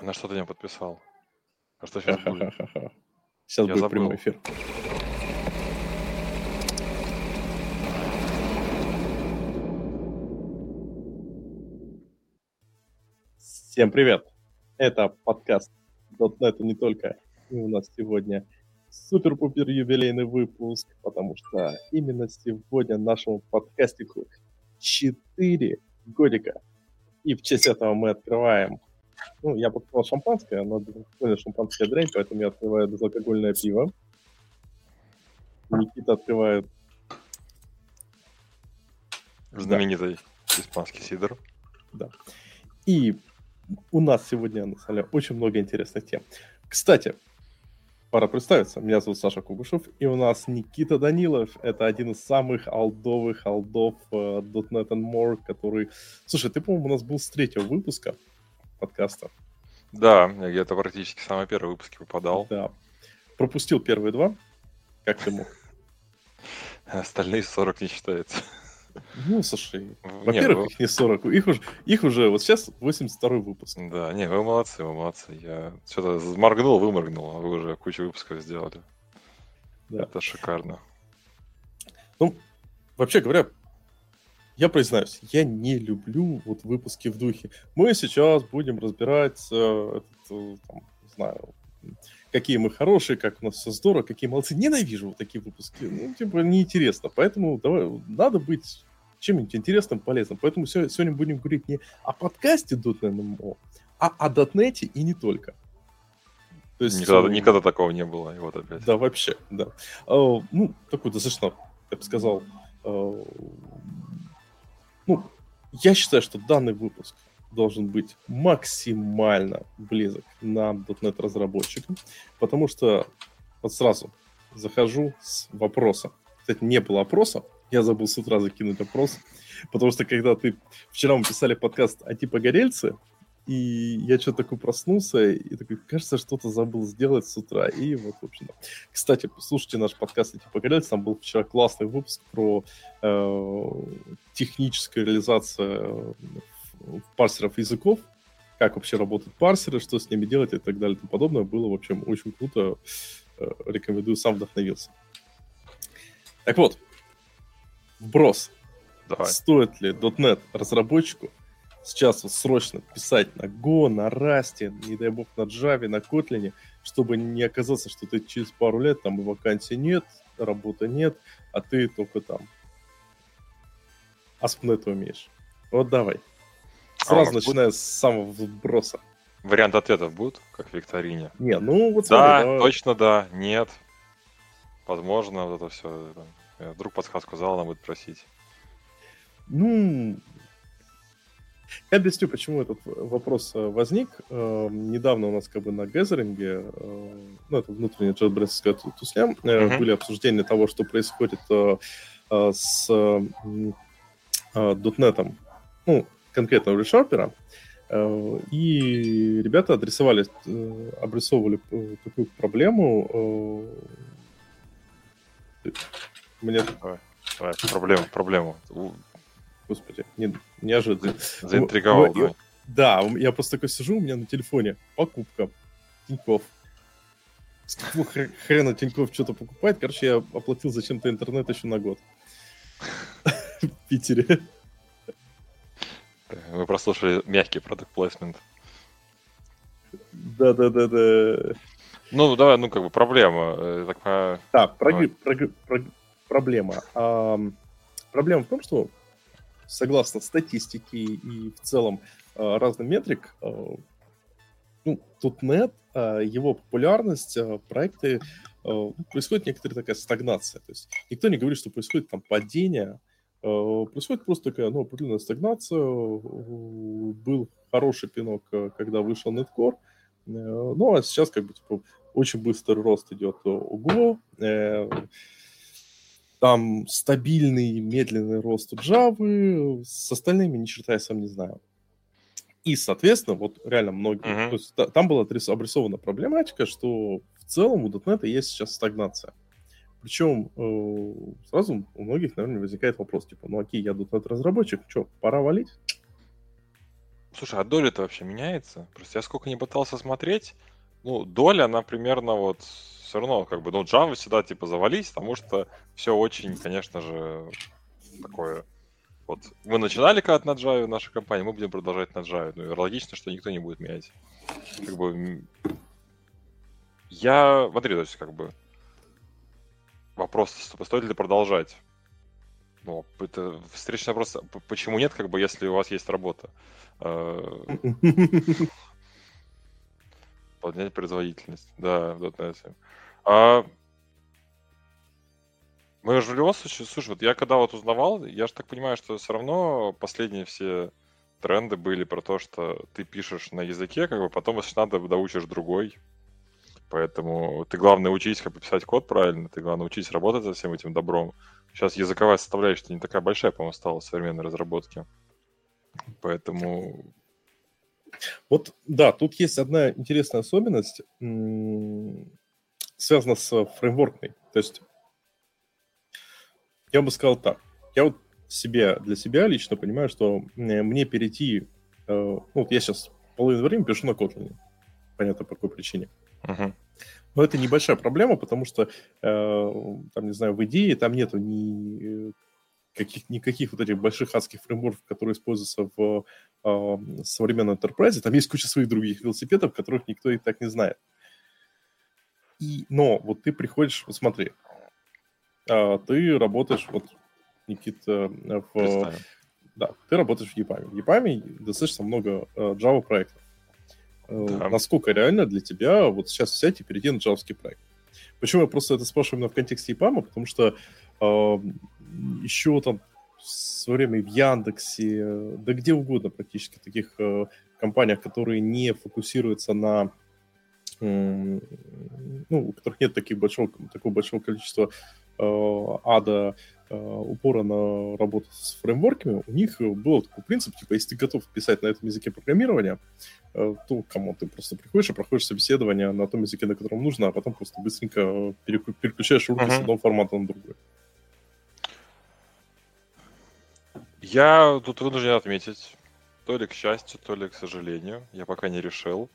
На что ты не подписал? А что сейчас будет? Сейчас Я будет забыл. прямой эфир. Всем привет! Это подкаст .NET не только. И у нас сегодня супер-пупер юбилейный выпуск, потому что именно сегодня нашему подкастику 4 годика. И в честь этого мы открываем ну, я покупал шампанское, но понял, шампанское дрянь, поэтому я открываю безалкогольное пиво. Никита открывает... Знаменитый испанский сидор. И у нас сегодня, на деле, очень много интересных тем. Кстати, пора представиться. Меня зовут Саша Кугушев, и у нас Никита Данилов. Это один из самых алдовых алдов э, .NET and More, который... Слушай, ты, по-моему, у нас был с третьего выпуска подкаста. Да, я где-то практически самый первый выпуск попадал. Да. Пропустил первые два. Как ты мог? Остальные 40 не считается. Ну, слушай, Не, во-первых, вы- их не 40, их уже, их уже вот сейчас 82 выпуск. Да, не, вы молодцы, вы молодцы. Я что-то моргнул, выморгнул, а вы уже кучу выпусков сделали. Да. Это шикарно. Ну, вообще говоря, я признаюсь, я не люблю вот выпуски в духе. Мы сейчас будем разбирать, э, этот, э, там, не знаю, какие мы хорошие, как у нас все здорово, какие молодцы. Ненавижу вот такие выпуски. Ну, типа, неинтересно. Поэтому давай, надо быть чем-нибудь интересным, полезным. Поэтому сегодня будем говорить не о подкасте .NMO, а о дотнете и не только. То есть, Никогда, э, никогда такого не было, и вот опять. Да, вообще, да. А, ну, такой достаточно, я бы сказал, ну, я считаю, что данный выпуск должен быть максимально близок нам, .NET разработчикам, потому что вот сразу захожу с вопроса. Кстати, не было опроса, я забыл с утра закинуть опрос, потому что когда ты... Вчера мы писали подкаст о типа горельцы, и я что-то такой проснулся, и такой, кажется, что-то забыл сделать с утра. И вот, в общем, да. Кстати, слушайте наш подкаст «Эти погорельцы». Там был вчера классный выпуск про э, техническую реализацию э, парсеров языков, как вообще работают парсеры, что с ними делать и так далее и тому подобное. Было, в общем, очень круто. Э, рекомендую, сам вдохновился. Так вот, вброс. Давай. Стоит ли .NET разработчику сейчас вот срочно писать на Go, на Rust, не дай бог на Java, на Kotlin, чтобы не оказаться, что ты через пару лет там и вакансий нет, работы нет, а ты только там ASP.NET умеешь. Вот давай. Сразу А, начиная с самого вброса. Вариант ответов будут, как в викторине? Не, ну вот Да, смотри, давай. точно да, нет. Возможно, вот это все. Вдруг подсказку зала будет просить. Ну, я объясню, почему этот вопрос э, возник. Э, Недавно у нас как бы на газеринге, э, ну, это внутренняя джетбрейсовская ту- тусня, э, Мгм. были обсуждения того, что происходит э, с м, .NET, ну, конкретно у ReSharper, и ребята адресовали, обрисовывали такую проблему. Мне, Давай, проблему, проблему. Господи, не, неожиданно. Заинтриговал. Да, м- я просто такой сижу, у меня на телефоне покупка Тиньков. С какого хр- хрена Тиньков что-то покупает? Короче, я оплатил зачем-то интернет еще на год. В Питере. Вы прослушали мягкий продукт плейсмент. Да-да-да-да. Ну, давай, ну, как бы проблема. э, Так, прог- проблема. Проблема в том, что согласно статистике и в целом а, разным метрик, а, ну, .NET, а, его популярность, а, проекты, происходит некоторая такая стагнация. То есть никто не говорит, что происходит там падение, происходит просто такая, ну, определенная стагнация. Был хороший пинок, когда вышел Netcore, Э, ну, а сейчас как бы типа очень быстрый рост идет э, там стабильный, медленный рост Java, с остальными ни черта я сам не знаю. И, соответственно, вот реально многие... Мгм. То есть та- там была обрисована проблематика, что в целом у .NET есть сейчас стагнация. Причем э, сразу у многих, наверное, возникает вопрос, типа, ну окей, я .NET разработчик, что, пора валить? Слушай, а доля-то вообще меняется? Просто я сколько не пытался смотреть, ну, доля, она примерно вот все равно, как бы, ну, Java всегда, типа, завались, потому что все очень, конечно же, такое... Вот мы начинали когда-то на Java, наша компания, мы будем продолжать на Java. Ну, и логично, что никто не будет менять. Как бы... Я... Смотри, то есть, как бы... Вопрос, стоит ли продолжать? Ну, это встречный вопрос, почему нет, как бы, если у вас есть работа? Поднять производительность, да, в .NET. А... Мы же в любом случае, слушай, вот я когда вот узнавал, я же так понимаю, что все равно последние все тренды были про то, что ты пишешь на языке, как бы потом, если надо, доучишь другой. Поэтому ты, главное, учись как бы писать код правильно, ты, главное, учись работать со всем этим добром. Сейчас языковая составляющая не такая большая, по-моему, стала в современной разработке. Поэтому... Вот, да, тут есть одна интересная особенность, связана с фреймворкной. То есть, я бы сказал так. Я вот себе, для себя лично понимаю, что мне перейти... Э, ну, вот я сейчас половину времени пишу на Kotlin. Понятно, по какой причине. Uh-huh. Но это небольшая проблема, потому что, э, там, не знаю, в идее там нету ни каких, никаких вот этих больших адских фреймворков, которые используются в э, современном enterprise. Там есть куча своих других велосипедов, которых никто и так не знает. И, но вот ты приходишь, вот смотри, э, ты работаешь, вот, Никита, в... Да, ты работаешь в EPAM. В EPAM достаточно много э, Java проектов. Э, да. Насколько реально для тебя вот сейчас взять и перейти на джавский проект? Почему я просто это спрашиваю именно в контексте ИПАМа? Потому что э, еще там в свое время в Яндексе, да где угодно практически, таких э, компаниях, которые не фокусируются на ну, у которых нет таких большого, такого большого количества э, ада Э, упора на работу с фреймворками, у них был такой принцип, типа, если ты готов писать на этом языке программирования, то, кому ты просто приходишь и проходишь собеседование на том языке, на котором нужно, а потом просто быстренько переключаешь руки uh-huh. с одного формата на другой. Я тут вынужден отметить, то ли к счастью, то ли к сожалению, я пока не решил,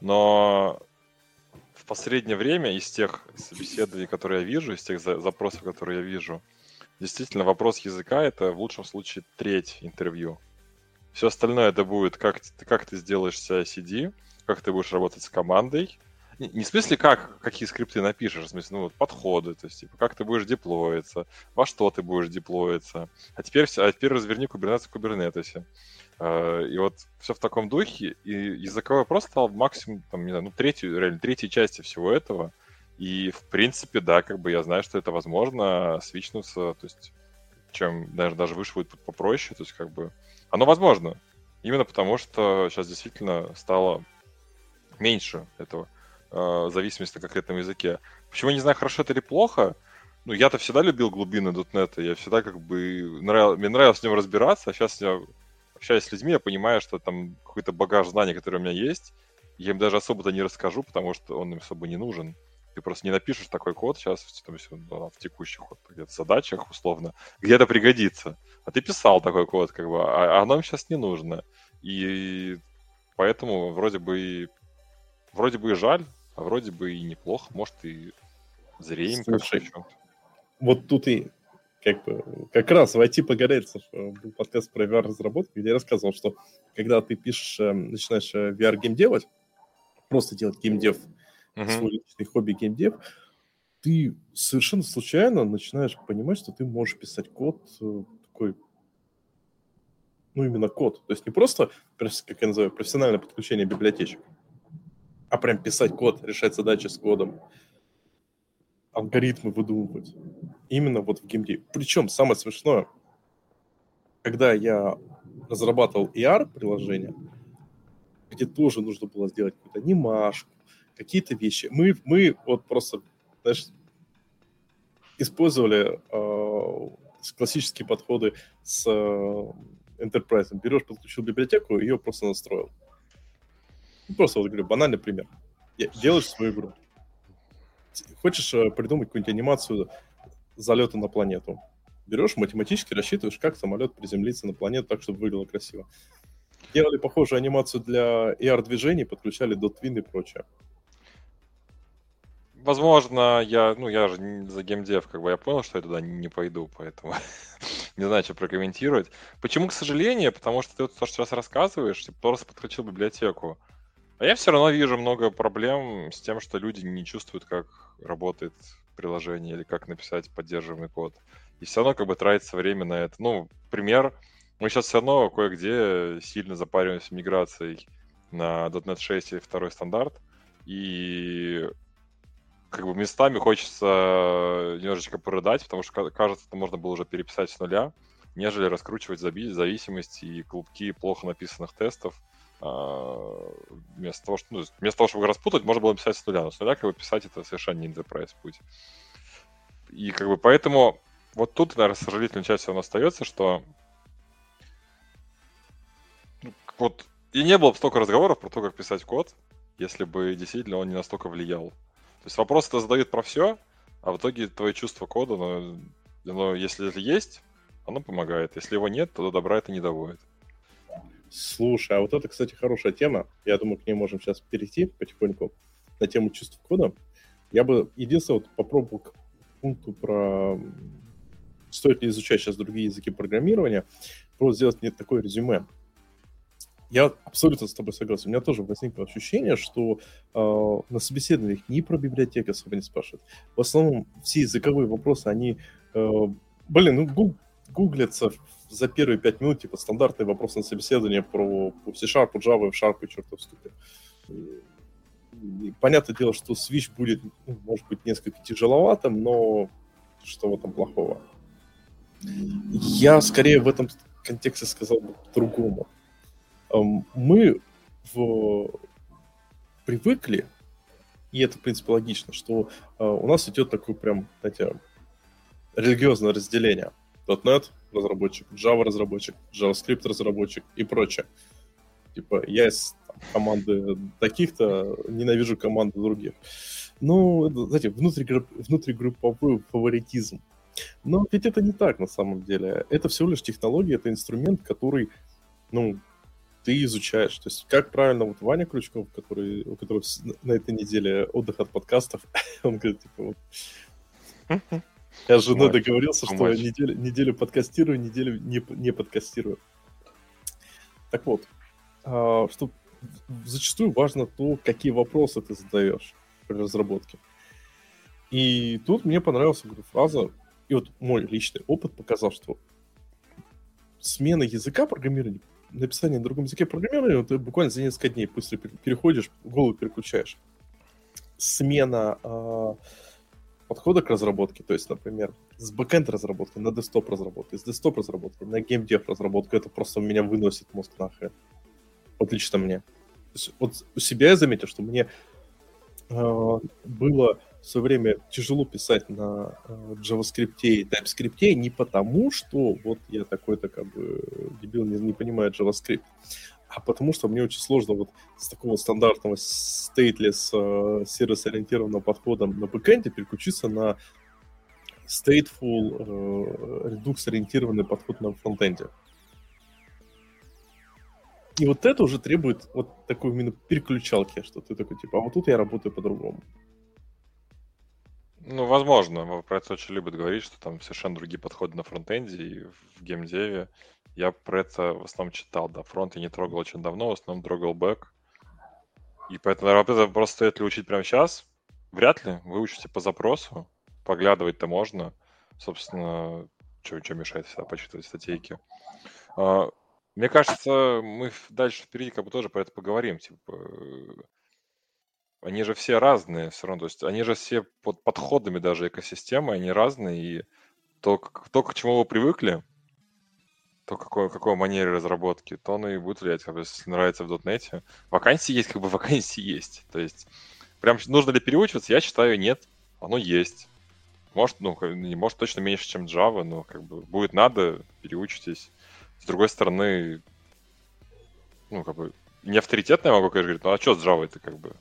но в последнее время из тех собеседований, которые я вижу, из тех запросов, которые я вижу, Действительно, вопрос языка — это в лучшем случае треть интервью. Все остальное это будет, как, как ты сделаешь CI-CD, как ты будешь работать с командой. Не, не в смысле, как, какие скрипты напишешь, в смысле, ну, вот подходы, то есть, типа, как ты будешь деплоиться, во что ты будешь деплоиться. А теперь, а теперь разверни Kubernetes в Kubernetes. Uh, и вот все в таком духе, и языковой вопрос стал максимум, там, не знаю, ну, третью, реально, третьей части всего этого — и, в принципе, да, как бы я знаю, что это возможно, свичнуться, то есть, чем даже, даже выше будет попроще, то есть, как бы, оно возможно. Именно потому, что сейчас действительно стало меньше этого э, зависимости на конкретном языке. Почему я не знаю, хорошо это или плохо, ну, я-то всегда любил глубины .NET, я всегда как бы... Нрав... Мне нравилось в нем разбираться, а сейчас я общаюсь с людьми, я понимаю, что там какой-то багаж знаний, который у меня есть, я им даже особо-то не расскажу, потому что он им особо не нужен. Ты просто не напишешь такой код сейчас там, ну, в текущих вот, где-то задачах, условно, где-то пригодится. А ты писал такой код, как бы, а, а нам сейчас не нужно. И поэтому вроде бы вроде бы и жаль, а вроде бы и неплохо. Может, и зреем чем-то. Вот тут и как бы как раз в IT погорельцев был подкаст про VR-разработку, где я рассказывал, что когда ты пишешь, э, начинаешь э, VR-game делать, просто делать геймдев, uh-huh. свой личный хобби геймдев, ты совершенно случайно начинаешь понимать, что ты можешь писать код э, такой, ну, именно код. То есть не просто, как я называю, профессиональное подключение библиотечек, а прям писать код, решать задачи с кодом, алгоритмы выдумывать. Именно вот в геймдеве. Причем самое смешное, когда я разрабатывал ER-приложение, где тоже нужно было сделать какую-то анимашку, какие-то вещи. Мы, мы вот просто, знаешь, использовали э, классические подходы с э, Enterprise. Берешь, подключил библиотеку, ее просто настроил. Ну, просто вот говорю, банальный пример. Делаешь свою игру. Хочешь э, придумать какую-нибудь анимацию залета на планету. Берешь, математически рассчитываешь, как самолет приземлится на планету так, чтобы выглядело красиво. делали похожую анимацию для AR-движений, подключали Dotwin и прочее. Возможно, я, ну, я же за геймдев, как бы я понял, что я туда не пойду, поэтому не знаю, что прокомментировать. Почему, к сожалению? Потому что ты вот то, что сейчас рассказываешь, ты просто подключил библиотеку. А я все равно вижу много проблем с тем, что люди не чувствуют, как работает приложение или как написать поддерживаемый код. И все равно как бы тратится время на это. Ну, пример, мы сейчас все равно кое-где сильно запариваемся миграцией на .NET 6 и второй стандарт. И как бы местами хочется немножечко порыдать, потому что, кажется, это можно было уже переписать с нуля, нежели раскручивать зависимости и клубки плохо написанных тестов. А, вместо того, что, ну, вместо того, чтобы распутать, можно было писать с нуля. Но с нуля как бы писать это совершенно не enterprise путь. И как бы поэтому вот тут, наверное, сожалительная часть все равно остается, что ну, вот и не было бы столько разговоров про то, как писать код, если бы действительно он не настолько влиял то есть вопрос это задают про все, а в итоге твое чувство кода, но, но если это есть, оно помогает. Если его нет, то до добра это не доводит. Слушай, а вот это, кстати, хорошая тема. Я думаю, к ней можем сейчас перейти потихоньку на тему чувств кода. Я бы единственное вот попробовал к пункту про стоит ли изучать сейчас другие языки программирования, просто сделать мне такое резюме. Я абсолютно с тобой согласен. У меня тоже возникло ощущение, что э, на собеседованиях ни про библиотеку особо не спрашивают. В основном все языковые вопросы, они, э, блин, ну, гуг, гуглятся за первые пять минут, типа, стандартные вопросы на собеседование про C-Sharp, Java, Sharp и чертов ступе. Понятное дело, что Switch будет, ну, может быть, несколько тяжеловатым, но что в этом плохого? Я скорее в этом контексте сказал бы по-другому мы в... привыкли, и это, в принципе, логично, что э, у нас идет такое прям, знаете, религиозное разделение. .NET разработчик, Java разработчик, JavaScript разработчик и прочее. Типа, я из команды таких-то ненавижу команды других. Ну, это, знаете, внутригрупп, внутригрупповой фаворитизм. Но ведь это не так на самом деле. Это всего лишь технология, это инструмент, который, ну, ты изучаешь. То есть, как правильно, вот Ваня Крючков, который, у которого на этой неделе отдых от подкастов, он говорит, типа, вот, я с женой договорился, что неделю, неделю подкастирую, неделю не, не подкастирую. Так вот, а, что зачастую важно то, какие вопросы ты задаешь при разработке. И тут мне понравилась говорю, фраза, и вот мой личный опыт показал, что смена языка программирования написание на другом языке программирования, ты буквально за несколько дней быстро переходишь, голову переключаешь. Смена э, подхода к разработке, то есть, например, с бэкэнд разработки на десктоп разработки, с десктоп разработки на геймдев разработку, это просто меня выносит мозг нахрен. Вот лично мне. Есть, вот у себя я заметил, что мне э, было в свое время тяжело писать на э, JavaScript и TypeScript не потому, что вот я такой-то как бы дебил не, не понимаю JavaScript, а потому что мне очень сложно вот с такого стандартного stateless э, сервис-ориентированного подхода на бэкэнде переключиться на stateful э, редукс-ориентированный подход на фронтенде. И вот это уже требует вот такой именно переключалки, что ты такой, типа, а вот тут я работаю по-другому. Ну, возможно, про это очень любят говорить, что там совершенно другие подходы на фронтенде и в геймдеве. Я про это в основном читал, да, фронт я не трогал очень давно, в основном трогал бэк. И поэтому, это просто стоит ли учить прямо сейчас? Вряд ли. Вы учите по запросу, поглядывать-то можно. Собственно, что мешает всегда почитывать статейки. А, мне кажется, мы дальше впереди как бы тоже про это поговорим. Типа, они же все разные все равно, то есть они же все под подходами даже экосистемы, они разные, и то, то к чему вы привыкли, то какой, какой манере разработки, то оно и будет влиять, бы, если нравится в дотнете. Вакансии есть, как бы вакансии есть. То есть, прям нужно ли переучиваться? Я считаю, нет. Оно есть. Может, ну, не может точно меньше, чем Java, но как бы будет надо, переучитесь. С другой стороны, ну, как бы, не авторитетно я могу, конечно, говорить, ну а что с Java это как бы?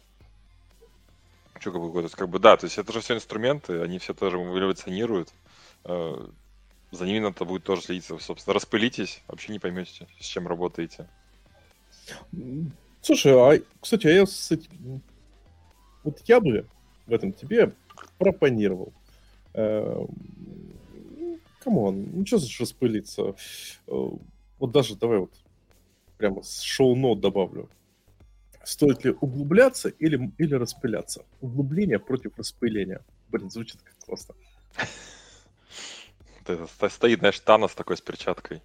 Что как бы, как бы, да, то есть это же все инструменты, они все тоже эволюционируют. Э, за ними надо будет тоже следить. Собственно, распылитесь, вообще не поймете, с чем работаете. Слушай, а, кстати, а я с этим... Вот я бы в этом тебе прооппонировал. Come on, ну что значит распылиться? Э, вот даже давай вот прямо с show notes добавлю. Стоит ли углубляться или, или распыляться? Углубление против распыления. Блин, звучит как классно. Стоит, знаешь, Танос такой с перчаткой.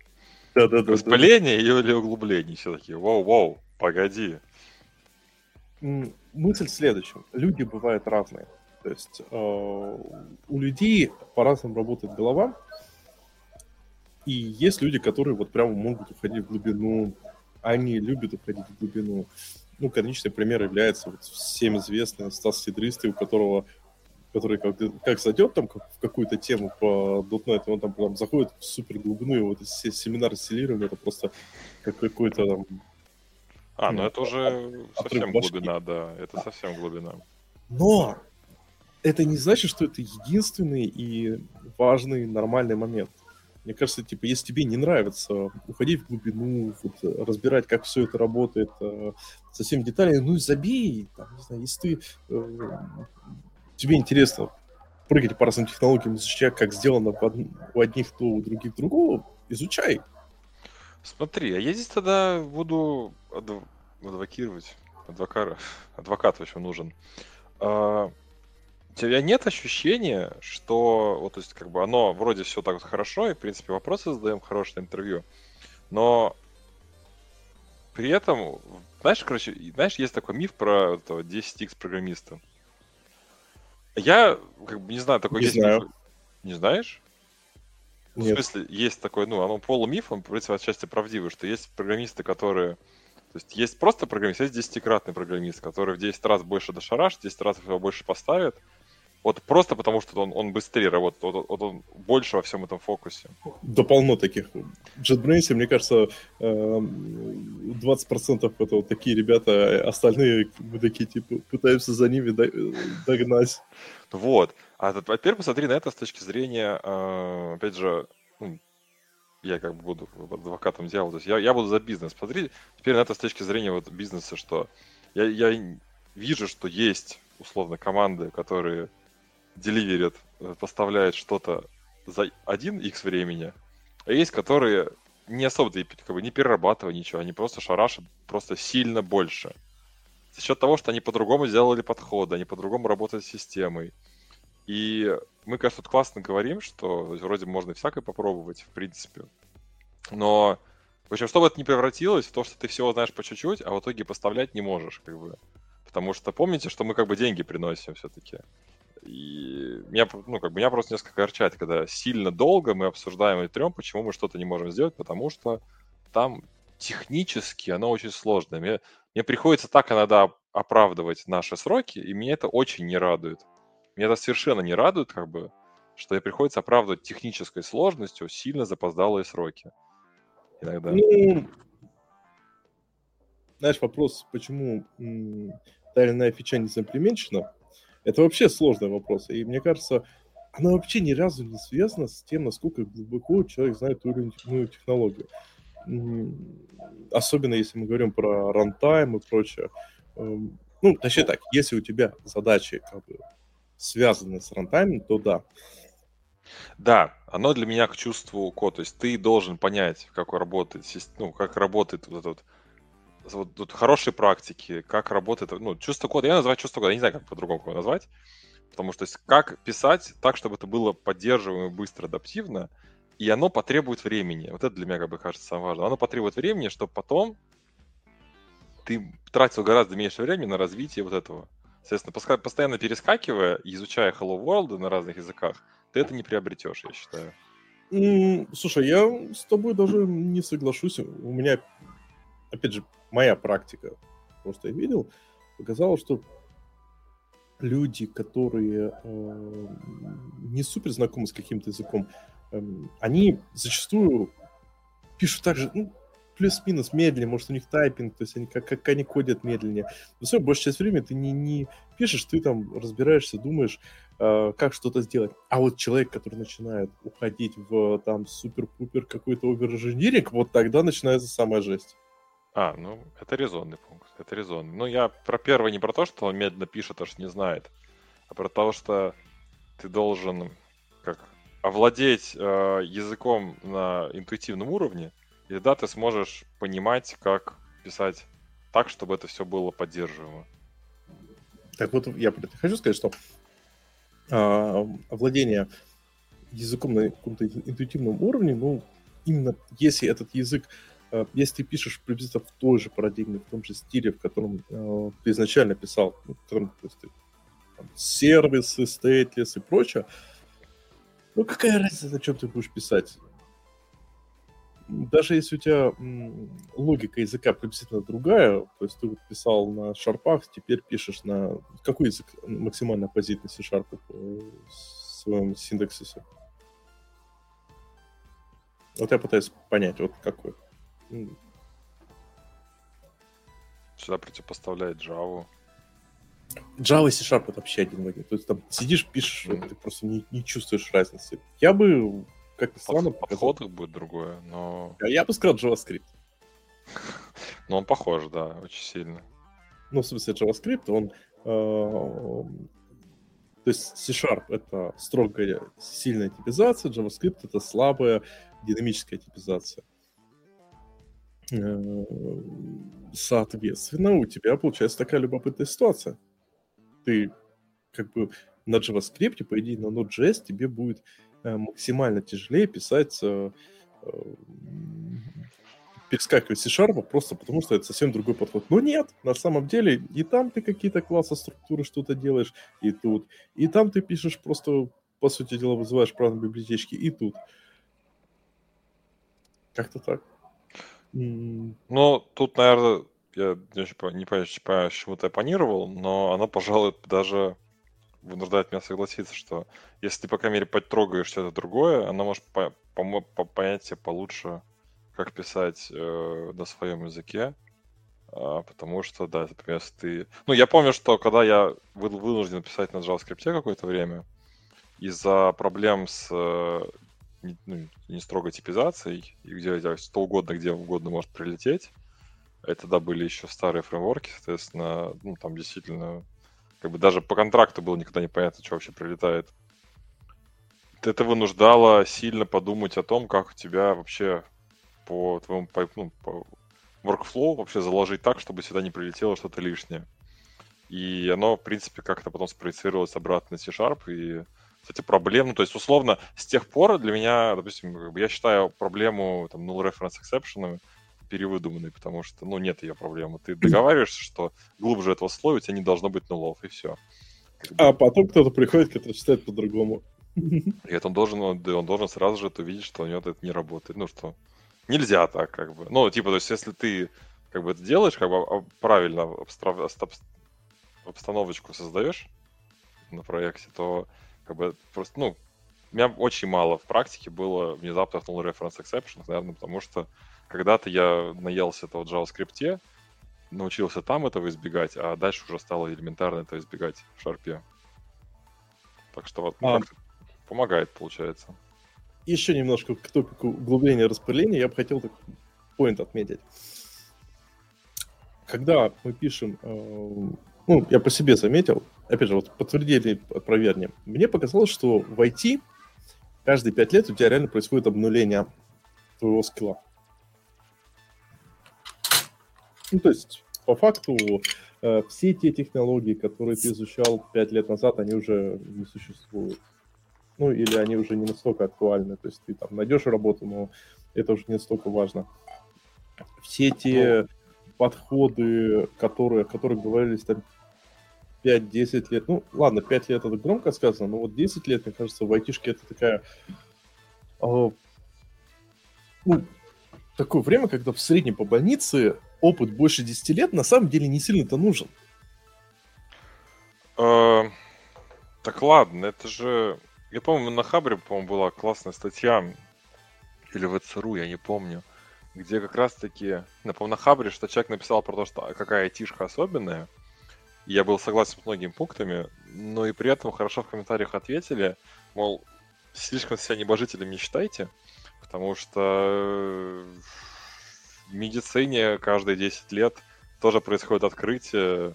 Да-да-да. Распыление да, или углубление? Все такие, воу-воу, погоди. Мысль в следующем. Люди бывают разные. То есть э, у людей по-разному работает голова. И есть люди, которые вот прямо могут уходить в глубину. Они любят уходить в глубину. Ну, конечный пример является вот всем известный Стас Сидристый, у которого который как, как зайдет там как, в какую-то тему по .NET, он там прям заходит в супер глубину, и вот все семинары селирования, это просто как какой-то там... А, ну, ну это уже совсем глубина, да, это совсем глубина. Но это не значит, что это единственный и важный нормальный момент. Мне кажется, типа, если тебе не нравится уходить в глубину, вот, разбирать, как все это работает, э, со всеми деталями, ну забей, там, не знаю, если ты э, тебе интересно прыгать по разным технологиям, изучать, как сделано у одних то, у других другого, изучай. Смотри, а я здесь тогда буду адв... адвокировать. Адвокат, адвокат общем нужен. А, тебя нет ощущения, что вот, то есть, как бы оно вроде все так вот хорошо, и, в принципе, вопросы задаем хорошее интервью, но при этом, знаешь, короче, знаешь, есть такой миф про этого 10x программиста. Я, как бы, не знаю, такой не есть знаю. миф. Не знаешь? Ну, в смысле, есть такой, ну, оно полумиф, он, в принципе, отчасти правдивый, что есть программисты, которые... То есть есть просто программист, есть десятикратный программист, который в 10 раз больше дошарашит, 10 раз его больше поставит, вот просто потому, что он, он быстрее работает, вот, вот он больше во всем этом фокусе. Да полно таких. JetBrains, мне кажется, 20% это вот такие ребята, остальные мы такие, типа, пытаемся за ними догнать. Вот. А теперь посмотри на это с точки зрения, а, опять же, ну, я как бы буду адвокатом дьявола, то есть я, я буду за бизнес. Посмотри теперь на это с точки зрения вот бизнеса, что я, я вижу, что есть условно команды, которые деливерят, э, поставляют что-то за один x времени, а есть, которые не особо как бы, не перерабатывая ничего, они просто шарашат просто сильно больше. За счет того, что они по-другому сделали подходы, они по-другому работают с системой. И мы, конечно, тут классно говорим, что вроде можно всякое попробовать, в принципе. Но, в общем, чтобы это не превратилось в то, что ты всего знаешь по чуть-чуть, а в итоге поставлять не можешь, как бы. Потому что помните, что мы как бы деньги приносим все-таки. И меня, ну, как бы, меня просто несколько горчает, когда сильно долго мы обсуждаем и трем, почему мы что-то не можем сделать, потому что там технически оно очень сложное. Мне, мне приходится так иногда оправдывать наши сроки, и меня это очень не радует. Меня это совершенно не радует, как бы, что мне приходится оправдывать технической сложностью сильно запоздалые сроки. Иногда. Ну, знаешь, вопрос, почему та или иная фича не заимплеменчена, это вообще сложный вопрос. И мне кажется, она вообще ни разу не связана с тем, насколько глубоко человек знает или иную технологию. Особенно если мы говорим про рантайм и прочее. Эм, ну, точнее так, если у тебя задачи как бы связаны с рантаймом, то да. Да, оно для меня к чувству код. То есть ты должен понять, как работает, ну, как работает вот этот вот тут хорошие практики, как работает, ну, чувство кода, я называю чувство кода, я не знаю, как по-другому его назвать, потому что есть, как писать так, чтобы это было поддерживаемо, быстро, адаптивно, и оно потребует времени. Вот это для меня, как бы, кажется, самое важное. Оно потребует времени, чтобы потом ты тратил гораздо меньше времени на развитие вот этого. Соответственно, постоянно перескакивая и изучая Hello World на разных языках, ты это не приобретешь, я считаю. Слушай, я с тобой даже не соглашусь. У меня, опять же, моя практика, просто я видел, показала, что люди, которые э, не супер знакомы с каким-то языком, э, они зачастую пишут так же, ну, плюс-минус медленнее, может, у них тайпинг, то есть они как, как они кодят медленнее. Но все, большая часть времени ты не, не пишешь, ты там разбираешься, думаешь, э, как что-то сделать. А вот человек, который начинает уходить в там супер-пупер какой-то овер вот тогда начинается самая жесть. А, ну, это резонный пункт. Это резонный. Ну, я про первый не про то, что он медленно пишет, аж не знает, а про то, что ты должен как овладеть э, языком на интуитивном уровне, и тогда ты сможешь понимать, как писать так, чтобы это все было поддерживаемо. Так вот, я хочу сказать, что э, овладение языком на каком-то интуитивном уровне, ну, именно если этот язык, если ты пишешь приблизительно в той же парадигме, в том же стиле, в котором э, ты изначально писал, в котором, то есть, там, сервисы, стейтлес и прочее, ну, какая разница, о чем ты будешь писать? Даже если у тебя м, логика языка приблизительно другая, то есть ты вот писал на шарпах, теперь пишешь на... Какой язык максимально оппозитный C-Sharp в своем синтаксисе? Вот я пытаюсь понять, вот какой. Сюда противопоставляет Java. Java и C-Sharp это вообще один в один. То есть там сидишь, пишешь, mm-hmm. ты просто не, не чувствуешь разницы. Я бы, как ни странно, Подход показал... будет другое, но... А я бы сказал JavaScript. Ну, он похож, да, очень сильно. Ну, в смысле, JavaScript, он... Э, то есть C-Sharp — это строгая, сильная типизация, JavaScript — это слабая динамическая типизация. Э, соответственно, у тебя получается такая любопытная ситуация ты как бы на JavaScript, по идее, на Node.js тебе будет э, максимально тяжелее писать, э, перескакивать C-Sharp, просто потому что это совсем другой подход. Но нет, на самом деле и там ты какие-то классы структуры что-то делаешь, и тут. И там ты пишешь просто, по сути дела, вызываешь правильные библиотечки, и тут. Как-то так. Ну, тут, наверное, я не очень не понимаю, чему ты оппонировал, но оно, пожалуй, даже вынуждает меня согласиться, что если ты, по крайней мере, подтрогаешь что-то другое, оно может по по понять тебе получше, как писать э, на своем языке. А, потому что, да, например, если ты... Ну, я помню, что когда я был вынужден писать на JavaScript какое-то время, из-за проблем с э, не, ну, не строгой типизацией, и где что угодно, где угодно может прилететь, это тогда были еще старые фреймворки, соответственно, ну, там действительно, как бы даже по контракту было никогда не понятно, что вообще прилетает. Это вынуждало сильно подумать о том, как у тебя вообще по твоему по, ну, по workflow вообще заложить так, чтобы сюда не прилетело что-то лишнее. И оно, в принципе, как-то потом спроецировалось обратно на C-Sharp, и кстати, проблем, ну, то есть, условно, с тех пор для меня, допустим, я считаю проблему там, null reference exception перевыдуманный, потому что, ну, нет ее проблемы. Ты договариваешься, что глубже этого слоя у тебя не должно быть нулов, и все. А потом кто-то приходит, который читает по-другому. И это он должен, он, должен сразу же это увидеть, что у него это не работает. Ну, что нельзя так, как бы. Ну, типа, то есть, если ты как бы это делаешь, как бы а, правильно обстановочку создаешь на проекте, то как бы просто, ну, у меня очень мало в практике было внезапных null reference exceptions, наверное, потому что когда-то я наелся этого JavaScript, научился там этого избегать, а дальше уже стало элементарно это избегать в шарпе. Так что вот, ну, а... помогает, получается. Еще немножко к топику углубления распыления я бы хотел так поинт отметить. Когда мы пишем, э, ну, я по себе заметил, опять же, вот подтвердили, опровергнем, мне показалось, что в IT каждые пять лет у тебя реально происходит обнуление твоего скилла. Ну, то есть, по факту, э, все те технологии, которые ты изучал пять лет назад, они уже не существуют. Ну, или они уже не настолько актуальны. То есть ты там найдешь работу, но это уже не настолько важно. Все те подходы, которые, о которых говорились там 5-10 лет, ну, ладно, 5 лет это громко сказано, но вот 10 лет, мне кажется, в айтишке это такая... Э, ну, такое время, когда в среднем по больнице опыт больше 10 лет на самом деле не сильно-то нужен. Э, так ладно, это же... Я помню, на Хабре, по-моему, была классная статья, или в ЦРУ, я не помню, где как раз-таки, напомню, на Хабре, что человек написал про то, что а какая айтишка особенная, я был согласен с многими пунктами, но и при этом хорошо в комментариях ответили, мол, слишком себя небожителем не считайте, потому что в медицине каждые 10 лет тоже происходит открытие,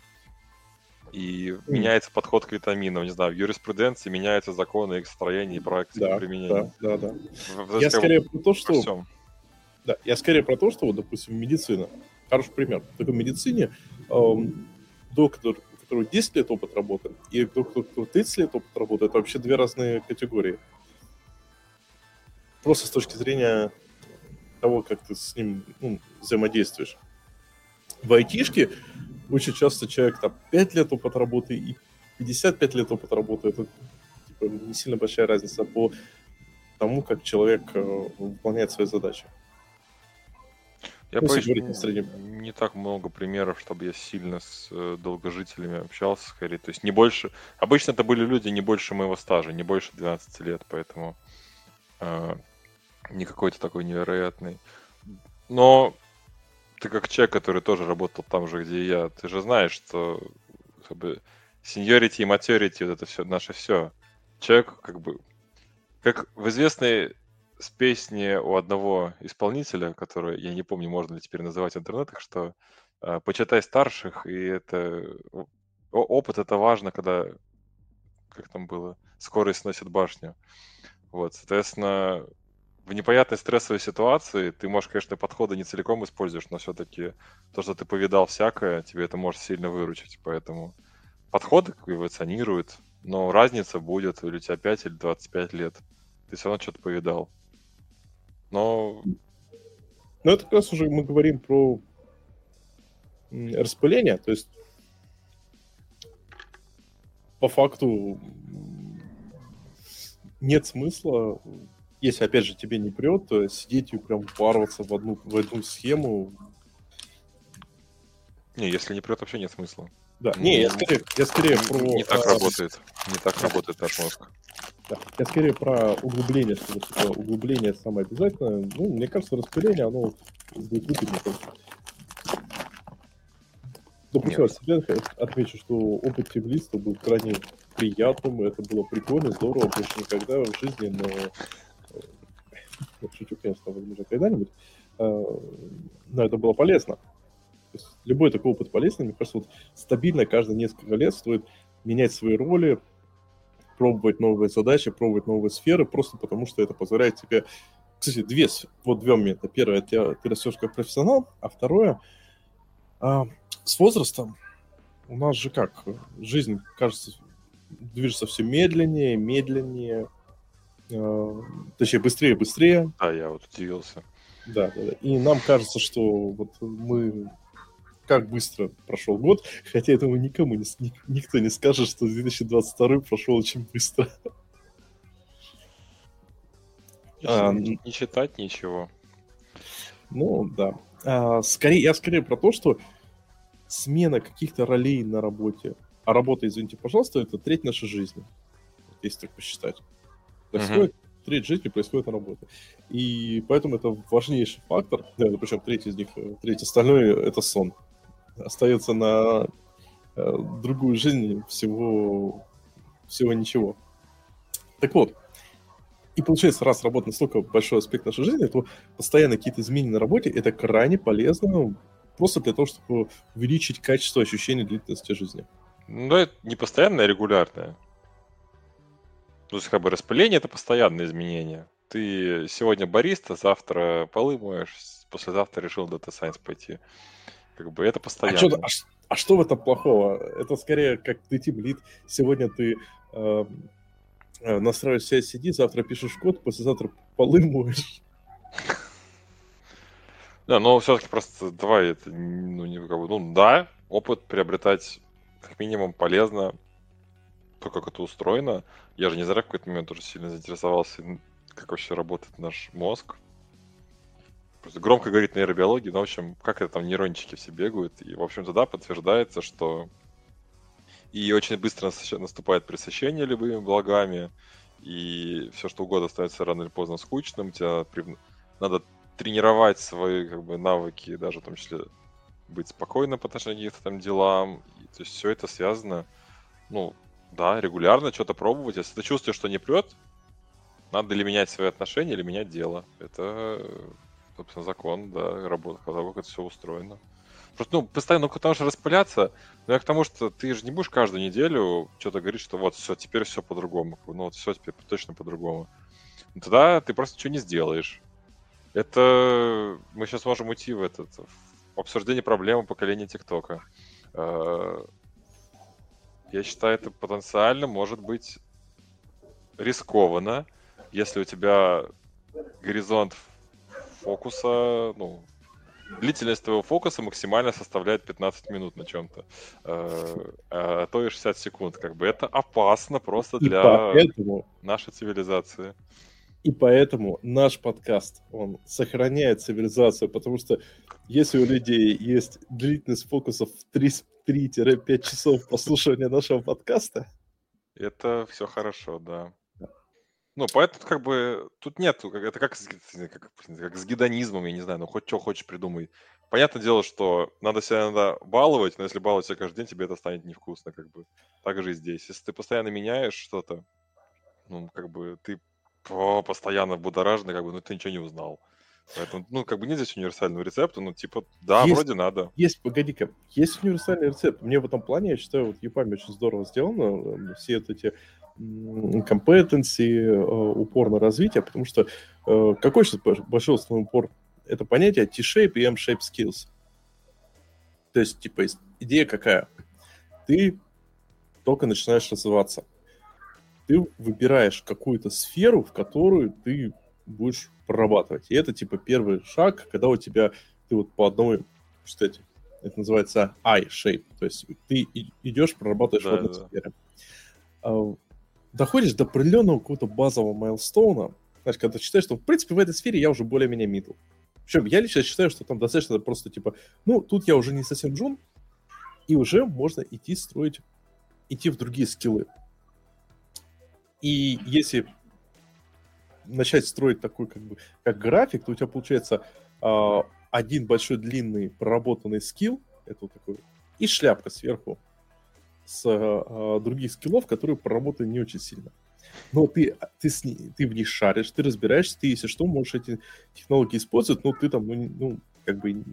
и mm. меняется подход к витаминам, не знаю, в юриспруденции меняются законы их строения и практики да, применения. Да, да, да. В, я скорее про то, что... Да, я скорее про то, что, вот, допустим, медицина. Хороший пример. Так в медицине эм, доктор, у которого 10 лет опыт работы, и доктор, у которого 30 лет опыт работы, это вообще две разные категории. Просто с точки зрения того, как ты с ним ну, взаимодействуешь. В айтишке очень часто человек там 5 лет опыта работы и 55 лет опыта работы. Это типа, не сильно большая разница по тому, как человек э, выполняет свои задачи. Я ну, боюсь, не, не так много примеров, чтобы я сильно с э, долгожителями общался, скорее. То есть не больше... Обычно это были люди не больше моего стажа, не больше 12 лет, поэтому э, не какой-то такой невероятный. Но ты как человек, который тоже работал там же, где и я, ты же знаешь, что как бы seniority и maturity, вот это все наше все. Человек как бы, как в известной с песни у одного исполнителя, который, я не помню, можно ли теперь называть в интернетах, что э, почитай старших, и это опыт это важно, когда, как там было, скорость сносит башню. Вот, соответственно, в непонятной стрессовой ситуации ты можешь, конечно, подходы не целиком используешь, но все-таки то, что ты повидал всякое, тебе это может сильно выручить. Поэтому подходы эволюционируют, но разница будет, или у тебя 5 или 25 лет. Ты все равно что-то повидал. Но... Ну, это как раз уже мы говорим про распыление, то есть по факту нет смысла если, опять же, тебе не прет, то сидеть и прям упарываться в одну, в одну схему. Не, если не прет, вообще нет смысла. Да, не, я скорее, я скорее про... Не так а, работает, не так работает наш мозг. Да, я скорее про углубление, что это углубление самое обязательное. Ну, мне кажется, распыление, оно будет выгодно просто. Допустим, себе отмечу, что опыт тимлиста был крайне приятным, это было прикольно, здорово, больше никогда в жизни, но шучу, конечно, возможно, когда-нибудь, э, но это было полезно. То есть любой такой опыт полезный, мне кажется, вот стабильно каждые несколько лет стоит менять свои роли, пробовать новые задачи, пробовать новые сферы, просто потому что это позволяет тебе... Кстати, две, вот две момента. Первое, ты, ты растешь как профессионал, а второе, а, с возрастом у нас же как, жизнь, кажется, движется все медленнее, медленнее, Э, точнее, быстрее быстрее. А, я вот удивился. Да, да, да. И нам кажется, что вот мы как быстро прошел год, хотя этому никому не, никто не скажет, что 2022 прошел очень быстро. А, не, не читать ничего. Ну, да. А, скорее, я скорее про то, что смена каких-то ролей на работе, а работа, извините, пожалуйста, это треть нашей жизни, если так посчитать происходит, uh-huh. треть жизни происходит на работе. И поэтому это важнейший фактор, да, причем третий из них, э, третий остальное — это сон. Остается на э, другую жизнь всего, всего ничего. Так вот, и получается, раз работа настолько большой аспект нашей жизни, то постоянно какие-то изменения на работе — это крайне полезно просто для того, чтобы увеличить качество ощущения длительности жизни. Ну, это не постоянное, а регулярное. То есть, как бы распыление это постоянное изменение. Ты сегодня бариста, завтра полы моешь, послезавтра решил Data Science пойти. Как бы это постоянно. А что, а, а что в этом плохого? Это скорее как ты тим лид. Сегодня ты э, настраиваешь CI-CD, завтра пишешь код, послезавтра полы моешь. Да, но все-таки просто давай это, ну, не, как бы, ну да, опыт приобретать как минимум полезно, то, как это устроено. Я же не зря в какой-то момент уже сильно заинтересовался, как вообще работает наш мозг. Громко говорит нейробиология, но, в общем, как это там нейрончики все бегают. И, в общем-то, да, подтверждается, что и очень быстро наступает пресыщение любыми благами, и все что угодно становится рано или поздно скучным. Тебе надо тренировать свои как бы, навыки, даже в том числе быть спокойным по отношению к каким-то там делам. И, то есть все это связано, ну, да, регулярно что-то пробовать. Если ты чувствуешь, что не прет, надо или менять свои отношения, или менять дело. Это собственно, закон, да, работа, как это все устроено. Просто, ну, постоянно, ну, потому что распыляться, ну, я к тому, что ты же не будешь каждую неделю что-то говорить, что вот, все, теперь все по-другому. Ну, вот все теперь точно по-другому. Ну, тогда ты просто ничего не сделаешь. Это мы сейчас можем уйти в этот в обсуждение проблемы поколения ТикТока. Э, я считаю, это потенциально может быть рискованно, если у тебя горизонт фокуса, ну, длительность твоего фокуса максимально составляет 15 минут на чем-то, э, а то и 60 секунд. Как бы это опасно просто для поэтому, нашей цивилизации. И поэтому наш подкаст, он сохраняет цивилизацию, потому что если у людей есть длительность фокуса в 3-5 часов послушания нашего подкаста, это все хорошо, да. Ну, поэтому как бы тут нет, это как, как, как с гедонизмом, я не знаю, ну хоть что хочешь придумай. Понятное дело, что надо себя иногда баловать, но если баловать себя каждый день, тебе это станет невкусно, как бы. Так же и здесь. Если ты постоянно меняешь что-то, ну, как бы ты постоянно будоражный, как бы, ну, ты ничего не узнал. Поэтому, ну, как бы нет здесь универсального рецепта, ну, типа, да, есть, вроде надо. Есть, погоди-ка, есть универсальный рецепт. Мне в этом плане, я считаю, вот Япами очень здорово сделано. Все вот эти компетенции, э, упор на развитие, потому что э, какой сейчас большой основной упор? Это понятие T-shape и M-shape skills. То есть, типа, идея какая? Ты только начинаешь развиваться. Ты выбираешь какую-то сферу, в которую ты будешь прорабатывать. И это, типа, первый шаг, когда у тебя, ты вот по одной, кстати, это называется I-shape. То есть ты идешь, прорабатываешь да, в одной да. сфере. Доходишь до определенного какого-то базового майлстоуна, знаешь, когда ты считаешь, что, в принципе, в этой сфере я уже более-менее мидл. Причем я лично считаю, что там достаточно просто, типа, ну, тут я уже не совсем джун, и уже можно идти строить, идти в другие скиллы. И если начать строить такой, как бы, как график, то у тебя получается э, один большой длинный проработанный скилл, это вот такой, и шляпка сверху, с э, других скиллов, которые проработаны не очень сильно. Но ты, ты, с ты в них шаришь, ты разбираешься, ты, если что, можешь эти технологии использовать, но ты там, ну, ну как бы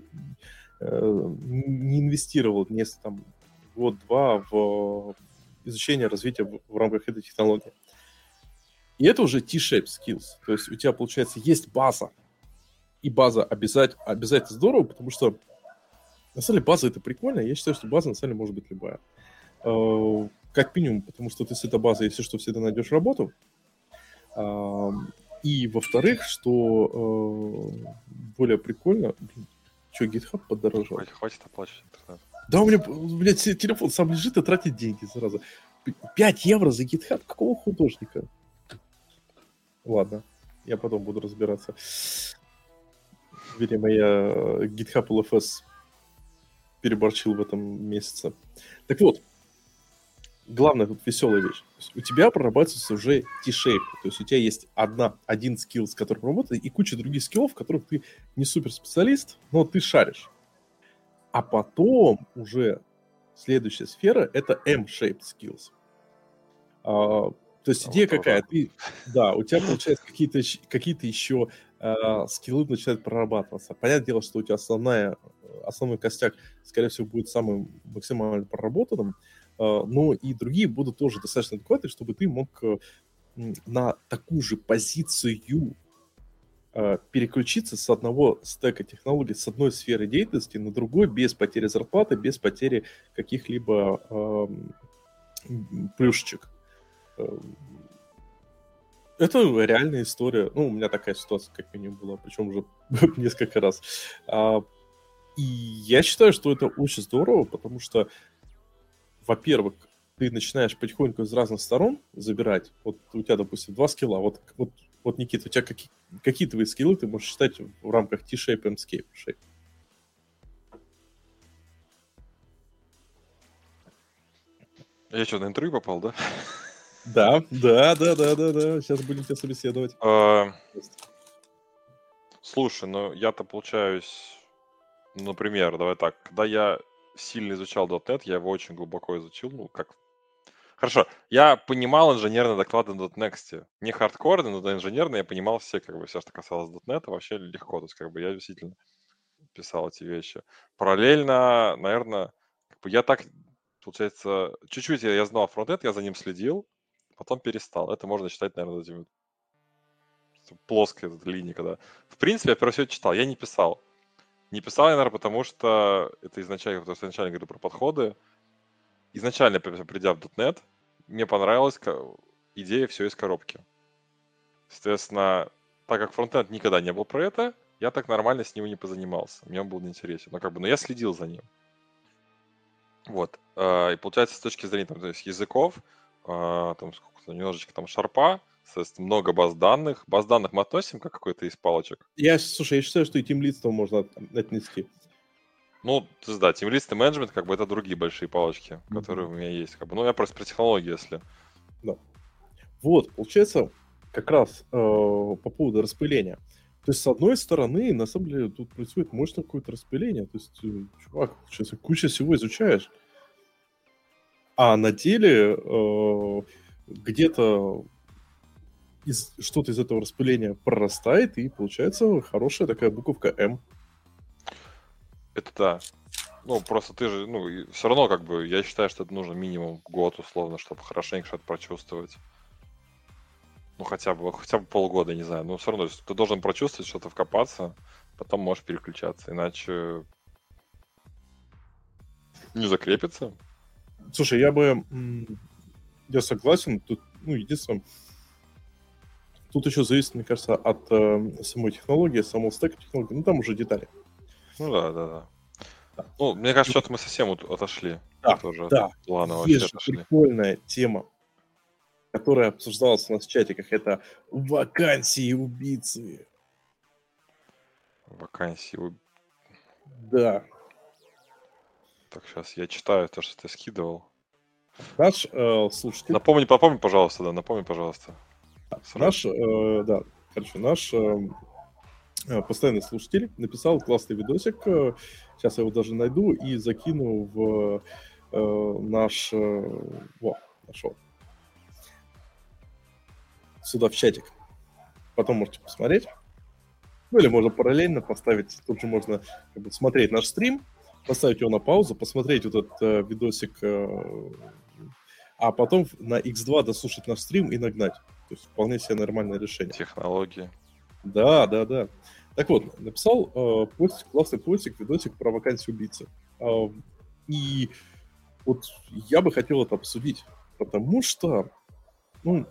э, не инвестировал несколько там год-два в изучение развитие в, в рамках этой технологии. И это уже T-shape skills. То есть у тебя, получается, есть база. И база обязательно, обязательно здорово, потому что на самом деле база это прикольно. Я считаю, что база на самом деле может быть любая. Э, как минимум, потому что ты с этой базой, если что, всегда найдешь работу. И, во-вторых, что э, более прикольно... Блин, что, GitHub подорожал? Хватит, хватит оплачивать интернет. Да, у меня, блядь, телефон сам лежит и тратит деньги сразу. 5 евро за GitHub? Какого художника? Ладно, я потом буду разбираться. Видимо, я э, GitHub LFS переборчил в этом месяце. Так вот, главная тут веселая вещь. У тебя прорабатывается уже T-shape. То есть у тебя есть одна, один скилл, с которым работает, и куча других скиллов, в которых ты не супер специалист, но ты шаришь. А потом уже следующая сфера — это M-shaped skills. А, то есть идея какая? Ты, да, у тебя получается какие-то какие еще э, скиллы начинают прорабатываться. Понятное дело, что у тебя основная, основной костяк, скорее всего, будет самым максимально проработанным, но и другие будут тоже достаточно адекватны, чтобы ты мог э, на такую же позицию э, переключиться с одного стека технологий, с одной сферы деятельности на другой без потери зарплаты, без потери каких-либо эм, плюшечек. Это реальная история. Ну, у меня такая ситуация, как минимум, была, причем уже несколько раз. А, и я считаю, что это очень здорово, потому что во-первых, ты начинаешь потихоньку из разных сторон забирать. Вот у тебя, допустим, два скилла. Вот, вот, вот Никита, у тебя какие, какие твои скиллы ты можешь считать в рамках T-shape and Scape shape? Я что, на интервью попал, да? Да, да, да, да, да, да. Сейчас будем тебя собеседовать. А, слушай, ну я-то получаюсь, например, давай так, когда я сильно изучал .NET, я его очень глубоко изучил, ну, как Хорошо, я понимал инженерные доклады на .next. Не хардкорные, но инженерные я понимал все, как бы, все, что касалось .NET, вообще легко. То есть, как бы, я действительно писал эти вещи. Параллельно, наверное, как бы я так, получается, чуть-чуть я, я знал фронтенд, я за ним следил, потом перестал. Это можно считать, наверное, этими плоской линии, когда... В принципе, я первый читал, я не писал. Не писал я, наверное, потому что это изначально, потому что изначально говорю про подходы. Изначально, придя в .NET, мне понравилась идея все из коробки. Соответственно, так как фронтенд никогда не был про это, я так нормально с ним не позанимался. Мне он был неинтересен. Но как бы, но я следил за ним. Вот. А, и получается, с точки зрения там, то есть языков, а, там немножечко там шарпа, соответственно, много баз данных. Баз данных мы относим как какой-то из палочек? Я, слушай, я считаю, что и тимлидство можно отнести. Ну, да, тимлист и менеджмент, как бы это другие большие палочки, mm-hmm. которые у меня есть. Как бы. Ну, я просто про технологии, если. Да. Вот, получается, как раз э, по поводу распыления. То есть, с одной стороны, на самом деле, тут происходит мощное какое-то распыление. То есть, э, чувак, сейчас куча всего изучаешь. А на деле э, где-то из, что-то из этого распыления прорастает, и получается хорошая такая буковка М. Это да. Ну, просто ты же, ну, все равно, как бы, я считаю, что это нужно минимум год, условно, чтобы хорошенько что-то прочувствовать. Ну, хотя бы, хотя бы полгода, не знаю. Но все равно, ты должен прочувствовать, что-то вкопаться, потом можешь переключаться, иначе не закрепится. Слушай, я бы... Я согласен. Тут, ну, единственное, Тут еще зависит, мне кажется, от э, самой технологии, самого стека технологии. Ну, там уже детали. Ну да, да, да. да. Ну, мне кажется, что-то мы совсем от, отошли. Да, тоже да. От плана Есть же отошли. прикольная тема, которая обсуждалась у нас в чатиках. Это вакансии убийцы. Вакансии убийцы. Да. Так, сейчас я читаю то, что ты скидывал. Наш э, слушатель... Напомни, напомни, пожалуйста, да, напомни, пожалуйста. Наш, э, да, короче, наш э, э, постоянный слушатель написал классный видосик. Э, сейчас я его даже найду и закину в э, наш... Э, во, нашел. Сюда в чатик. Потом можете посмотреть. Ну или можно параллельно поставить, тут же можно как бы, смотреть наш стрим, поставить его на паузу, посмотреть вот этот э, видосик, э, а потом на X2 дослушать наш стрим и нагнать. То есть вполне себе нормальное решение. Технологии. Да, да, да. Так вот, написал э, постик, классный постик, видосик про вакансию убийцы. Э, и вот я бы хотел это обсудить, потому что, ну,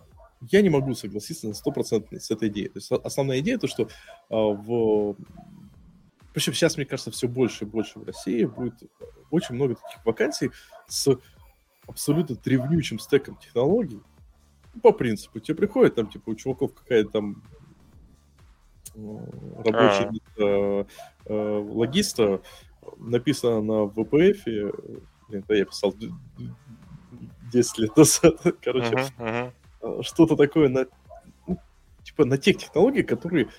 я не могу согласиться на 100% с этой идеей. То есть основная идея то, что э, в... Причем сейчас, мне кажется, все больше и больше в России будет очень много таких вакансий с абсолютно древнючим стеком технологий, по принципу, тебе приходит там, типа, у чуваков какая-то там рабочий а. э, э, логиста написано на VPF, это я писал 10 лет назад, короче, uh-huh, uh-huh. что-то такое на, ну, типа, на тех технологиях, которые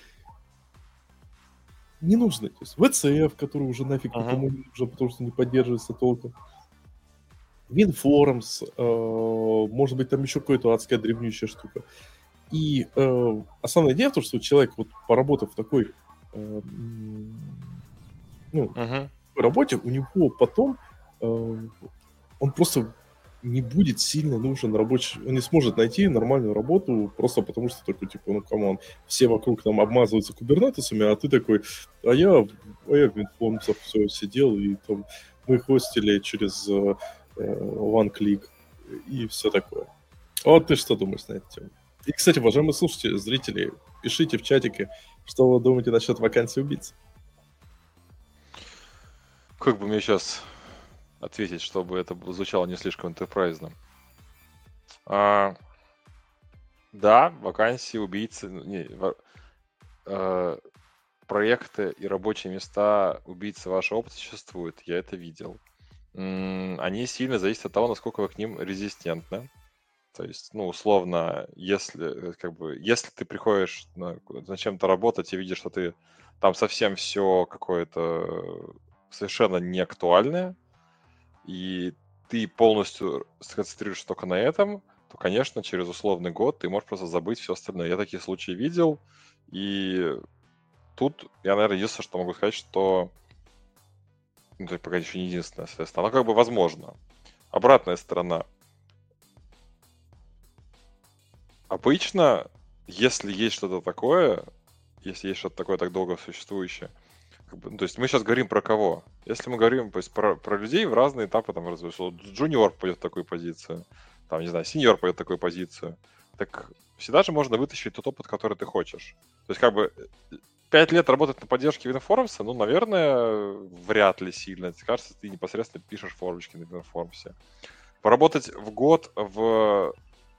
не нужны. То есть VCF, который уже нафиг uh-huh. никому не нужен, потому что не поддерживается толком. WinForms, э, может быть, там еще какая-то адская древнющая штука. И э, основная идея в том, что человек, вот поработав в такой, э, ну, uh-huh. работе, у него потом э, он просто не будет сильно нужен рабочий, он не сможет найти нормальную работу просто потому, что такой, типа, ну, come on, все вокруг там обмазываются кубернетесами, а ты такой, а я, а я в WinForms все сидел, и там мы хостили через э, Э, one click и все такое. Вот ты что думаешь на эту тему? И, кстати, уважаемые слушатели, зрители, пишите в чатике, что вы думаете насчет вакансии убийц. Как бы мне сейчас ответить, чтобы это звучало не слишком интерпрайзно? А, да, вакансии убийцы, не, а, проекты и рабочие места убийцы вашего опыта существуют, я это видел они сильно зависят от того, насколько вы к ним резистентны. То есть, ну, условно, если, э, как бы, если ты приходишь на, на чем-то работать и видишь, что ты там совсем все какое-то совершенно не актуальное, и ты полностью сконцентрируешься только на этом, то, конечно, через условный год ты можешь просто забыть все остальное. Я такие случаи видел, и тут я, наверное, единственное, что могу сказать, что ну, это пока еще не единственное, соответственно, оно как бы возможно. Обратная сторона. Обычно, если есть что-то такое, если есть что-то такое так долго существующее, как бы, ну, то есть мы сейчас говорим про кого? Если мы говорим то есть, про, про людей в разные этапы там развития, джуниор пойдет в такую позицию, там, не знаю, сеньор пойдет в такую позицию, так всегда же можно вытащить тот опыт, который ты хочешь. То есть, как бы, пять лет работать на поддержке WinForms, ну, наверное, вряд ли сильно. Тебе кажется, ты непосредственно пишешь формочки на WinForms. Поработать в год в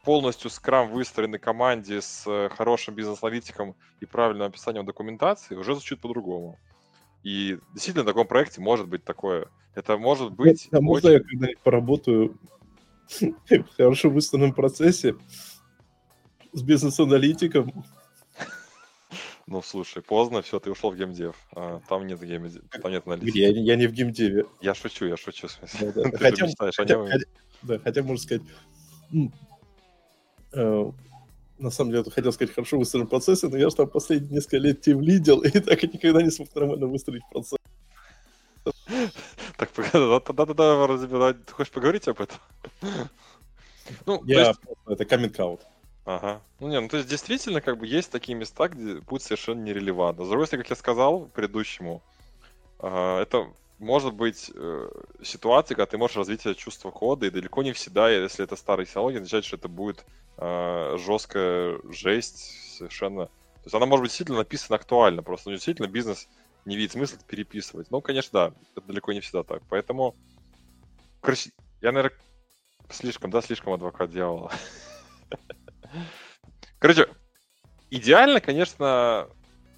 полностью скрам выстроенной команде с хорошим бизнес-аналитиком и правильным описанием документации уже звучит по-другому. И действительно, в таком проекте может быть такое. Это может быть... А можно я когда-нибудь поработаю в хорошо выстроенном процессе с бизнес-аналитиком? Ну, слушай, поздно, все, ты ушел в геймдев. А, там нет геймдев, там нет аналитики. Я, я не в геймдеве. Я шучу, я шучу, в смысле. Да, да. хотя, хотя, хотя, да, хотя, можно сказать, э, на самом деле, хотел сказать, хорошо выстроен процесс, но я же там последние несколько лет тем лидил, и так и никогда не смог нормально выстроить процесс. Так, да-да-да, ты хочешь поговорить об этом? Ну, я, это каминг аут. Ага. Ну не, ну то есть действительно как бы есть такие места, где будет совершенно нерелевантно. С другой стороны, как я сказал предыдущему, э, это может быть э, ситуация, когда ты можешь развить это чувство кода, и далеко не всегда, если это старая технология, означает, что это будет э, жесткая жесть совершенно. То есть она может быть действительно написана актуально, просто ну, действительно бизнес не видит смысла переписывать. Ну, конечно, да, это далеко не всегда так. Поэтому, короче, я, наверное, слишком, да, слишком адвокат дьявола. Короче, идеально, конечно,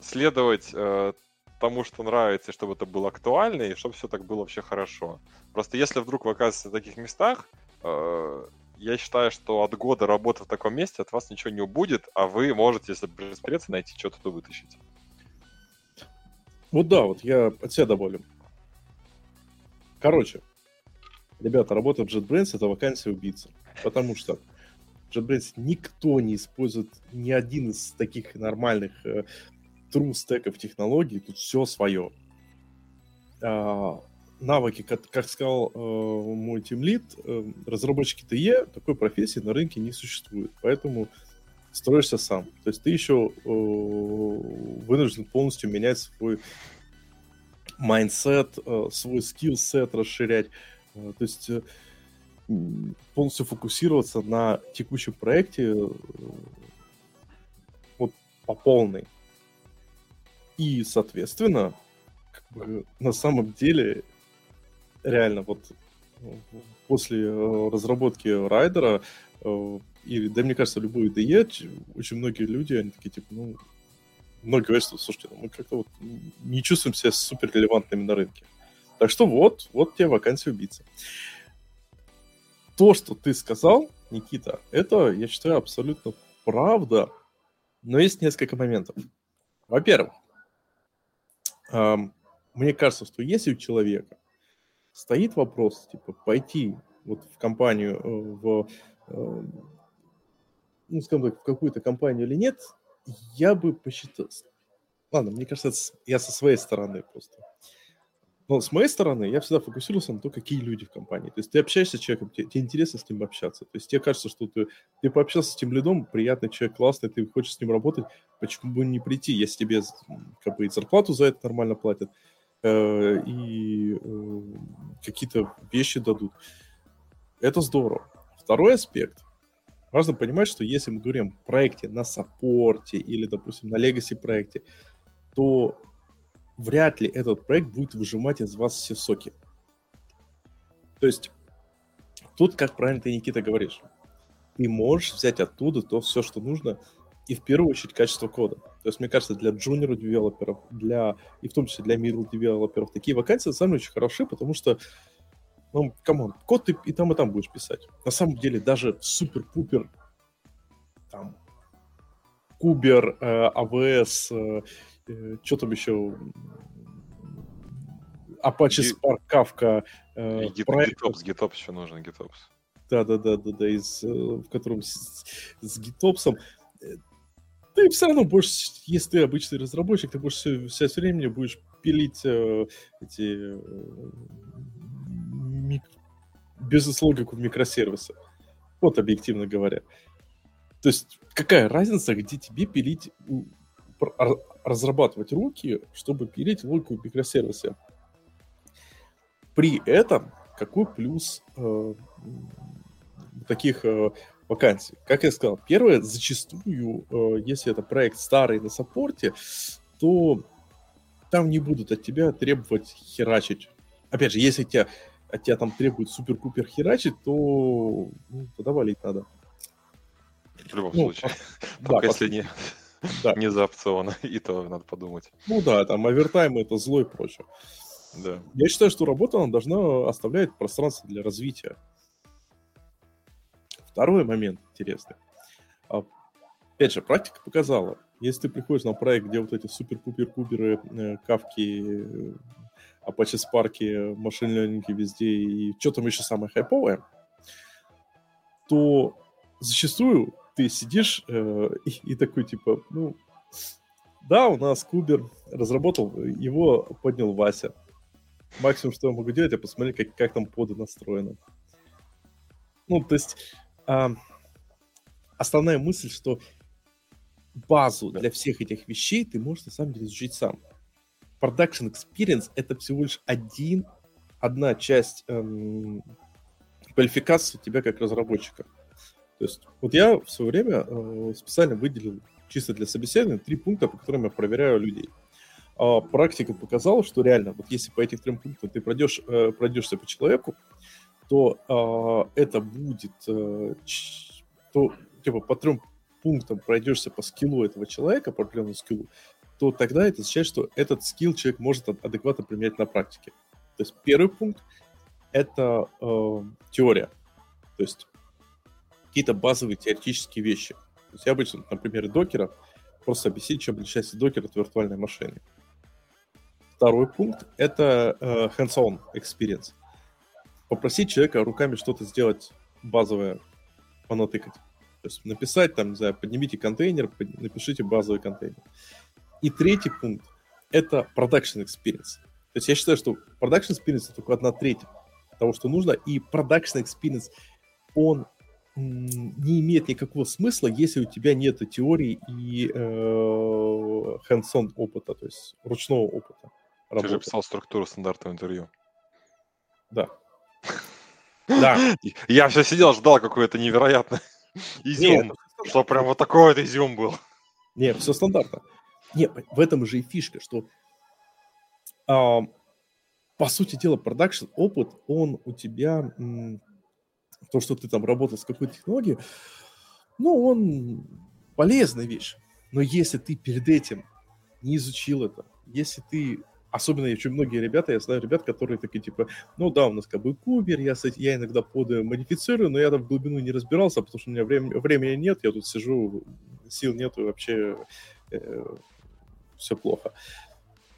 следовать э, тому, что нравится, чтобы это было актуально, и чтобы все так было вообще хорошо. Просто если вдруг вы оказываетесь в таких местах, э, я считаю, что от года работы в таком месте от вас ничего не убудет, а вы можете, если присмотреться, найти что-то то вытащить. Вот да, вот я от себя добавлю. Короче, ребята, работа в JetBrains это вакансия убийцы. Потому что JetBrains никто не использует ни один из таких нормальных э, true стеков технологий, тут все свое. А, навыки, как, как сказал э, мой тимлид, э, разработчики ТЕ такой профессии на рынке не существует, поэтому строишься сам. То есть ты еще э, вынужден полностью менять свой mindset, э, свой skill set расширять. Э, то есть э, полностью фокусироваться на текущем проекте э, вот по полной. И, соответственно, как бы, на самом деле, реально, вот после э, разработки райдера, э, и, да, мне кажется, любой IDE, очень многие люди, они такие, типа, ну, многие говорят, что, слушайте, ну, мы как-то вот не чувствуем себя супер релевантными на рынке. Так что вот, вот тебе вакансия убийцы то, что ты сказал, Никита, это, я считаю, абсолютно правда. Но есть несколько моментов. Во-первых, эм, мне кажется, что если у человека стоит вопрос, типа, пойти вот в компанию, э, в, э, ну, скажем так, в какую-то компанию или нет, я бы посчитал... Ладно, мне кажется, я со своей стороны просто. Но с моей стороны, я всегда фокусировался на то, какие люди в компании. То есть ты общаешься с человеком, тебе, тебе интересно с ним общаться. То есть тебе кажется, что ты, ты пообщался с тем лидом, приятный человек, классный, ты хочешь с ним работать, почему бы не прийти, если тебе как бы и зарплату за это нормально платят, э, и э, какие-то вещи дадут. Это здорово. Второй аспект. Важно понимать, что если мы говорим о проекте на саппорте или, допустим, на легаси проекте, то вряд ли этот проект будет выжимать из вас все соки. То есть тут, как правильно ты, Никита, говоришь, ты можешь взять оттуда то все, что нужно, и в первую очередь качество кода. То есть, мне кажется, для junior девелоперов, для, и в том числе для middle девелоперов, такие вакансии на самом деле очень хороши, потому что, ну, come on, код ты и там, и там будешь писать. На самом деле, даже супер-пупер, там, Кубер, э, э, Э, что там еще? Apache Spark, Kafka, э, И проект, GitOps, GitOps еще нужен, GitOps. да, да, да, да, да, из, э, в котором с, с GitOps. э, Ты все равно будешь, если ты обычный разработчик, ты будешь все, часть времени будешь пилить э, эти э, мик- бизнес-логику в микросервисы. Вот объективно говоря. То есть какая разница, где тебе пилить, разрабатывать руки, чтобы пилить логику в микросервисе. При этом какой плюс э, таких э, вакансий? Как я сказал, первое, зачастую, э, если это проект старый на саппорте, то там не будут от тебя требовать херачить. Опять же, если тебя, от тебя там требуют супер-пупер херачить, то ну, тогда валить надо. В любом Ну, случае. Да, Только пос- если не, да. не за опцион, и то надо подумать. Ну да, там овертайм это зло и прочее. Да. Я считаю, что работа она должна оставлять пространство для развития. Второй момент интересный. А, Опять же, практика показала, если ты приходишь на проект, где вот эти супер-пупер-куберы, э, кавки, э, Apache Spark, машин ленинги везде и что там еще самое хайповое, то зачастую ты сидишь э, и, и такой типа, ну, да, у нас кубер разработал, его поднял Вася. Максимум, что я могу делать, это посмотреть, как, как там поды настроены. Ну, то есть а, основная мысль, что базу для всех этих вещей ты можешь на самом деле изучить сам. Production Experience — это всего лишь один, одна часть эм, квалификации тебя как разработчика. То есть вот я в свое время э, специально выделил чисто для собеседования три пункта, по которым я проверяю людей. А практика показала, что реально, вот если по этим трем пунктам ты пройдешь, э, пройдешься по человеку, то а, это будет, э, то типа по трем пунктам пройдешься по скиллу этого человека, по определенному скиллу, то тогда это означает, что этот скилл человек может ад- адекватно применять на практике. То есть первый пункт — это э, теория. То есть какие-то базовые теоретические вещи. То есть я обычно на примере докера просто объяснить, чем отличается докер от виртуальной машины. Второй пункт — это э, hands-on experience. Попросить человека руками что-то сделать базовое, понатыкать. То есть написать, там, не знаю, поднимите контейнер, под- напишите базовый контейнер. И третий пункт — это production experience. То есть я считаю, что production experience — это только одна треть того, что нужно, и production experience, он не имеет никакого смысла, если у тебя нет теории и э, hands-on опыта, то есть ручного опыта. Ты же работы. писал структуру стандартного интервью. Да. Да. Я все сидел, ждал какой-то невероятный изюм. Что прям вот такой вот изюм был. Не, все стандартно. Не, в этом же и фишка, что по сути дела продакшн опыт, он у тебя то, что ты там работал с какой-то технологией, ну, он полезная вещь. Но если ты перед этим не изучил это, если ты Особенно очень многие ребята, я знаю ребят, которые такие типа, ну да, у нас как бы кубер, я, я иногда поды модифицирую, но я там в глубину не разбирался, потому что у меня времени, времени нет, я тут сижу, сил нету, и вообще все плохо.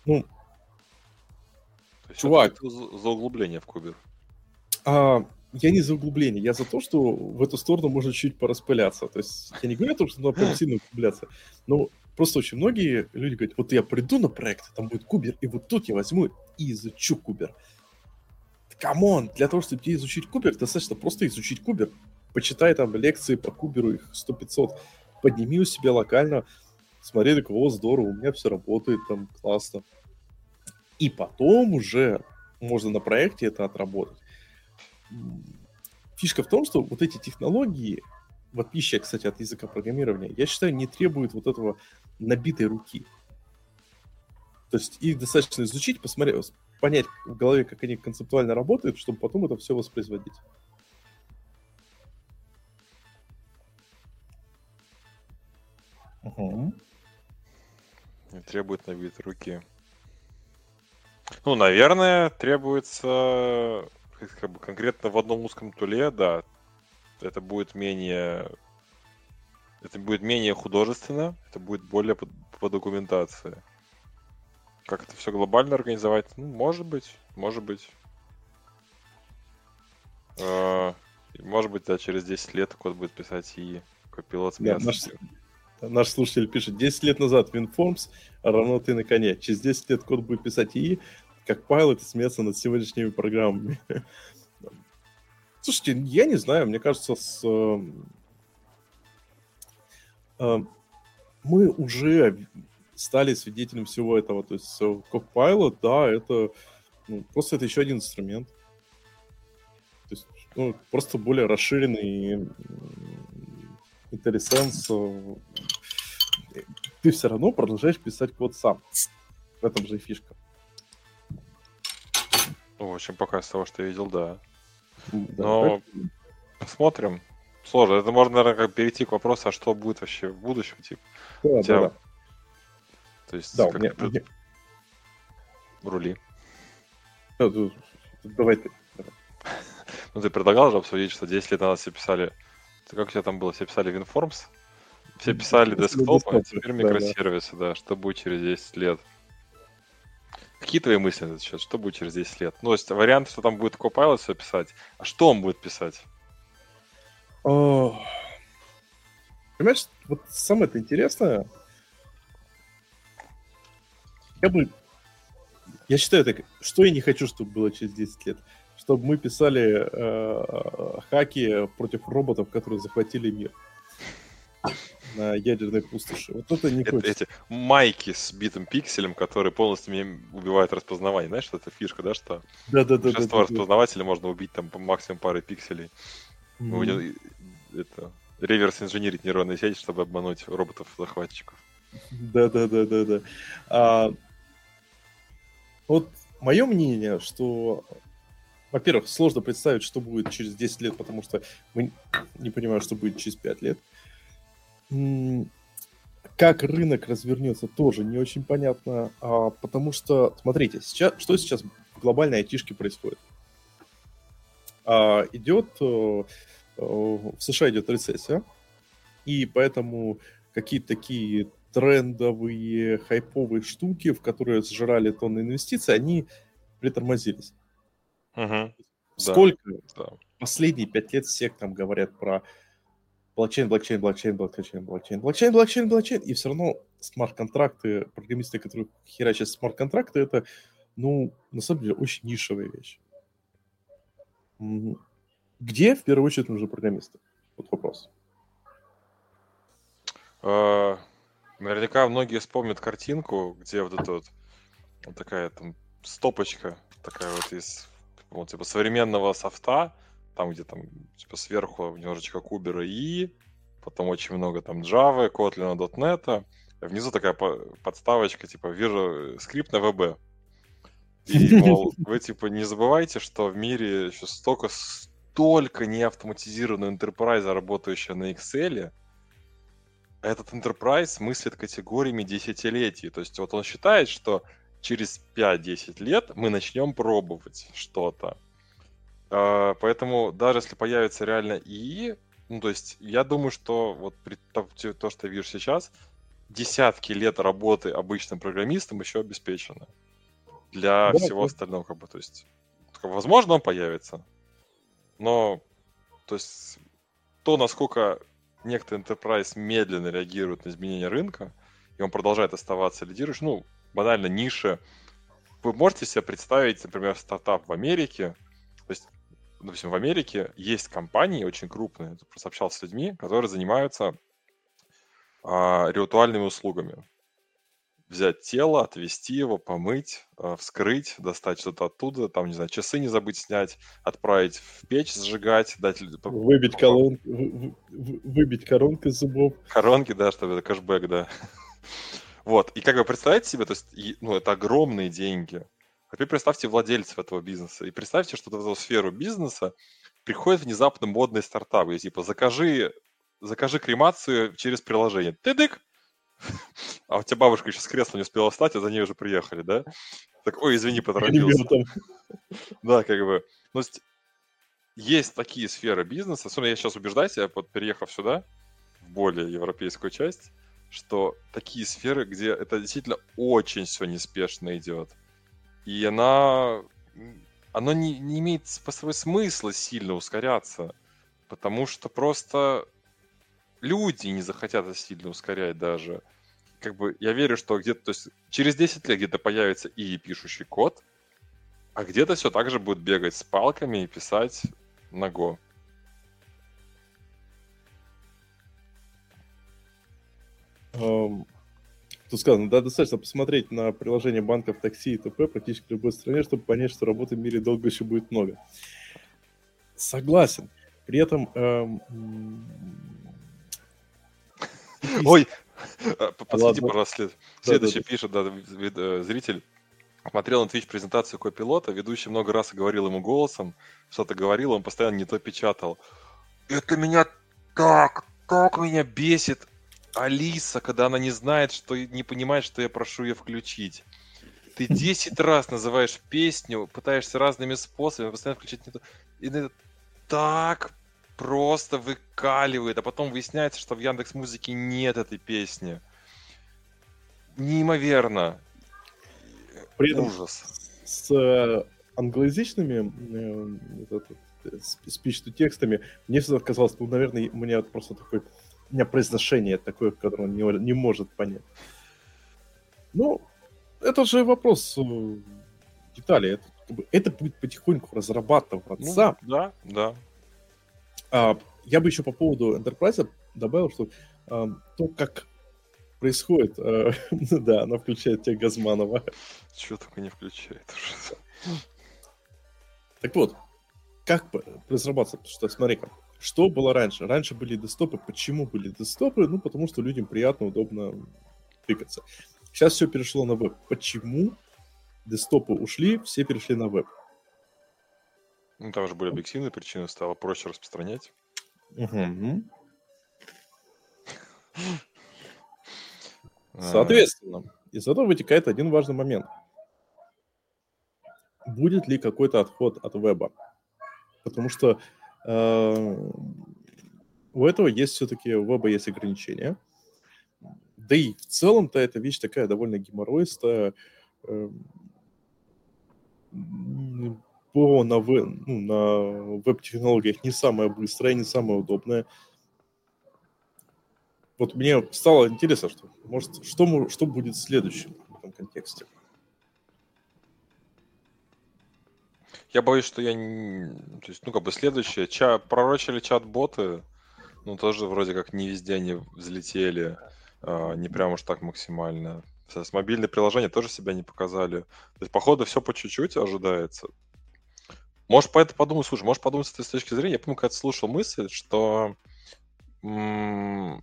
Ну, То есть Чувак. это за за углубление в кубер. а, я не за углубление, я за то, что в эту сторону можно чуть пораспыляться. То есть я не говорю о том, что надо прям сильно углубляться, но просто очень многие люди говорят, вот я приду на проект, там будет кубер, и вот тут я возьму и изучу кубер. Come on, для того, чтобы тебе изучить кубер, достаточно просто изучить кубер. Почитай там лекции по куберу, их 100-500, подними у себя локально, смотри, так, о, здорово, у меня все работает, там, классно. И потом уже можно на проекте это отработать. Фишка в том, что вот эти технологии, в отличие, кстати, от языка программирования, я считаю, не требуют вот этого набитой руки. То есть их достаточно изучить, посмотреть, понять в голове, как они концептуально работают, чтобы потом это все воспроизводить. Мгм. Не требует набитой руки. Ну, наверное, требуется как бы конкретно в одном узком туле, да. Это будет менее... Это будет менее художественно, это будет более по, по документации. как это все глобально организовать? Ну, может быть, может быть. А, может быть, да, через 10 лет код будет писать и копилот с да, наш, наш слушатель пишет, 10 лет назад WinForms равно ты на коне. Через 10 лет код будет писать ИИ, как и смеяться над сегодняшними программами. Слушайте, я не знаю, мне кажется, с... Э, э, мы уже стали свидетелем всего этого. То есть Copilot, да, это ну, просто это еще один инструмент. То есть, ну, просто более расширенный IntelliSense. Ты все равно продолжаешь писать код сам. В этом же и фишка. Ну, в общем, пока с того, что я видел, да. да Но так... посмотрим. Сложно. Это можно, наверное, как перейти к вопросу, а что будет вообще в будущем, типа. Да, тебя... да, да. То есть, да, как меня, ты... рули. Давай ты. Ну, ты предлагал же обсудить, что 10 лет назад все писали... Как у тебя там было? Все писали WinForms? Все писали десктопы, а теперь микросервисы, да. Что будет через 10 лет? Какие твои мысли на этот счет? Что будет через 10 лет? Ну, то есть вариант, что там будет Copilot все писать. А что он будет писать? Понимаешь, вот самое-то интересное, я бы... Я считаю так, что я не хочу, чтобы было через 10 лет. Чтобы мы писали э, хаки против роботов, которые захватили мир на ядерной пустоши. Вот это не это, Эти майки с битым пикселем, которые полностью меня убивают распознавание. Знаешь, что это фишка, да, что да, да, да, большинство да, да, распознавателей да. можно убить там по максимум парой пикселей. Mm-hmm. Это реверс инженерить нейронные сети, чтобы обмануть роботов-захватчиков. Да, да, да, да, да. А, вот мое мнение, что, во-первых, сложно представить, что будет через 10 лет, потому что мы не понимаем, что будет через 5 лет. Как рынок развернется, тоже не очень понятно, а, потому что, смотрите, сейчас, что сейчас в глобальной айтишке происходит? А, идет, э, в США идет рецессия, и поэтому какие-то такие трендовые, хайповые штуки, в которые сжирали тонны инвестиций, они притормозились. Угу. Сколько да, да. последние пять лет всех там говорят про блокчейн, блокчейн, блокчейн, блокчейн, блокчейн, блокчейн, блокчейн, блокчейн, и все равно смарт-контракты, программисты, которые херачат смарт-контракты, это, ну, на самом деле, очень нишевая вещь. Где, в первую очередь, нужны программисты? Вот вопрос. А, Наверняка многие вспомнят картинку, где вот эта вот, вот такая там стопочка, такая вот из вот, типа современного софта, там где там типа сверху немножечко кубера и потом очень много там Java, Kotlin, .NET, а внизу такая подставочка типа Visual скрипт на VB. И, мол, вы типа не забывайте, что в мире еще столько, столько неавтоматизированного enterprise, работающего на Excel, этот enterprise мыслит категориями десятилетий. То есть вот он считает, что через 5-10 лет мы начнем пробовать что-то. А, поэтому даже если появится реально ИИ, ну то есть я думаю, что вот при то, то что я вижу сейчас, десятки лет работы обычным программистом еще обеспечены для да, всего да. остального, как бы, то есть, возможно, он появится, но, то есть, то, насколько некто enterprise медленно реагирует на изменения рынка, и он продолжает оставаться лидирующим, ну, банально ниша. Вы можете себе представить, например, стартап в Америке, то есть, допустим, в Америке есть компании очень крупные, я просто общался с людьми, которые занимаются а, ритуальными услугами взять тело, отвести его, помыть, э, вскрыть, достать что-то оттуда, там, не знаю, часы не забыть снять, отправить в печь, сжигать, дать... Выбить, колон... Выбить коронку из зубов. Коронки, да, чтобы это кэшбэк, да. Вот, и как вы представляете себе, то есть, ну, это огромные деньги. А теперь представьте владельцев этого бизнеса, и представьте, что в эту сферу бизнеса приходит внезапно модный стартап, и типа, закажи, закажи кремацию через приложение. Ты дык, а у тебя бабушка еще с кресла не успела встать, а за ней уже приехали, да? Так, ой, извини, поторопился. Да, как бы. Ну, есть такие сферы бизнеса, особенно я сейчас убеждаюсь, я вот переехав сюда, в более европейскую часть, что такие сферы, где это действительно очень все неспешно идет. И она... Оно не, не имеет по своему смысла сильно ускоряться. Потому что просто люди не захотят сильно ускорять даже. Как бы я верю, что где-то, то есть через 10 лет где-то появится и пишущий код, а где-то все так же будет бегать с палками и писать на Go. Um, тут сказано, да, достаточно посмотреть на приложение банков, такси и т.п. практически в любой стране, чтобы понять, что работы в мире долго еще будет много. Согласен. При этом... Эм... Ой, а, подсвети, пожалуйста, след. Следующий пишет, да, э, зритель. Смотрел на Twitch презентацию копилота, ведущий много раз говорил ему голосом, что-то говорил, он постоянно не то печатал. Это меня так, так меня бесит. Алиса, когда она не знает, что не понимает, что я прошу ее включить. Ты 10 раз называешь песню, пытаешься разными способами, постоянно включить не то. И это так просто выкаливает, а потом выясняется, что в Яндекс Музыке нет этой песни. Неимоверно. При этом Ужас. С э, англоязычными э, спич-текстами мне всегда казалось, ну, наверное, у меня просто такой у меня произношение такое, которое он не, не может понять. Ну, это же вопрос э, деталей. Это, это будет потихоньку разрабатываться. Ну, да, да. А, я бы еще по поводу Enterprise добавил, что а, то, как происходит, а, да, она включает тебя Газманова. Чего только не включает уже. Так вот, как разрабатываться? Потому что, смотри-ка, что было раньше? Раньше были десктопы. Почему были десктопы? Ну, потому что людям приятно, удобно тыкаться. Сейчас все перешло на веб. Почему десктопы ушли, все перешли на веб? Ну, там же были объективные причины, стало проще распространять. Угу. Соответственно, из этого вытекает один важный момент. Будет ли какой-то отход от веба? Потому что у этого есть все-таки, у веба есть ограничения. Да и в целом-то эта вещь такая довольно геморроистая. Э, ПО на, веб, ну, на веб-технологиях не самое быстрое, не самое удобное. Вот мне стало интересно, что, может, что, что будет следующим в этом контексте. Я боюсь, что я не... То есть, ну, как бы следующее. Ча... Пророчили чат-боты, ну, тоже вроде как не везде они взлетели. А, не прям уж так максимально. С мобильные приложения тоже себя не показали. То есть, походу, все по чуть-чуть ожидается. Можешь по это подумать, слушай, можешь подумать с этой точки зрения. Я помню, когда слушал мысль, что м-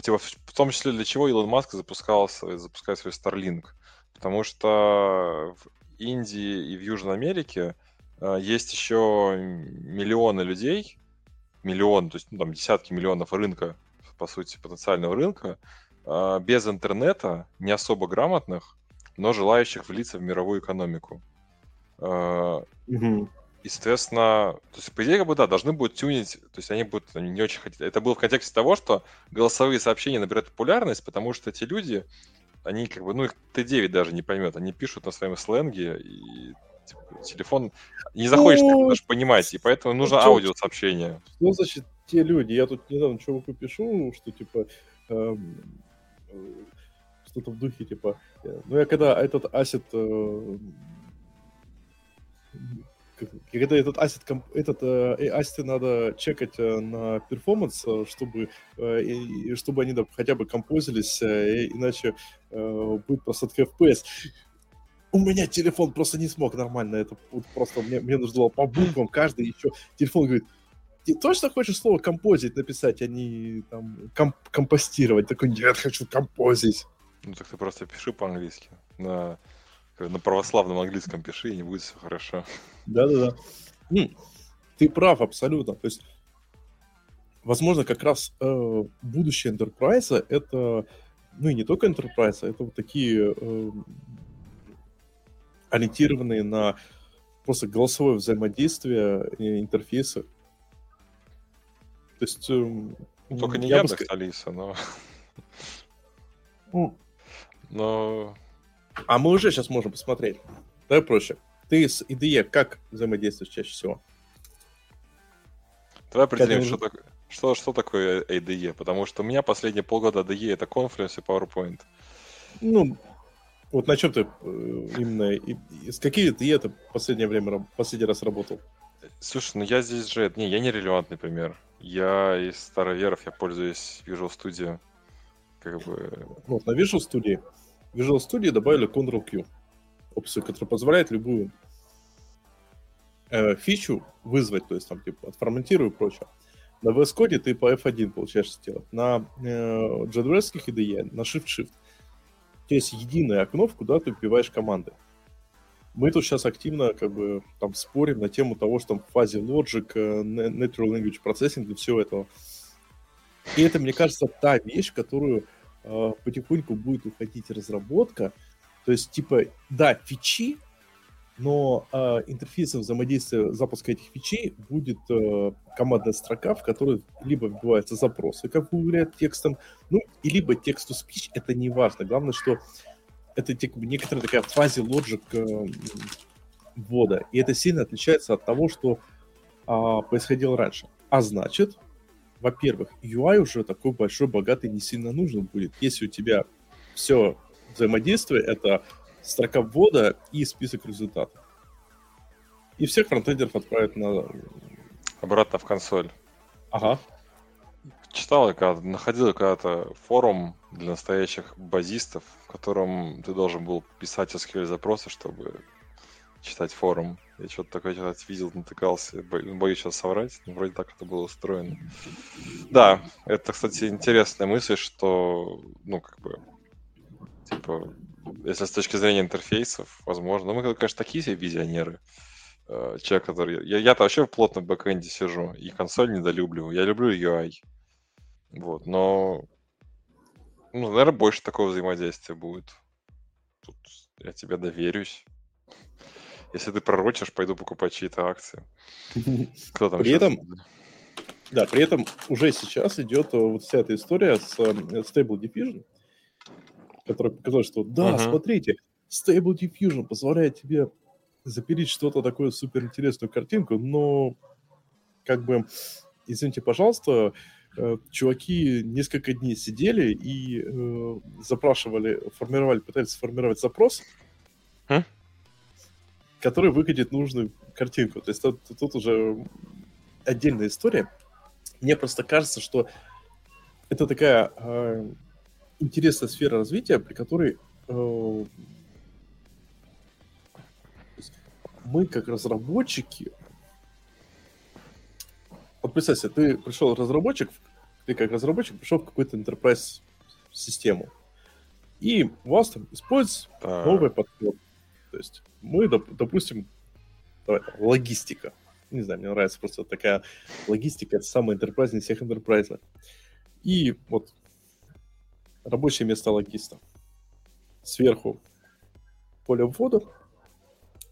типа, в том числе для чего Илон Маск запускал, запускает свой Starlink. Потому что в Индии и в Южной Америке есть еще миллионы людей, миллион, то есть ну, там десятки миллионов рынка, по сути, потенциального рынка, э, без интернета, не особо грамотных, но желающих влиться в мировую экономику. Э, угу. И, соответственно, то есть, по идее, как бы, да, должны будут тюнить, то есть они будут они не очень хотеть. Это было в контексте того, что голосовые сообщения набирают популярность, потому что эти люди, они как бы, ну, их Т9 даже не поймет, они пишут на своем сленге, и типа, телефон не захочет ну, даже понимать, и поэтому ну, нужно аудиосообщение. Что значит те люди? Я тут недавно чуваку пишу, что типа эм, э, что-то в духе типа, э, ну я когда этот асет э, когда этот асет, этот э, асеты надо чекать э, на перформанс, э, чтобы, э, и, чтобы они да, хотя бы композились, э, иначе э, будет просадка FPS. У меня телефон просто не смог нормально, это просто мне, мне нужно было по буквам каждый еще. Телефон говорит, ты точно хочешь слово композить написать, а не там комп компостировать? Такой, нет, хочу композить. Ну так ты просто пиши по-английски. На на православном английском пиши, и не будет все хорошо. Да-да-да. Ты прав абсолютно. То есть, возможно, как раз э, будущее Enterprise это, ну и не только Enterprise, это вот такие э, ориентированные на просто голосовое взаимодействие и интерфейсы. То есть... Э, ну, только не Яндекс, бы... Алиса, но... Ну, Но А мы уже сейчас можем посмотреть. Давай проще. Ты с IDE как взаимодействуешь чаще всего? давай определим, Когда что, так- что, что такое ADE, потому что у меня последние полгода ADE это Confluence и PowerPoint. Ну, вот на чем ты э, именно... И, и с IDE ты в последнее время последний раз работал? Слушай, ну я здесь же... Не, я не релевантный пример. Я из староверов, я пользуюсь Visual Studio. Как бы... Вот, на Visual Studio. Visual Studio добавили Ctrl-Q. Опцию, которая позволяет любую э, фичу вызвать, то есть там типа отформатирую и прочее. На VS Code ты по F1 получаешь сделать. На э, JDRS IDE на Shift-Shift. У тебя есть единое окно, в куда ты вбиваешь команды. Мы тут сейчас активно как бы там спорим на тему того, что там фазе Logic, э, na- Natural Language Processing и всего этого. И это, мне кажется, та вещь, в которую э, потихоньку будет уходить разработка. То есть, типа, да, фичи, но э, интерфейсом взаимодействия запуска этих фичей будет э, командная строка, в которой либо вбиваются запросы, как уверяет текстом, ну, и либо текст to speech, это не важно. Главное, что это типа, некоторая такая фазе лоджик э, ввода. И это сильно отличается от того, что а, происходило раньше. А значит, во-первых, UI уже такой большой, богатый не сильно нужен будет, если у тебя все взаимодействие — это строка ввода и список результатов. И всех фронтендеров отправят на... Обратно в консоль. Ага. Читал я когда находил когда-то форум для настоящих базистов, в котором ты должен был писать SQL запросы, чтобы читать форум. Я что-то такое что-то видел, натыкался. Бо- Боюсь сейчас соврать, но вроде так это было устроено. Да, это, кстати, интересная мысль, что, ну, как бы, типа, если с точки зрения интерфейсов, возможно, ну, мы, конечно, такие себе визионеры. Э, Человек, который... Я, я-то вообще в плотном бэкэнде сижу, и консоль недолюбливаю. Я люблю UI. Вот, но, ну, наверное, больше такого взаимодействия будет. Тут я тебе доверюсь. Если ты пророчишь, пойду покупать чьи-то акции. Кто там При щас? этом- Да, при этом уже сейчас идет вот вся эта история с э, Stable Diffusion, которая показала, что да, Мгм. смотрите, Stable Diffusion позволяет тебе запилить что-то такое суперинтересную картинку, но как бы, извините, пожалуйста, э, чуваки несколько дней сидели и э, запрашивали, формировали, пытались сформировать запрос, Хм? который выкатит нужную картинку. То есть тут, тут уже отдельная история. Мне просто кажется, что это такая э, интересная сфера развития, при которой э, мы как разработчики вот представь себе, ты пришел разработчик, ты как разработчик пришел в какую-то enterprise систему, и у вас там используется Да. новый подход. То есть мы, доп- допустим, давай, там, логистика. Не знаю, мне нравится просто такая логистика, это самая enterprise из всех enterprise. И вот рабочее место логиста. Сверху поле ввода,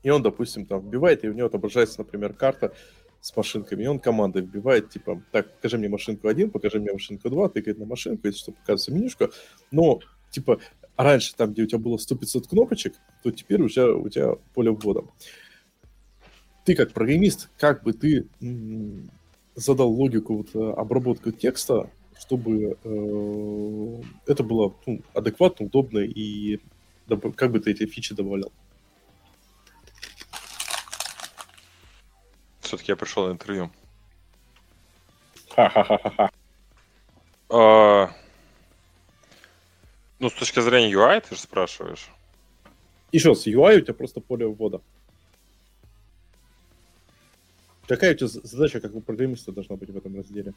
и он, допустим, там вбивает, и у него отображается, например, карта с машинками, и он командой вбивает, типа, так, покажи мне машинку 1, покажи мне машинку 2, тыкает на машинку, если что, показывается менюшка, но, типа, раньше там, где у тебя было 100-500 кнопочек, то теперь уже у тебя поле ввода. Ты как программист, как бы ты задал логику вот, э, обработку текста, чтобы э, это было ну, адекватно, удобно и как бы ты эти фичи добавлял? Все-таки я пришел на интервью. Ха-ха-ха-ха. А, Ну, с точки зрения UI, ты же спрашиваешь. Еще с UI у тебя просто поле ввода. Какая у тебя задача, как у программиста, должна быть в этом разделе?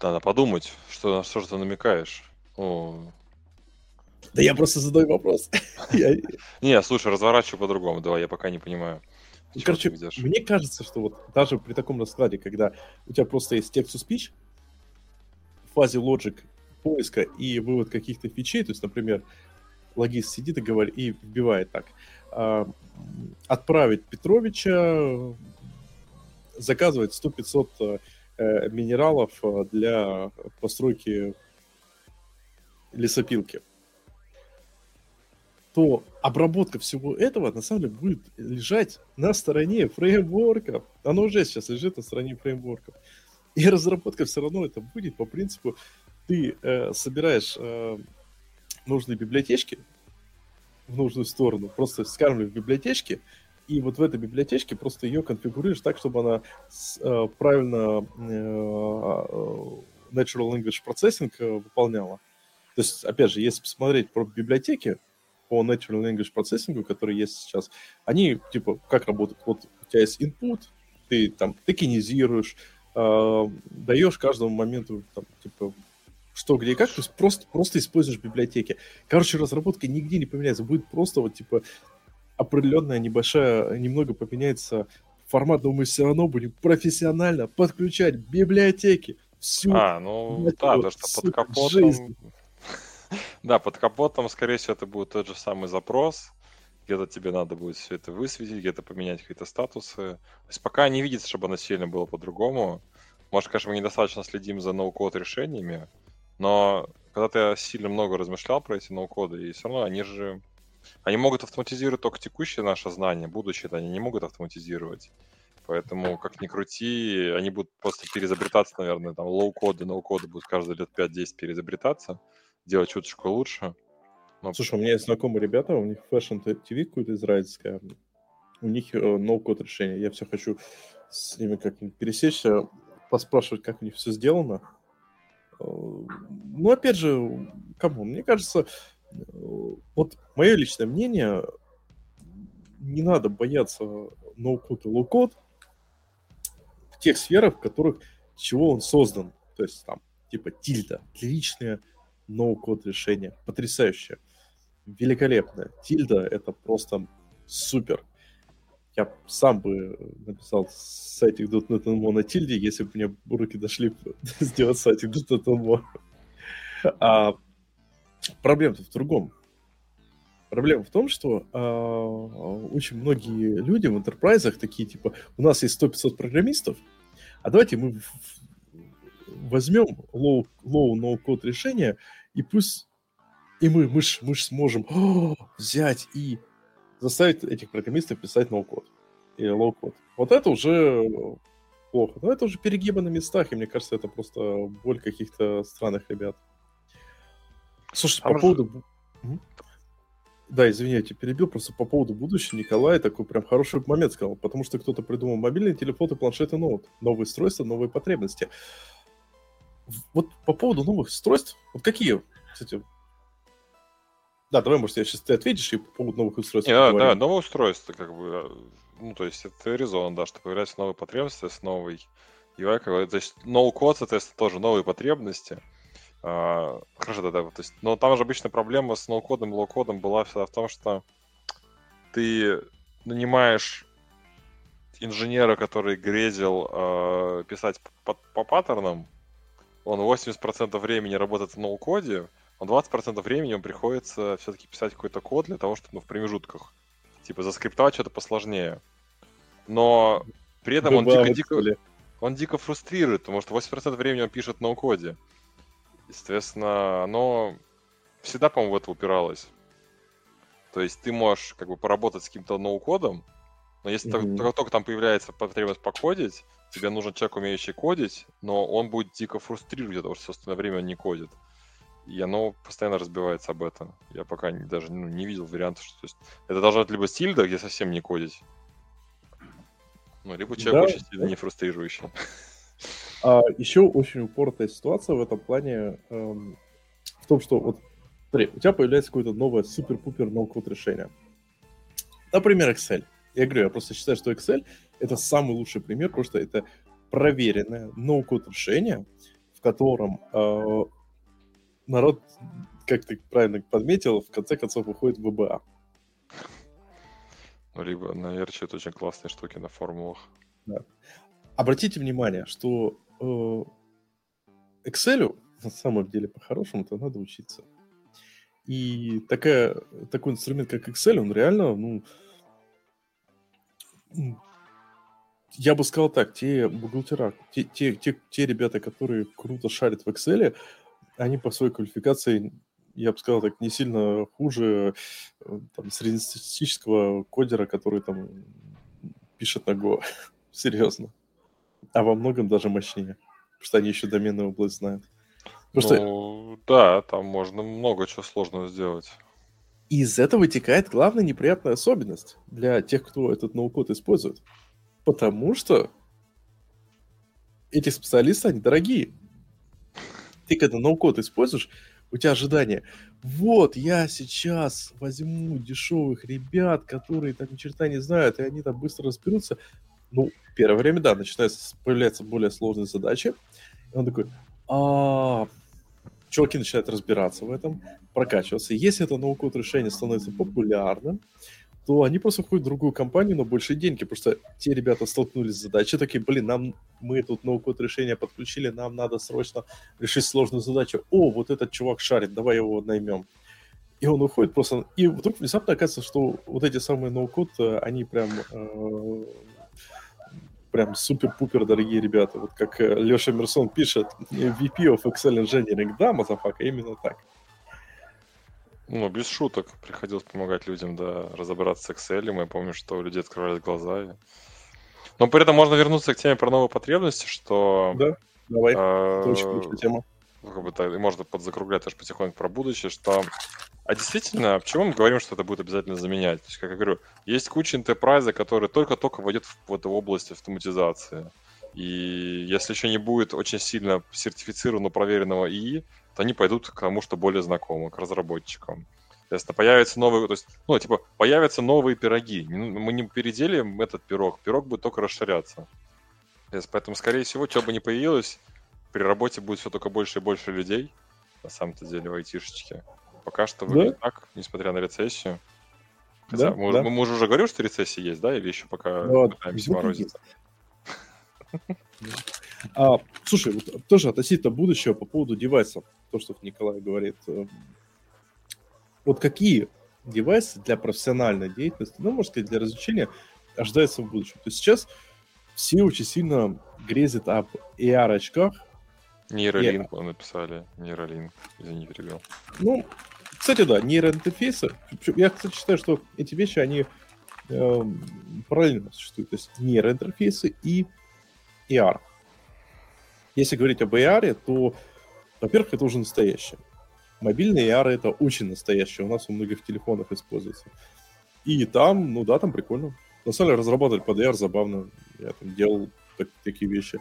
Надо подумать, что, что же ты намекаешь. О, Да я просто задаю вопрос. Не, слушай, разворачивай по-другому. Давай, я пока не понимаю. Ну, Короче, мне кажется, что вот даже при таком раскладе, когда у тебя просто есть text to speech, в фазе logic поиска и вывод каких-то фичей, то есть, например, логист сидит и говорит, и вбивает так, а, отправить Петровича, заказывать 100-500 э, э, минералов э, для постройки лесопилки, то обработка всего этого на самом деле будет лежать на стороне фреймворков. Оно уже сейчас лежит на стороне фреймворков. И разработка все равно это будет по принципу, ты э, собираешь э, нужные библиотечки в нужную сторону, просто скармливаешь в библиотечке, и вот в этой библиотечке просто ее конфигурируешь так, чтобы она с, э, правильно э, Natural Language Processing э, выполняла. То есть, опять же, если посмотреть про библиотеки по Natural Language Processing, которые есть сейчас, они, типа, как работают? Вот у тебя есть input, ты там токенизируешь, э, даешь каждому моменту, там, типа, что, где и как, то есть просто, просто используешь библиотеки. Короче, разработка нигде не поменяется, будет просто вот, типа, определенная небольшая, немного поменяется формат, но мы все равно будем профессионально подключать библиотеки. Всю а, ну да, потому что под капотом... Жизнь. Да, под капотом, скорее всего, это будет тот же самый запрос. Где-то тебе надо будет все это высветить, где-то поменять какие-то статусы. То есть пока не видится, чтобы оно сильно было по-другому. Может, конечно, мы недостаточно следим за ноу-код решениями, но когда ты сильно много размышлял про эти ноу-коды, и все равно они же... Они могут автоматизировать только текущее наше знание, будущее они не могут автоматизировать. Поэтому, как ни крути, они будут просто переизобретаться, наверное, там лоу-коды, ноу-коды будут каждые лет 5-10 переизобретаться делать чуточку лучше. Но... Слушай, у меня есть знакомые ребята, у них Fashion TV какое-то израильское, у них ноу-код решение. Я все хочу с ними как-нибудь пересечься, поспрашивать, как у них все сделано. Э, ну, опять же, кому? Мне кажется, э, вот мое личное мнение, не надо бояться no-code и low-code в тех сферах, в которых чего он создан. То есть там типа тильда, отличная no-code решение. Потрясающее. Великолепное. Тильда — это просто супер. Я сам бы написал сайтик .NET на тильде, если бы мне руки дошли сделать сайтик .NET. А проблема-то в другом. Проблема в том, что э, очень многие люди в интерпрайзах такие, типа, у нас есть 100-500 программистов, а давайте мы возьмем low, low no-code решение и пусть и мы, мы ж, мы ж сможем о, взять и заставить этих программистов писать no-code и low-code. Вот это уже плохо. Но это уже перегибы на местах, и мне кажется, это просто боль каких-то странных ребят. Слушай, а по может... поводу... Да, извини, я тебя перебил, просто по поводу будущего Николай такой прям хороший момент сказал, потому что кто-то придумал мобильный телефон и планшет и ноут. Новые устройства, новые потребности вот по поводу новых устройств, вот какие, кстати, да, давай, может, я сейчас ты ответишь и по поводу новых устройств. Да, да, новые устройства, как бы, э, ну, то есть это резон, да, что появляются новые потребности с новой UI, как бы, то есть ноу-код, соответственно, тоже новые потребности. Хорошо, да, да, то есть, но там же обычно проблема с ноу-кодом и лоу-кодом была всегда в том, что ты нанимаешь инженера, который грезил э, писать по, по паттернам, он 80% времени работает в ноу-коде, а 20% времени он приходится все-таки писать какой-то код для того, чтобы ну, в промежутках, типа, заскриптовать что-то посложнее. Но при этом он дико, дико, он дико фрустрирует, потому что 80% времени он пишет в Естественно, оно всегда, по-моему, в это упиралось. То есть ты можешь как бы поработать с каким-то ноу-кодом, но если mm-hmm. только, только там появляется потребность покодить, тебе нужен человек, умеющий кодить, но он будет дико фрустрировать, потому что, собственно, время он не кодит. И оно постоянно разбивается об этом. Я пока не, даже ну, не видел вариантов, что то есть, это должно быть либо стильда, где совсем не кодить, ну, либо человек да, очень сильно не фрустрирующий. А еще очень упоротая ситуация в этом плане эм, в том, что вот смотри, у тебя появляется какое-то новое супер-пупер ноу-код решение. Например, Excel. Я говорю, я просто считаю, что Excel это самый лучший пример, потому что это проверенное ноу-код решение, в котором э, народ, как ты правильно подметил, в конце концов выходит в VBA. Ну, либо наверное, это очень классные штуки на формулах. Да. Обратите внимание, что Excel на самом деле по-хорошему-то надо учиться. И такая, такой инструмент, как Excel, он реально, ну, я бы сказал так, те бухгалтера, те, те, те, те ребята, которые круто шарят в Excel, они по своей квалификации, я бы сказал так, не сильно хуже э, там, среднестатистического кодера, который там пишет на Go. Серьезно. А во многом даже мощнее. Потому что они еще доменную область знают. Потому ну, да, там можно много чего сложного сделать. из этого вытекает главная неприятная особенность для тех, кто этот ноу-код использует. Потому что эти специалисты, они дорогие. Ты когда ноу-код используешь, у тебя ожидание. Вот, я сейчас возьму дешевых ребят, которые там ни черта не знают, и они там быстро разберутся. Ну, первое время, да, начинается появляться более сложные задачи. И он такой, а, чуваки начинают разбираться в этом, прокачиваться. Если это ноу-код решение становится популярным, то они просто входят в другую компанию на большие деньги, что те ребята столкнулись с задачей, такие, блин, нам мы тут no-code решение подключили, нам надо срочно решить сложную задачу. О, вот этот чувак шарит, давай его наймем. И он уходит просто... И вдруг внезапно оказывается, что вот эти самые no-code, э, они прям э, прям супер-пупер дорогие ребята. Вот как э, Леша Мерсон пишет, VP of Excel Engineering, да, motherfucker, именно так. Ну, без шуток. Приходилось помогать людям, да, разобраться с Excel. Мы помню, что у людей открывались глаза. И... Но при этом можно вернуться к теме про новые потребности, что... Да, давай. Это очень крутая тема. Как бы, так, можно подзакруглять тоже потихоньку про будущее, что а действительно, почему мы говорим, что это будет обязательно заменять? То есть, как я говорю, есть куча enterprise, которые только-только войдет в эту область автоматизации. И если еще не будет очень сильно сертифицированного, проверенного ИИ, то они пойдут к тому, что более знакомо, к разработчикам. Соответственно, появятся новые, то есть, ну, типа, появятся новые пироги. Мы не переделим этот пирог, пирог будет только расширяться. Поэтому, скорее всего, что бы ни появилось, при работе будет все только больше и больше людей, на самом-то деле, в айтишечке. Пока что выглядит да? так, несмотря на рецессию. Хотя, да, мы, да. мы же уже говорим, что рецессия есть, да? Или еще пока вот. пытаемся морозиться? А, слушай, вот тоже относительно будущего по поводу девайсов, то, что Николай говорит. Э, вот какие девайсы для профессиональной деятельности, ну, можно сказать, для развлечения, ожидаются в будущем? То есть сейчас все очень сильно грезят об AR-очках. Нейролинк AR. написали. Нейролинк, извини, перебил. Ну, кстати, да, нейроинтерфейсы. Я, кстати, считаю, что эти вещи, они э, параллельно существуют. То есть нейроинтерфейсы и AR. Если говорить об AR, то, во-первых, это уже настоящее. Мобильный AR это очень настоящее. У нас у многих телефонах используется. И там, ну да, там прикольно. На самом деле разрабатывать под AR забавно. Я там делал так, такие вещи.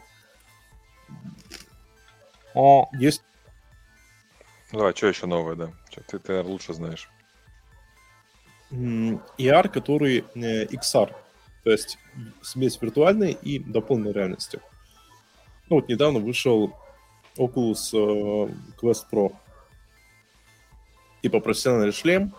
О. Есть Давай, что еще новое, да? Что, ты, ты лучше знаешь. ER, который э, XR, то есть смесь виртуальной и дополненной реальности. Ну вот недавно вышел Oculus э, Quest Pro. Типа профессиональный шлем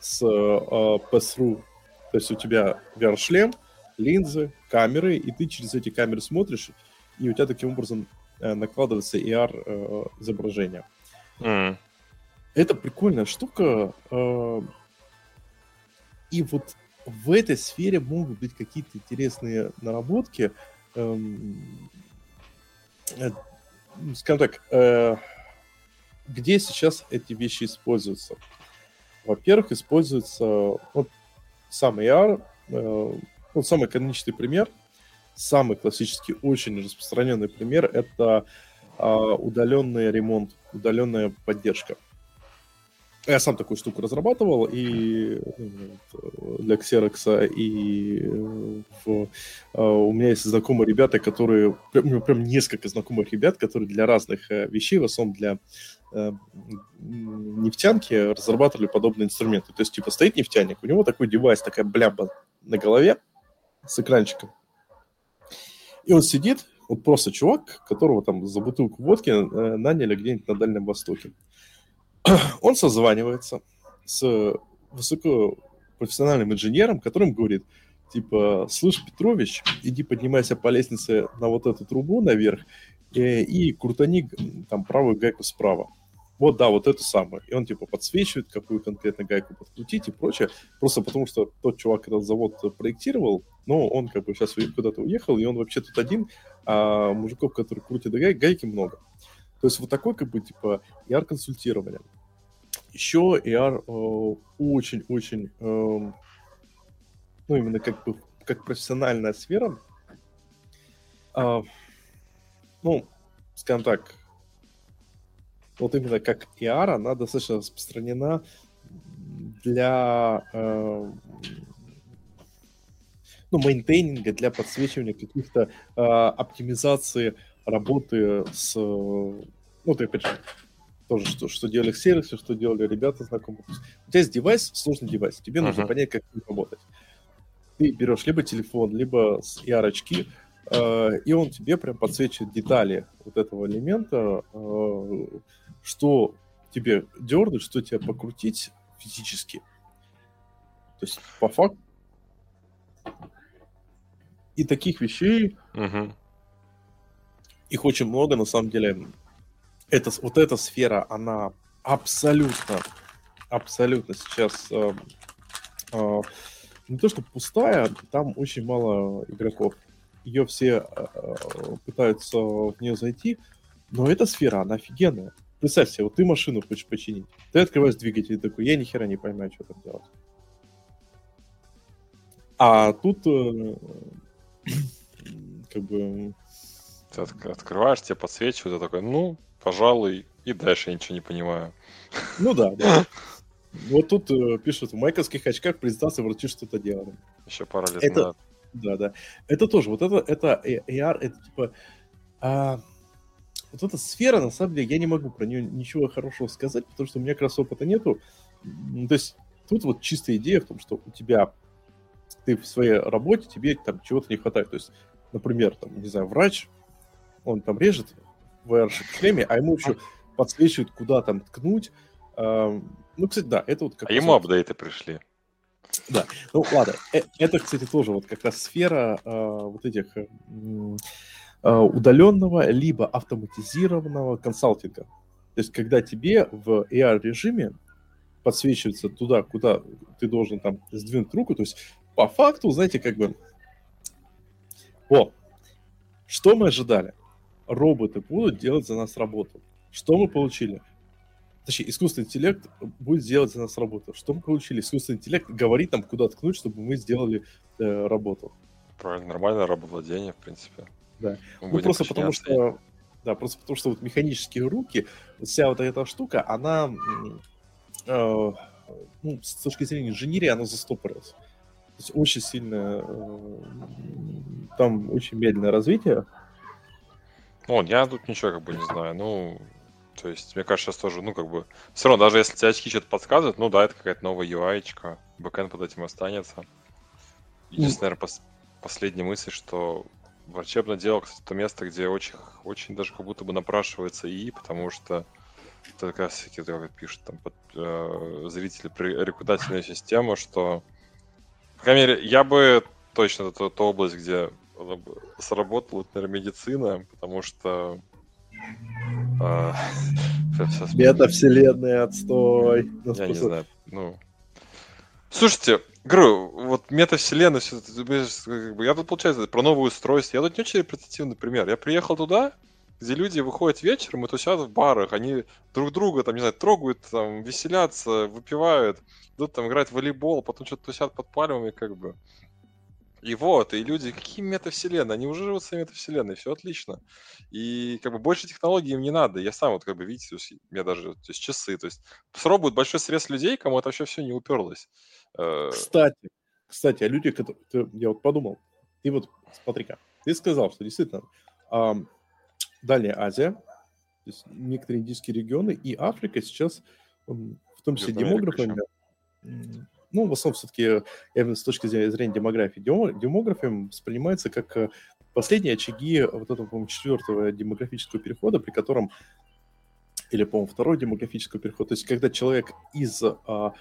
с э, pass-through. То есть у тебя VR-шлем, линзы, камеры, и ты через эти камеры смотришь, и у тебя таким образом накладывается AR изображение. Mm. Это прикольная штука. А, и вот в этой сфере могут быть какие-то интересные наработки. Эм, э, скажем так, э, где сейчас эти вещи используются? Во-первых, используется вот, сам AR, э, вот самый каноничный пример, самый классический, очень распространенный пример, это а, удаленный ремонт, удаленная поддержка. Я сам такую штуку разрабатывал и ну, для Xerox, и в, а, у меня есть знакомые ребята, которые, прям, прям несколько знакомых ребят, которые для разных э, вещей, в основном для э, нефтянки, разрабатывали подобные инструменты. То есть, типа, стоит нефтяник, у него такой девайс, такая бляба на голове с экранчиком. И он сидит, вот просто чувак, которого там за бутылку водки э, наняли где-нибудь на Дальнем Востоке. Он созванивается с высокопрофессиональным инженером, которым говорит, типа, слышь, Петрович, иди поднимайся по лестнице на вот эту трубу наверх и, э, и крутани там правую гайку справа. Вот да, вот это самое. И он типа подсвечивает, какую конкретно гайку подкрутить и прочее. Просто потому что тот чувак этот завод проектировал, но он как бы сейчас куда-то уехал, и он вообще тут один, а мужиков, которые крутят гай, гайки, много. То есть вот такой как бы типа AR-консультирование. Еще AR э, очень-очень, э, ну именно как бы как профессиональная сфера, э, ну, скажем так, вот именно как AR, она достаточно распространена для э, ну, мейнтейнинга, для подсвечивания каких-то э, оптимизации работы с... Ну, ты опять же, тоже, что, что делали сервисы, что делали ребята знакомые. У тебя есть девайс, сложный девайс, тебе uh-huh. нужно понять, как работать. Ты берешь либо телефон, либо с AR-очки, э, и он тебе прям подсвечивает детали вот этого элемента, э, что тебе дернуть, что тебе покрутить физически. То есть, по факту, и таких вещей, угу. их очень много, на самом деле. Это, вот эта сфера, она абсолютно, абсолютно сейчас э, э, не то что пустая, там очень мало игроков. Ее все э, пытаются в нее зайти, но эта сфера, она офигенная. Представь себе, вот ты машину хочешь починить. Ты открываешь двигатель и такой, я ни хера не понимаю, что там делать. А тут э, как бы... Ты от- открываешь, тебе подсвечивают, ты такой, ну, пожалуй, и дальше я ничего не понимаю. Ну да, да. Вот тут э, пишут, в майковских очках презентации врачи что-то делали. Еще пара лет это... назад. Да, да. Это тоже, вот это, это AR, это типа... А, вот эта сфера, на самом деле, я не могу про нее ничего хорошего сказать, потому что у меня как раз опыта нету. То есть тут вот чистая идея в том, что у тебя ты в своей работе, тебе там чего-то не хватает. То есть, например, там, не знаю, врач, он там режет в шлеме, а ему еще подсвечивают, куда там ткнуть. Ну, кстати, да, это вот как А ему апдейты пришли. Да, ну ладно, э, это, кстати, тоже вот как раз сфера вот этих Э, удаленного либо автоматизированного консалтинга. То есть, когда тебе в AR-режиме подсвечивается туда, куда ты должен там сдвинуть руку, то есть по факту, знаете, как бы, о, что мы ожидали? Роботы будут делать за нас работу. Что мы получили? Точнее, искусственный интеллект будет делать за нас работу. Что мы получили? Искусственный интеллект говорит нам, куда ткнуть, чтобы мы сделали э, работу. Правильно, нормальное рабовладение, в принципе. Да. ну, просто потому что, да, просто потому что вот механические руки, вся вот эта штука, она, э, ну, с точки зрения инженерии, она застопорилась. То есть очень сильно, э, там очень медленное развитие. Вот, я тут ничего как бы не знаю, ну, то есть, мне кажется, сейчас тоже, ну, как бы, все равно, даже если тебе очки что-то подсказывают, ну, да, это какая-то новая UI-очка, бэкэнд под этим останется. Единственное, наверное, пос- последняя мысль, что Врачебное дело, кстати, то место, где очень, очень даже как будто бы напрашивается и, потому что это раз таки, как пишут там под, э, зрители при рекрутательную систему, что, по крайней мере, я бы точно это та область, где сработала, наверное, медицина, потому что э, Метавселенная, отстой. Я не знаю, ну... Слушайте, Говорю, вот метавселенная, все, как бы, я тут, получается, про новое устройство. Я тут не очень репрезентативный пример. Я приехал туда, где люди выходят вечером и тусят в барах, они друг друга, там, не знаю, трогают, там, веселятся, выпивают, идут там играть в волейбол, потом что-то тусят под пальмами, как бы. И вот, и люди, какие метавселенные, они уже живут своей метавселенной, все отлично. И как бы больше технологий им не надо. Я сам вот как бы, видите, у меня даже то есть, часы, то есть срок большой срез людей, кому это вообще все не уперлось. Э, кстати, кстати, о людях, которые... Я вот подумал, ты вот, смотри-ка, ты сказал, что действительно эм, Дальняя Азия, то есть некоторые индийские регионы и Африка сейчас, в том числе демографами, ну, в основном все-таки именно с точки зрения демографии, демографией воспринимается как э, последние очаги вот этого, по-моему, четвертого демографического перехода, при котором или, по-моему, второй демографического перехода, то есть когда человек из а,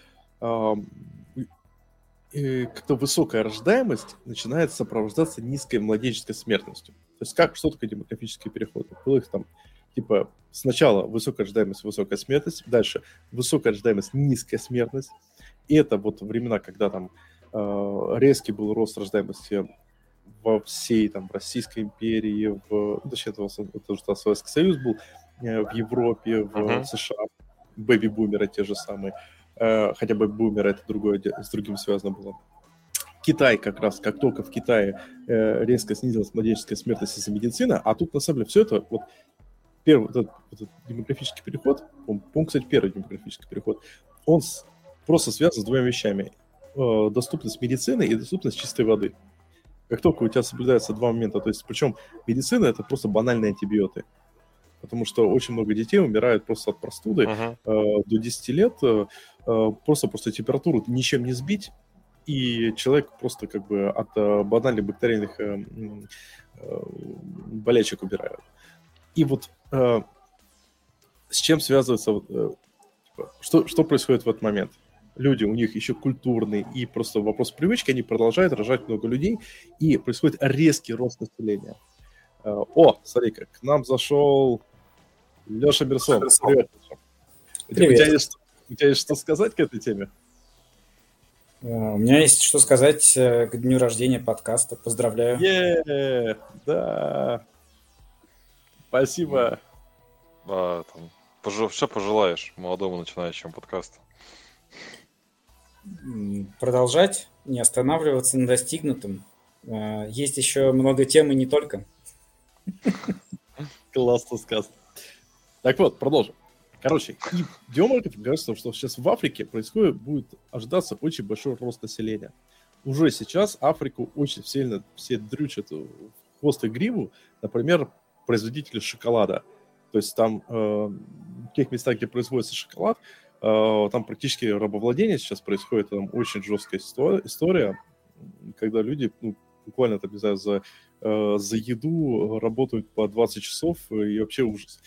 как-то высокая рождаемость начинает сопровождаться низкой младенческой смертностью. То есть как, что такое демографический переход? Был их там типа сначала высокая ожидаемость, высокая смертность, дальше высокая ожидаемость, низкая смертность. И это вот времена, когда там э, резкий был рост рождаемости во всей там Российской империи, в, точнее, это, это уже Советский Союз был, э, в Европе, в uh-huh. США, бэби-бумеры те же самые, хотя бэби-бумеры это другое, с другим связано было. Китай как раз, как только в Китае э, резко снизилась младенческая смертность из-за медицины, а тут на самом деле все это, вот первый вот этот, вот этот демографический переход, по кстати, первый демографический переход, он с, просто связан с двумя вещами. Э, доступность медицины и доступность чистой воды. Как только у тебя соблюдаются два момента, то есть причем медицина это просто банальные антибиоты. Потому что очень много детей умирают просто от простуды uh-huh. э, до 10 лет, э, э, просто просто температуру ничем не сбить, и человек просто как бы от э, банальных бактериальных э, э, болячек убирают. И вот э, с чем связывается, э, типа, что, что происходит в этот момент? Люди, у них еще культурный и просто вопрос привычки, они продолжают рожать много людей, и происходит резкий рост населения. Э, о, смотри, как к нам зашел Леша Берсон. Привет. Привет. У, тебя есть, у тебя есть что сказать к этой теме? Э, у меня есть что сказать э, к дню рождения подкаста. Поздравляю. Yeah, да. Спасибо. Да, там, пожел, что пожелаешь молодому начинающему подкасту? Продолжать, не останавливаться на достигнутом. Э, есть еще много тем и не только. Классно сказано. Так вот, продолжим. Короче, и демократам кажется, что сейчас в Африке происходит, будет ожидаться очень большой рост населения. Уже сейчас Африку очень сильно все дрючат в хвост и гриву, например, производители шоколада. То есть там э, в тех местах, где производится шоколад, э, там практически рабовладение сейчас происходит, там очень жесткая история, когда люди ну, буквально, там, не знаю, за, э, за еду работают по 20 часов, и вообще ужас.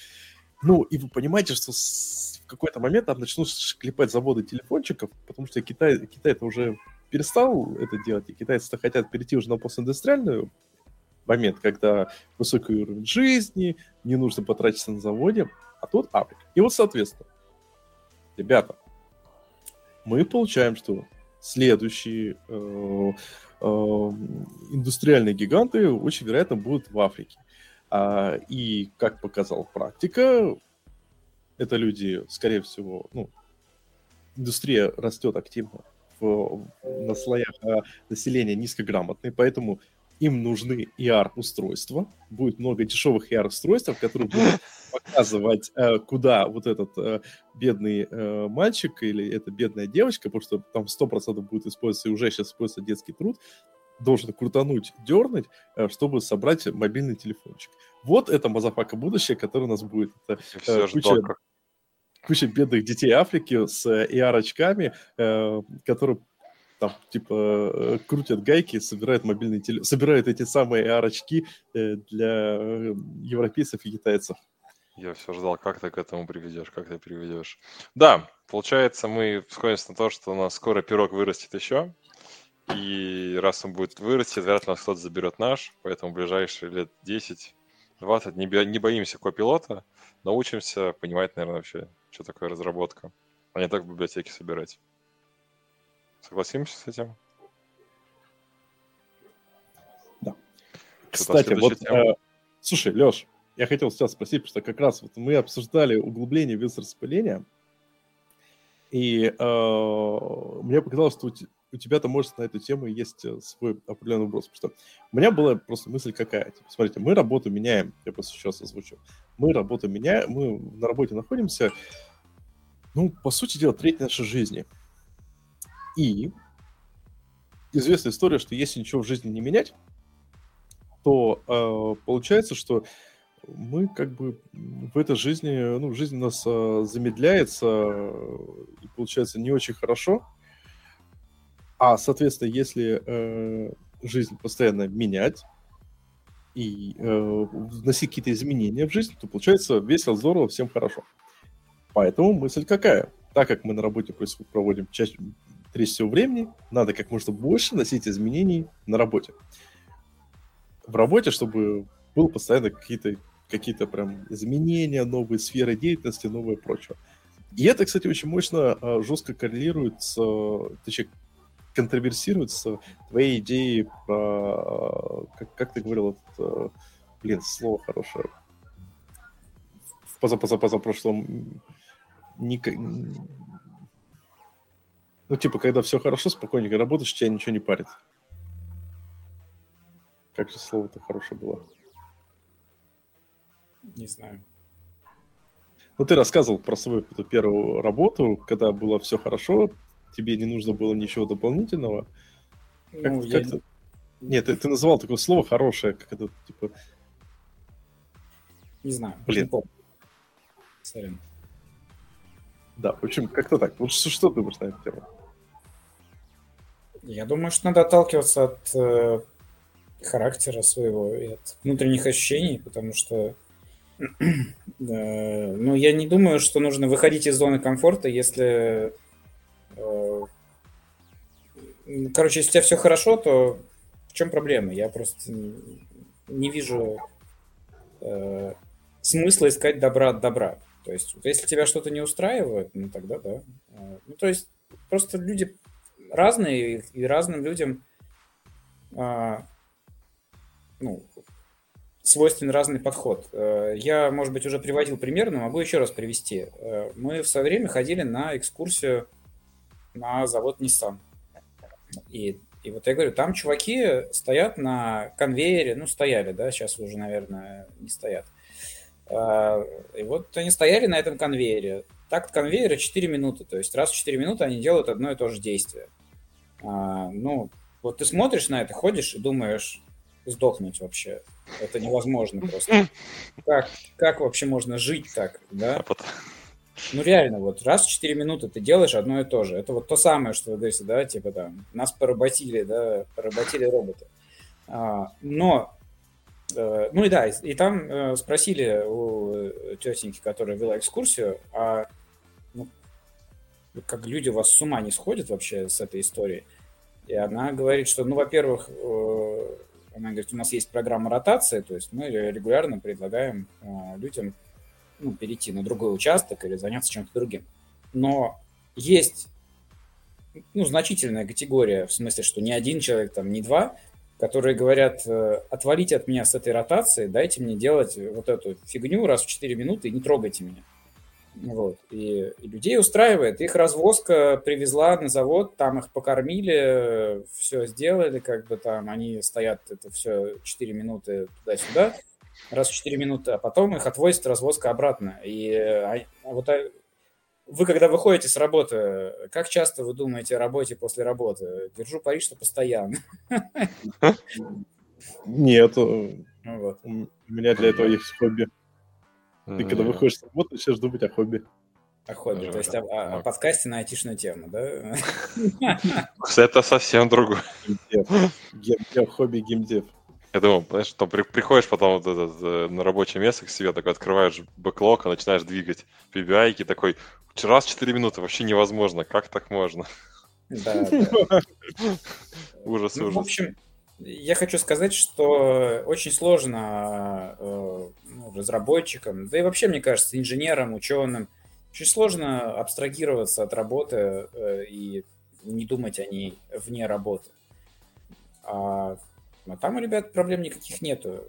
Ну, и вы понимаете, что с... в какой-то момент там начнут клепать заводы телефончиков, потому что Китай, Китай это уже перестал это делать, и китайцы хотят перейти уже на постиндустриальную момент, когда высокий уровень жизни, не нужно потратиться на заводе, а тут Африка. И вот, соответственно, ребята, мы получаем, что следующие э, э, индустриальные гиганты очень вероятно будут в Африке. А, и, как показала практика, это люди, скорее всего, ну, индустрия растет активно в, на слоях а населения низкограмотные, поэтому им нужны AR-устройства. Будет много дешевых AR-устройств, которые будут показывать, э, куда вот этот э, бедный э, мальчик или эта бедная девочка, потому что там 100% будет использоваться, и уже сейчас используется детский труд, должен крутануть, дернуть, э, чтобы собрать мобильный телефончик. Вот это motherfucker будущее, которое у нас будет. Это э, куча, куча бедных детей Африки с AR-очками, э, которые там, типа, крутят гайки, собирают мобильный телефон, собирают эти самые AR-очки для европейцев и китайцев. Я все ждал, как ты к этому приведешь, как ты приведешь. Да, получается, мы сходимся на то, что у нас скоро пирог вырастет еще. И раз он будет вырасти, вряд ли нас кто-то заберет наш, поэтому в ближайшие лет 10 20 не, не боимся копилота, научимся понимать, наверное, вообще, что такое разработка, а не так в библиотеке собирать. Согласимся с этим? Да. Кстати, вот, э, слушай, Леш, я хотел сейчас спросить, потому что как раз вот мы обсуждали углубление без распыления, и э, мне показалось, что у тебя-то, может, на эту тему есть э, свой определенный вопрос. Потому что у меня была просто мысль какая. Типа, смотрите, мы работу меняем, я просто сейчас озвучу. Мы работу меняем, мы на работе находимся, ну, по сути дела, треть нашей жизни. И известная история, что если ничего в жизни не менять, то э, получается, что мы как бы в этой жизни, ну, жизнь у нас э, замедляется, э, и получается не очень хорошо. А, соответственно, если э, жизнь постоянно менять и э, вносить какие-то изменения в жизнь, то получается весело, здорово, всем хорошо. Поэтому мысль какая? Так как мы на работе проводим чаще, треть всего времени, надо как можно больше носить изменений на работе. В работе, чтобы было постоянно какие-то какие-то прям изменения, новые сферы деятельности, новое прочее. И это, кстати, очень мощно а, жестко коррелирует с, точнее, контроверсирует с твоей идеей про, как, как ты говорил, этот, блин, слово хорошее, в позапозапозапрошлом не, ну, типа, когда все хорошо, спокойненько работаешь, тебя ничего не парит. Как же слово-то хорошее было? Не знаю. Ну, ты рассказывал про свою эту первую работу, когда было все хорошо, тебе не нужно было ничего дополнительного. Как, ну, как я... Нет, ты, ты называл такое слово хорошее, как это, типа... Не знаю. Блин. Сорян. Да, в общем, как-то так. Вот что, что ты думаешь на эту тему? Я думаю, что надо отталкиваться от э, характера своего и от внутренних ощущений, потому что э, ну, я не думаю, что нужно выходить из зоны комфорта, если... Э, короче, если у тебя все хорошо, то в чем проблема? Я просто не вижу э, смысла искать добра от добра. То есть, вот если тебя что-то не устраивает, ну тогда да. А, ну, то есть, просто люди разные, и разным людям а, ну, свойственен разный подход. Э, я, может быть, уже приводил пример, но могу еще раз привести. Э, мы в свое время ходили на экскурсию на завод Nissan. И, и вот я говорю, там чуваки стоят на конвейере, ну, стояли, да, сейчас уже, наверное, не стоят. А, и вот они стояли на этом конвейере. Так конвейера 4 минуты, то есть раз в 4 минуты они делают одно и то же действие. А, ну, вот ты смотришь на это, ходишь и думаешь, сдохнуть вообще. Это невозможно просто. Как, как вообще можно жить так, да? Ну реально, вот раз в 4 минуты ты делаешь одно и то же. Это вот то самое, что вы да, типа там, нас поработили, да, поработили роботы. А, но Э, ну и да, и там э, спросили у тетеньки, которая вела экскурсию, а ну, как люди у вас с ума не сходят вообще с этой историей. И она говорит, что, ну, во-первых, э, она говорит, у нас есть программа ротации, то есть мы регулярно предлагаем людям ну, перейти на другой участок или заняться чем-то другим. Но есть ну, значительная категория, в смысле, что не один человек, там, не два, которые говорят, э, отвалите от меня с этой ротации, дайте мне делать вот эту фигню раз в 4 минуты и не трогайте меня. Вот. И, людей устраивает. Их развозка привезла на завод, там их покормили, все сделали, как бы там они стоят, это все 4 минуты туда-сюда, раз в 4 минуты, а потом их отвозит развозка обратно. И а, а вот а, вы, когда выходите с работы, как часто вы думаете о работе после работы? Держу пари, что постоянно. Нет, ну вот. у меня для этого есть хобби. Ты когда выходишь с работы, начинаешь думать о хобби. О хобби, то есть о подкасте на айтишную тему, да? Это совсем другое. Геймдев. Хобби геймдев. Я думал, знаешь, там при, приходишь потом вот этот, э, на рабочее место к себе, такой открываешь бэклог, и начинаешь двигать PBI, такой, раз в 4 минуты вообще невозможно, как так можно? Да, да. Ужас, ну, ужас. В общем, я хочу сказать, что очень сложно э, ну, разработчикам, да и вообще, мне кажется, инженерам, ученым, очень сложно абстрагироваться от работы э, и не думать о ней вне работы. А а там у ребят проблем никаких нету.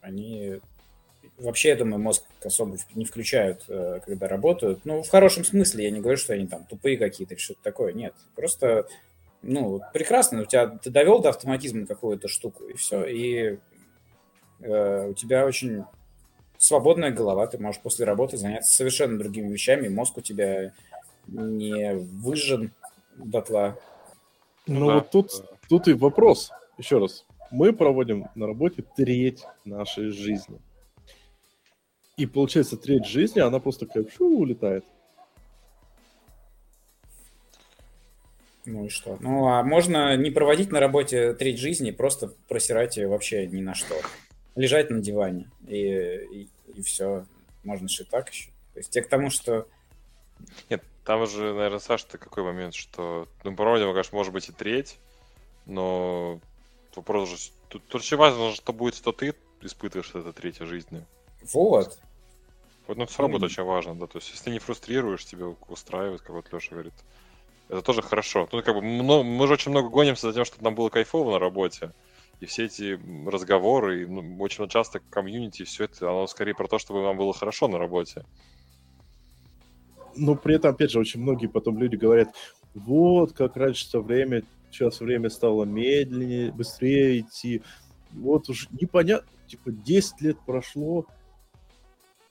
Они вообще, я думаю, мозг особо не включают, э, когда работают. Ну, в хорошем смысле, я не говорю, что они там тупые какие-то или что-то такое. Нет, просто, ну, прекрасно, у тебя, ты довел до автоматизма какую-то штуку, и все, и э, у тебя очень свободная голова, ты можешь после работы заняться совершенно другими вещами, мозг у тебя не выжжен дотла. Ну, ну да. вот тут, тут и вопрос еще раз, мы проводим на работе треть нашей жизни. И получается, треть жизни, она просто как шу, улетает. Ну и что? Ну, а можно не проводить на работе треть жизни, просто просирать ее вообще ни на что. Лежать на диване. И, и, и все. Можно же и так еще. То есть, те к тому, что... Нет, там же, наверное, Саша, ты какой момент, что, ну, проводим, конечно, может быть и треть, но вопрос же... Тут, тут очень важно, что будет, что ты испытываешь это третья жизнь. Вот. Вот, ну, все равно очень важно, да. То есть, если ты не фрустрируешь, тебя устраивает, как вот Леша говорит. Это тоже хорошо. Ну, как бы, мы же очень много гонимся за тем, чтобы нам было кайфово на работе. И все эти разговоры, и, ну, очень часто комьюнити, все это, оно скорее про то, чтобы нам было хорошо на работе. Но при этом, опять же, очень многие потом люди говорят, вот, как раньше-то время, сейчас время стало медленнее, быстрее идти. Вот уж непонятно, типа 10 лет прошло,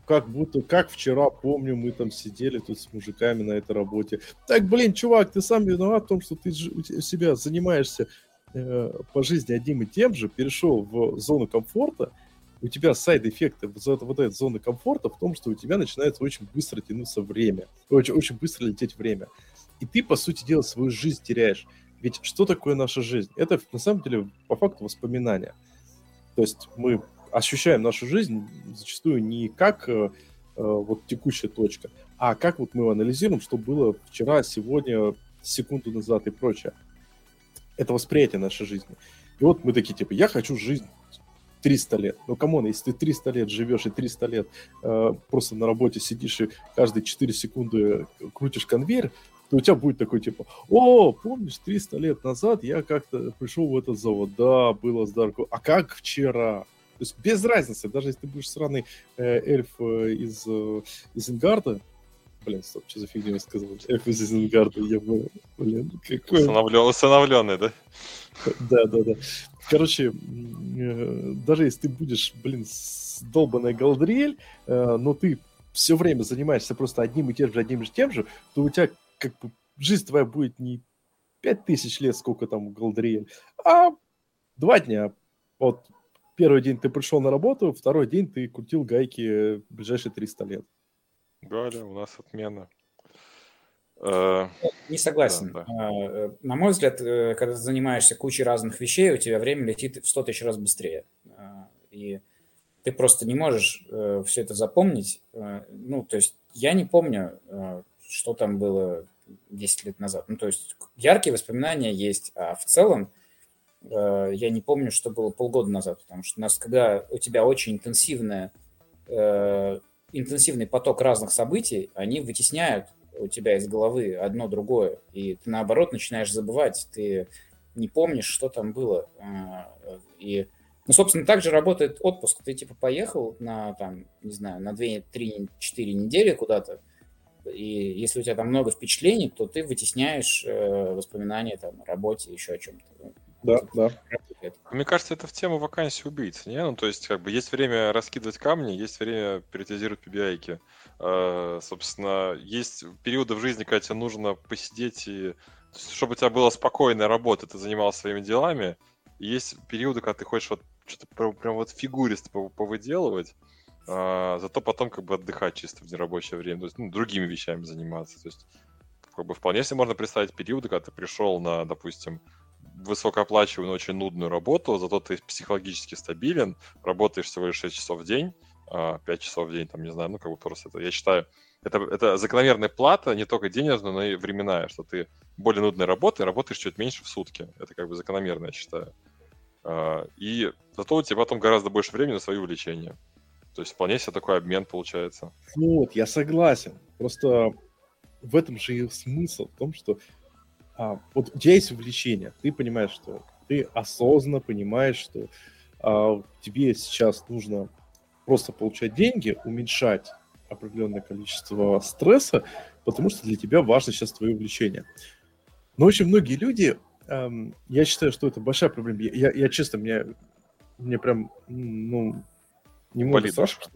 как будто, как вчера, помню, мы там сидели тут с мужиками на этой работе. Так, блин, чувак, ты сам виноват в том, что ты себя занимаешься э, по жизни одним и тем же, перешел в зону комфорта, у тебя сайд-эффекты вот, вот этой зоны комфорта в том, что у тебя начинается очень быстро тянуться время, очень, очень быстро лететь время. И ты, по сути дела, свою жизнь теряешь. Ведь что такое наша жизнь? Это, на самом деле, по факту воспоминания. То есть мы ощущаем нашу жизнь зачастую не как э, э, вот текущая точка, а как вот мы анализируем, что было вчера, сегодня, секунду назад и прочее. Это восприятие нашей жизни. И вот мы такие, типа, я хочу жизнь 300 лет. Ну, come on, если ты 300 лет живешь и 300 лет э, просто на работе сидишь и каждые 4 секунды крутишь конвейер, то у тебя будет такой типа, о, помнишь, 300 лет назад я как-то пришел в этот завод, да, было здорово, а как вчера? То есть без разницы, даже если ты будешь сраный э, эльф э, из, э, из Ингарда, блин, стоп, что за фигню я сказал? Эльф из Изенгарда, я был, блин, какой... Усыновлен, усыновленный, да? Да, да, да. Короче, э, даже если ты будешь, блин, долбанная Галдриэль, э, но ты все время занимаешься просто одним и тем же, одним и тем же, то у тебя как бы жизнь твоя будет не пять тысяч лет, сколько там у Галдриэль, а два дня. Вот первый день ты пришел на работу, второй день ты крутил гайки ближайшие 300 лет. Галя, у нас отмена. Э, не согласен. Да, да. А, э, на мой взгляд, э, когда ты занимаешься кучей разных вещей, у тебя время летит в 100 тысяч раз быстрее. А, и ты просто не можешь все это запомнить. Ну, то есть я не помню, что там было 10 лет назад. Ну, то есть яркие воспоминания есть, а в целом я не помню, что было полгода назад, потому что у нас, когда у тебя очень интенсивная, интенсивный поток разных событий, они вытесняют у тебя из головы одно другое, и ты наоборот начинаешь забывать, ты не помнишь, что там было. А, и, ну, собственно, так же работает отпуск. Ты типа поехал на, там, не знаю, на 2, 3, 4 недели куда-то, и если у тебя там много впечатлений, то ты вытесняешь э, воспоминания там, о работе, еще о чем-то. Да, да. Мне кажется, это в тему вакансии убийц, не? Ну, то есть, как бы, есть время раскидывать камни, есть время приоритизировать PBI-ки. Э, собственно, есть периоды в жизни, когда тебе нужно посидеть и... Чтобы у тебя была спокойная работа, ты занимался своими делами. И есть периоды, когда ты хочешь вот что-то прям, прям вот фигурист повыделывать, а, зато потом как бы отдыхать чисто в нерабочее время, то есть ну, другими вещами заниматься. То есть как бы вполне себе можно представить периоды, когда ты пришел на, допустим, высокооплачиваемую, очень нудную работу, зато ты психологически стабилен, работаешь всего лишь 6 часов в день, 5 а, часов в день, там, не знаю, ну, как бы просто это, я считаю, это, это закономерная плата, не только денежная, но и временная, что ты более нудной работой работаешь чуть меньше в сутки. Это как бы закономерно, я считаю. А, и зато у тебя потом гораздо больше времени на свои увлечения. То есть вполне себе такой обмен получается. Вот, я согласен. Просто в этом же и смысл, в том, что а, вот у тебя есть увлечение, ты понимаешь, что ты осознанно понимаешь, что а, тебе сейчас нужно просто получать деньги, уменьшать определенное количество стресса, потому что для тебя важно сейчас твое увлечение. Но очень многие люди, эм, я считаю, что это большая проблема. Я, я честно, мне, мне прям, ну, немного страшно, что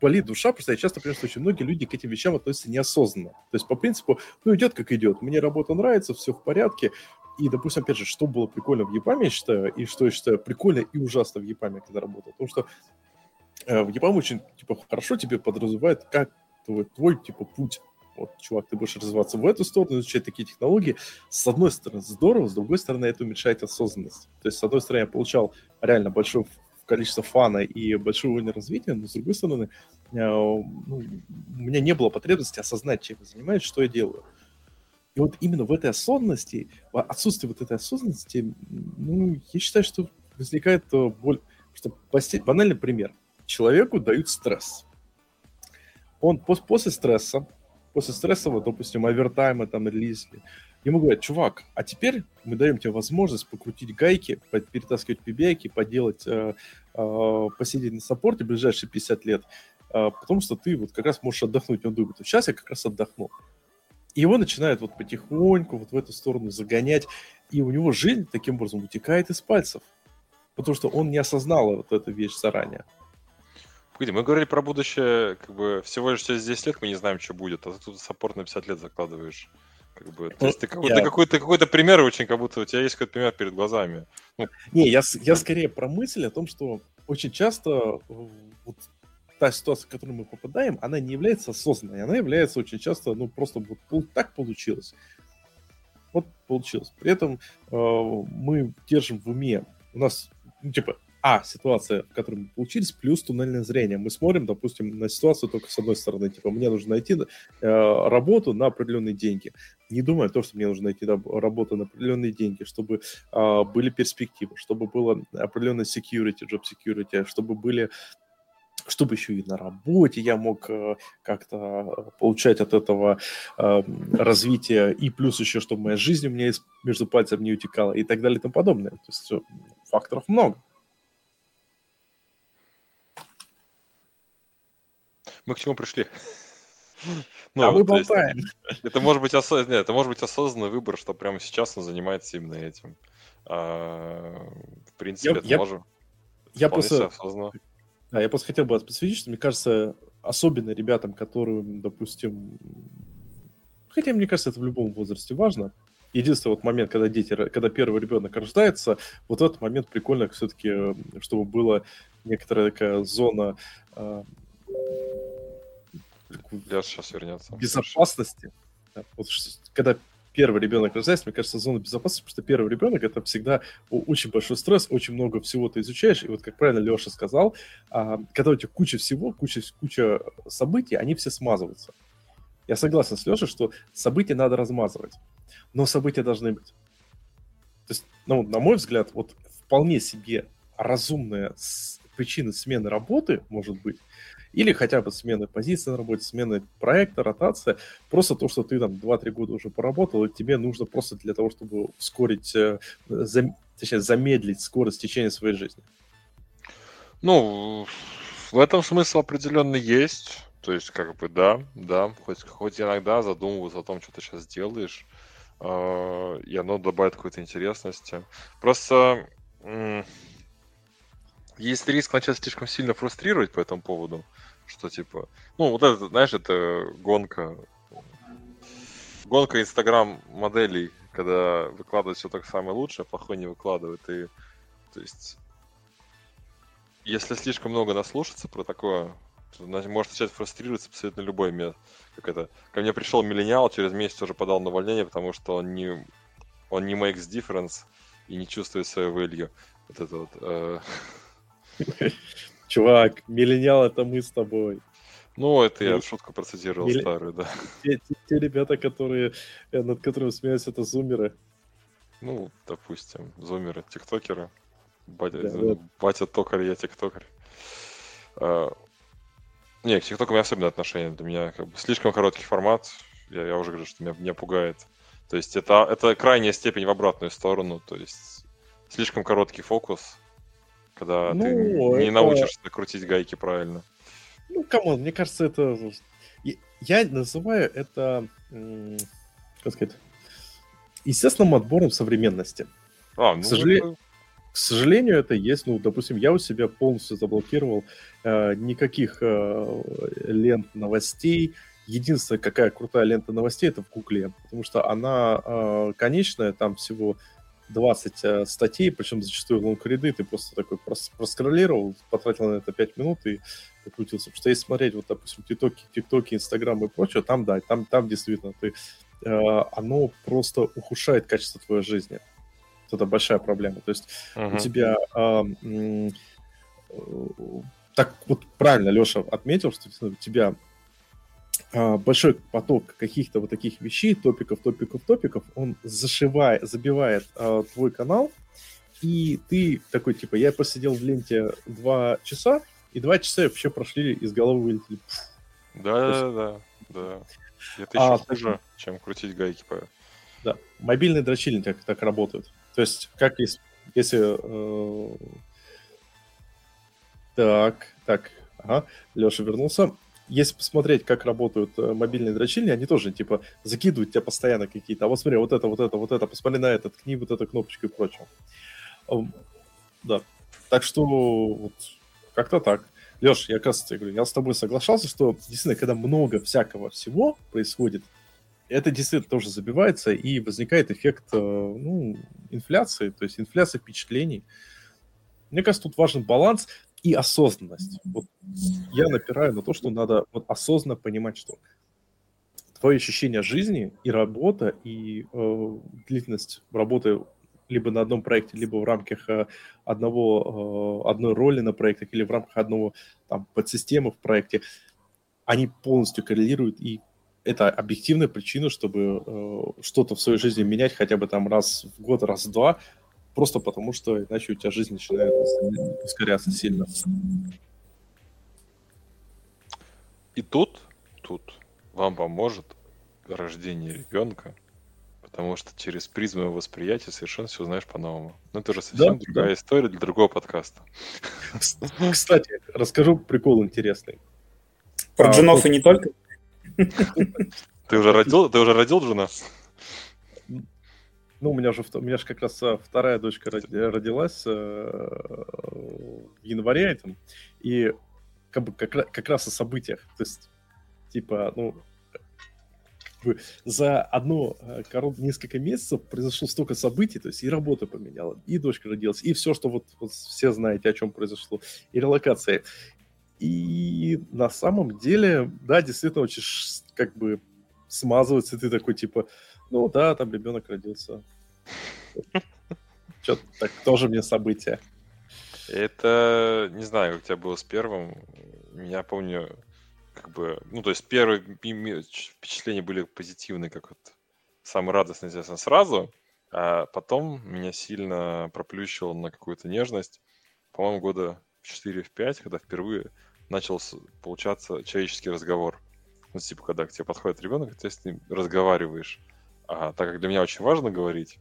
болит душа, просто я часто понимаю, что очень многие люди к этим вещам относятся неосознанно. То есть по принципу, ну, идет как идет. Мне работа нравится, все в порядке. И, допустим, опять же, что было прикольно в Япаме, я считаю, и что я считаю прикольно и ужасно в Япаме, когда работал. Потому что э, в Япаме очень, типа, хорошо тебе подразумевает, как твой, твой, типа, путь. Вот, чувак, ты будешь развиваться в эту сторону, изучать такие технологии. С одной стороны, здорово, с другой стороны, это уменьшает осознанность. То есть, с одной стороны, я получал реально большой количество фана и большой уровень развития, но с другой стороны, э, ну, у меня не было потребности осознать, чем я занимаюсь, что я делаю. И вот именно в этой осознанности, отсутствие вот этой осознанности, ну, я считаю, что возникает э, боль. Что банальный пример. человеку дают стресс. Он пос- после стресса, после стресса, вот, допустим, овертайма там или лизли, ему говорят, чувак, а теперь мы даем тебе возможность покрутить гайки, перетаскивать пибяки, поделать, э, э, посидеть на саппорте ближайшие 50 лет, э, потому что ты вот как раз можешь отдохнуть. Он думает, сейчас я как раз отдохну. И его начинают вот потихоньку вот в эту сторону загонять, и у него жизнь таким образом утекает из пальцев, потому что он не осознал вот эту вещь заранее. Погоди, мы говорили про будущее, как бы, всего лишь через 10 лет мы не знаем, что будет, а ты тут саппорт на 50 лет закладываешь. Как бы, то Ну, есть ты, какой- я- какой-то, какой-то пример очень, как будто у тебя есть какой-то пример перед глазами. Не, я, я скорее про мысль о том, что очень часто э, вот та ситуация, в которую мы попадаем, она не является осознанной, она является очень часто, ну, просто вот так получилось. Вот получилось. При этом э, мы держим в уме, у нас, ну, типа, а, ситуация, в которой мы получились, плюс туннельное зрение. Мы смотрим, допустим, на ситуацию только с одной стороны. Типа, мне нужно найти э, работу на определенные деньги. Не думая о том, что мне нужно найти раб- работу на определенные деньги, чтобы а, были перспективы, чтобы было определенное security, job security, чтобы были чтобы еще и на работе я мог э, как-то получать от этого э, развития, и плюс еще, чтобы моя жизнь у меня из- между пальцев не утекала, и так далее и тому подобное. То есть э, факторов много. Мы к чему пришли? а мы то есть болтаем. Это может быть осознанный, это может быть осознанный выбор, что прямо сейчас он занимается именно этим. А, в принципе, Я- это я- может Я просто, осознанно. да, я просто хотел бы подсветить, что мне кажется, особенно ребятам, которым, допустим, хотя мне кажется, это в любом возрасте важно. Единственный вот момент, когда дети, когда первый ребенок рождается, вот этот момент прикольно все-таки, чтобы была некоторая такая зона э, Леша сейчас вернется. безопасности. Да, вот когда первый ребенок рождается, мне кажется, зона безопасности, потому что первый ребенок это всегда очень большой стресс, очень много всего ты изучаешь, и вот как правильно Леша сказал, а, когда у тебя куча всего, куча, куча событий, они все смазываются. Я согласен с Лешей, что события надо размазывать, но события должны быть. То есть, ну, на мой взгляд, вот вполне себе разумная причина смены работы может быть, или хотя бы смены позиции на работе, смены проекта, ротация, просто то, что ты там 2-3 года уже поработал, и тебе нужно просто для того, чтобы ускорить, э, зам- точнее, замедлить скорость течения своей жизни. Ну, в этом смысл определенно есть. То есть, как бы, да, да, хоть, хоть иногда задумываться о том, что ты сейчас делаешь, э, и оно добавит какой-то интересности. Просто м, есть риск начать слишком сильно фрустрировать по этому поводу, что типа, ну, вот это, знаешь, это гонка, гонка Инстаграм моделей, когда выкладывают все так самое лучшее, а плохое не выкладывают, и, то есть, если слишком много наслушаться про такое, то значит, может начать фрустрироваться абсолютно любой мед. Как это? Ко мне пришел миллениал, через месяц уже подал на увольнение, потому что он не, он не makes difference и не чувствует свою value. Вот это вот. э, Чувак, миллениал это мы с тобой. Ну, это я Милли- шутку процитировал милли- старую, да. Те, те- те ребята, которые, э, над которыми смеются, это зумеры. Ну, допустим, зумеры, тиктокеры. Батя, Да, вот. батя токарь, я тиктокарь. А, Не, к тиктоку у меня особенное отношение. Для меня как бы слишком короткий формат. Я, я уже говорю, что меня, меня пугает. То есть это, это крайняя степень в обратную сторону. То есть слишком короткий фокус, когда ты Ну, не это- научишься крутить гайки правильно. Ну, come on, мне кажется, это... Я- называю это, как сказать, естественным отбором современности. А, ну, К сожалению- это- К сожалению, это есть. Ну, допустим, я у себя полностью заблокировал э, никаких э, лент новостей. Единственная, какая крутая лента новостей, это в Гугле. Потому что она э, конечная, там всего 20 э, статей, причем зачастую лонгриды. Ты просто такой прос- проскроллировал, потратил на это 5 минут и покрутился. Потому что если смотреть, вот, допустим, ТикТоки, ТикТоки, Инстаграм и прочее, там, да, там, там действительно ты, э, оно просто ухудшает качество твоей жизни. Вот это большая проблема. То есть Мгм. у тебя м, э, так вот правильно Леша отметил, что у тебя а, большой поток каких-то вот таких вещей, топиков, топиков, топиков, он зашивает, забивает а, твой канал, и ты такой, типа, я посидел в ленте два часа, и два часа вообще прошли, из головы вылетели. Да, да, да, да. Это А, еще хуже, чем крутить гайки по... Да, мобильные дрочильни так, так работают. То есть, как если... если э, Так, так, ага, Леша вернулся. Если посмотреть, как работают э, мобильные дрочильни, они тоже, типа, закидывают тебя постоянно какие-то. А вот смотри, вот это, вот это, вот это, посмотри на это, ткни вот эту кнопочку и прочее. Да. Так что вот как-то так. Леш, я, кажется, я, говорю, я с тобой соглашался, что действительно, когда много всякого всего происходит, это действительно тоже забивается, и возникает эффект э, ну, инфляции, то есть инфляция впечатлений. Мне кажется, тут важен баланс и осознанность. Вот я напираю на то, что надо вот осознанно понимать, что твое ощущение жизни и работа, и э, длительность работы либо на одном проекте, либо в рамках э, одного, э, одной роли на проектах, или в рамках одного там, подсистемы в проекте, они полностью коррелируют, и это объективная причина, чтобы э, что-то в своей жизни менять хотя бы там раз в год, раз в два, просто потому что иначе у тебя жизнь начинает ускоряться сильно. И тут, тут вам поможет рождение ребенка, потому что через призму восприятия совершенно все узнаешь по-новому. Но это уже совсем Да, другая история для другого подкаста. Кстати, расскажу прикол интересный. Про А, джунов вот- и не только. Ты уже родил, ты уже родил жена? Ну, у меня же у меня же как раз а, вторая дочка роди- родилась э, в январе этом, и как, бы как, как раз о событиях. То есть, типа, ну, как бы за одно э, корот- несколько месяцев произошло столько событий, то есть и работа поменяла, и дочка родилась, и все, что вот, вот все знаете, о чем произошло, и релокация. И на самом деле, да, действительно очень как бы смазывается, ты такой, типа, ну да, там ребенок родился. Что так тоже мне событие. Это, не знаю, как у тебя было с первым. Я помню, как бы, ну, то есть первые впечатления были позитивные, как вот самый радостный, естественно, сразу, а потом меня сильно проплющило на какую-то нежность. По-моему, года в 4-5, когда впервые начал получаться человеческий разговор. Ну, типа, когда к тебе подходит ребенок, ты с ним разговариваешь. А так как для меня очень важно говорить,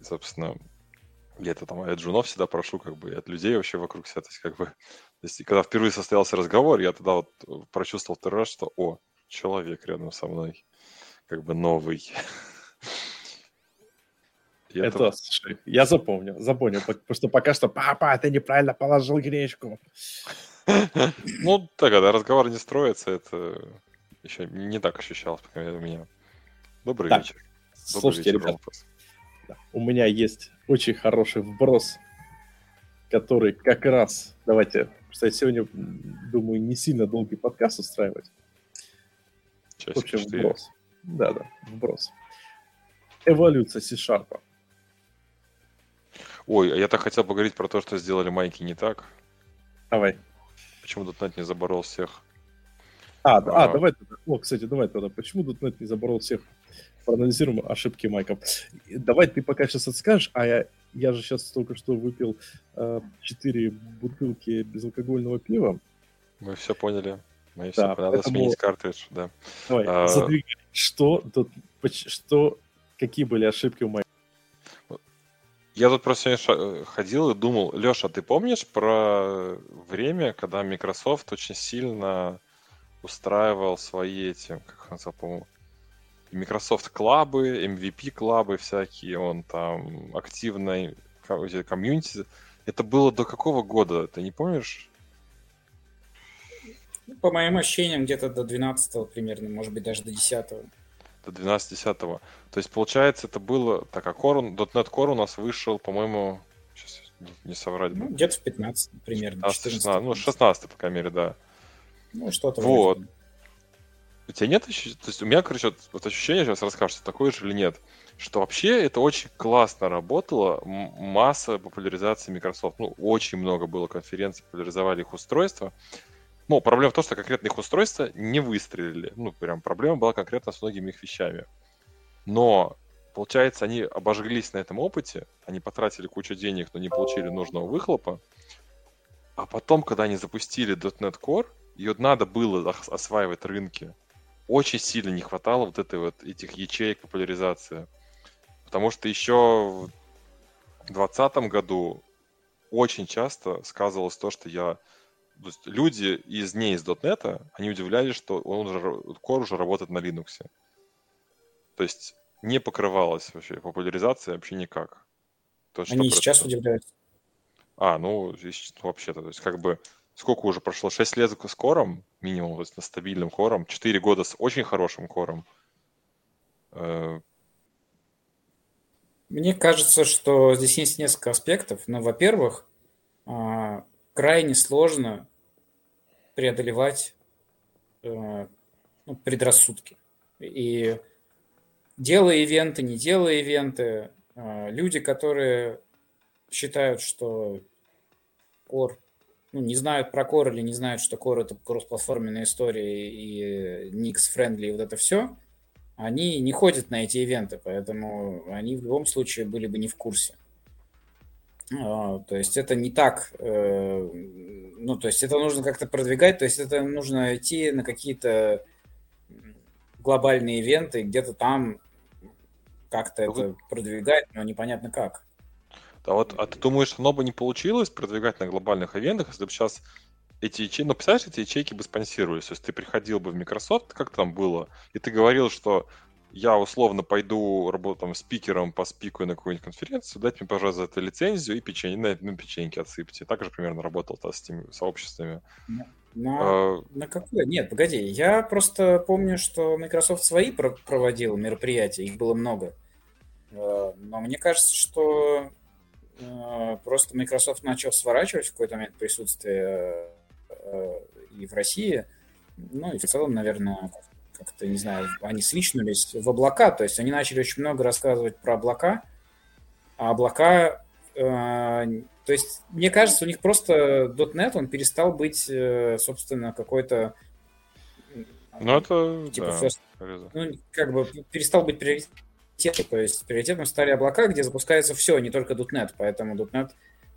и, собственно, я это там от джунов всегда прошу, как бы, и от людей вообще вокруг себя. То есть, как бы, то есть, когда впервые состоялся разговор, я тогда вот э, прочувствовал второй раз, что, о, человек рядом со мной, как бы новый. И Это, слушай, я запомню, запомню, по- потому что пока что, папа, ты неправильно положил гречку. Ну, так, когда разговор не строится, это еще не так ощущалось, по крайней мере, у меня. Добрый Так, вечер. Добрый Слушайте, вечер, ребят. Да. У меня есть очень хороший вброс, который как раз... Давайте, кстати, сегодня, думаю, не сильно долгий подкаст устраивать. В Часик общем, четыре. вброс. Да-да, вброс. Эволюция C-Sharp. Ой, а я так хотел поговорить про то, что сделали майки не так. Давай. Почему .NET не заборол всех? А, а, А. давай тогда. О, кстати, давай тогда. Почему .NET не заборол всех? Проанализируем ошибки Майков. Давай ты пока сейчас отскажешь, а я, я же сейчас только что выпил э, 4 бутылки безалкогольного пива. Мы все поняли. Мы Да, все поняли. Надо поэтому- сменить картридж, да. Давай, А. задвигай. Что, тут, что, какие были ошибки у Майков? Я тут просто сегодня э, ходил и думал, Леша, ты помнишь про время, когда Microsoft очень сильно устраивал свои эти, как назвал, по-моему, Microsoft клабы, MVP клабы всякие, он там активно комьюнити. Это было до какого года? Ты не помнишь? Ну, По моим ощущениям, где-то до 12 примерно, может быть, даже до 10 До 12-10. То есть, получается, это было... Так, а Core, .NET Core у нас вышел, по-моему... Сейчас не, соврать. Ну, где-то в 15 примерно. 15, 14, 16, ну, 16, по крайней мере, да. Ну, что-то Вот. вроде. У тебя нет ощущения? То есть у меня, короче, вот, вот ощущение, сейчас расскажешь, такое же или нет, что вообще это очень классно работало, масса популяризации Microsoft. Ну, очень много было конференций, популяризовали их устройства. Но проблема в том, что конкретно их устройства не выстрелили. Ну, прям проблема была конкретно с многими их вещами. Но, получается, они обожглись на этом опыте, они потратили кучу денег, но не получили нужного выхлопа. А потом, когда они запустили .NET Core, ее надо было осваивать рынки. Очень сильно не хватало вот этой вот этих ячеек популяризации. Потому что еще в 2020 году очень часто сказывалось то, что я... То есть люди из не из .NET, они удивлялись, что он уже, Core уже работает на Linux. То есть не покрывалась вообще популяризация вообще никак. То, они сейчас удивляются. А, ну, вообще-то, то есть как бы сколько уже прошло? 6 лет с кором, минимум, то на стабильным кором, 4 года с очень хорошим кором. Э, Мне кажется, что здесь есть несколько аспектов. Но, во-первых, а, крайне сложно преодолевать э, ну, предрассудки. И делая ивенты, не делая ивенты, а, люди, которые считают, что Core, ну, не знают про Core или не знают, что Core это кроссплатформенная история и Nix friendly и вот это все, они не ходят на эти ивенты, поэтому они в любом случае были бы не в курсе. А, то есть это не так, э, ну, то есть это нужно как-то продвигать, то есть это нужно идти на какие-то глобальные ивенты, где-то там как-то это продвигать, но непонятно как. Да вот, а ты думаешь, оно бы не получилось продвигать на глобальных ивентах, если бы сейчас эти ячейки, ну, представляешь, эти ячейки бы спонсировались, то есть ты приходил бы в Microsoft, как там было, и ты говорил, что я условно пойду работать там спикером по спику на какую-нибудь конференцию, дайте мне, пожалуйста, эту лицензию и печенье, на, на печеньки отсыпьте. Так же примерно работал с этими сообществами. На, а... на какое? Нет, погоди, я просто помню, что Microsoft свои про- проводил мероприятия, их было много. Э, но мне кажется, что просто Microsoft начал сворачивать в какой-то момент присутствие э, и в России, ну и в целом, наверное, как-то, не знаю, они свичнулись в облака, то есть они начали очень много рассказывать про облака, а облака, то есть, мне кажется, у них просто .NET, он перестал быть, собственно, какой-то... Ну, это, типа, да, first, ну, как бы перестал быть приоритетом. То есть приоритетом стали облака, где запускается все, не только .NET. Поэтому .NET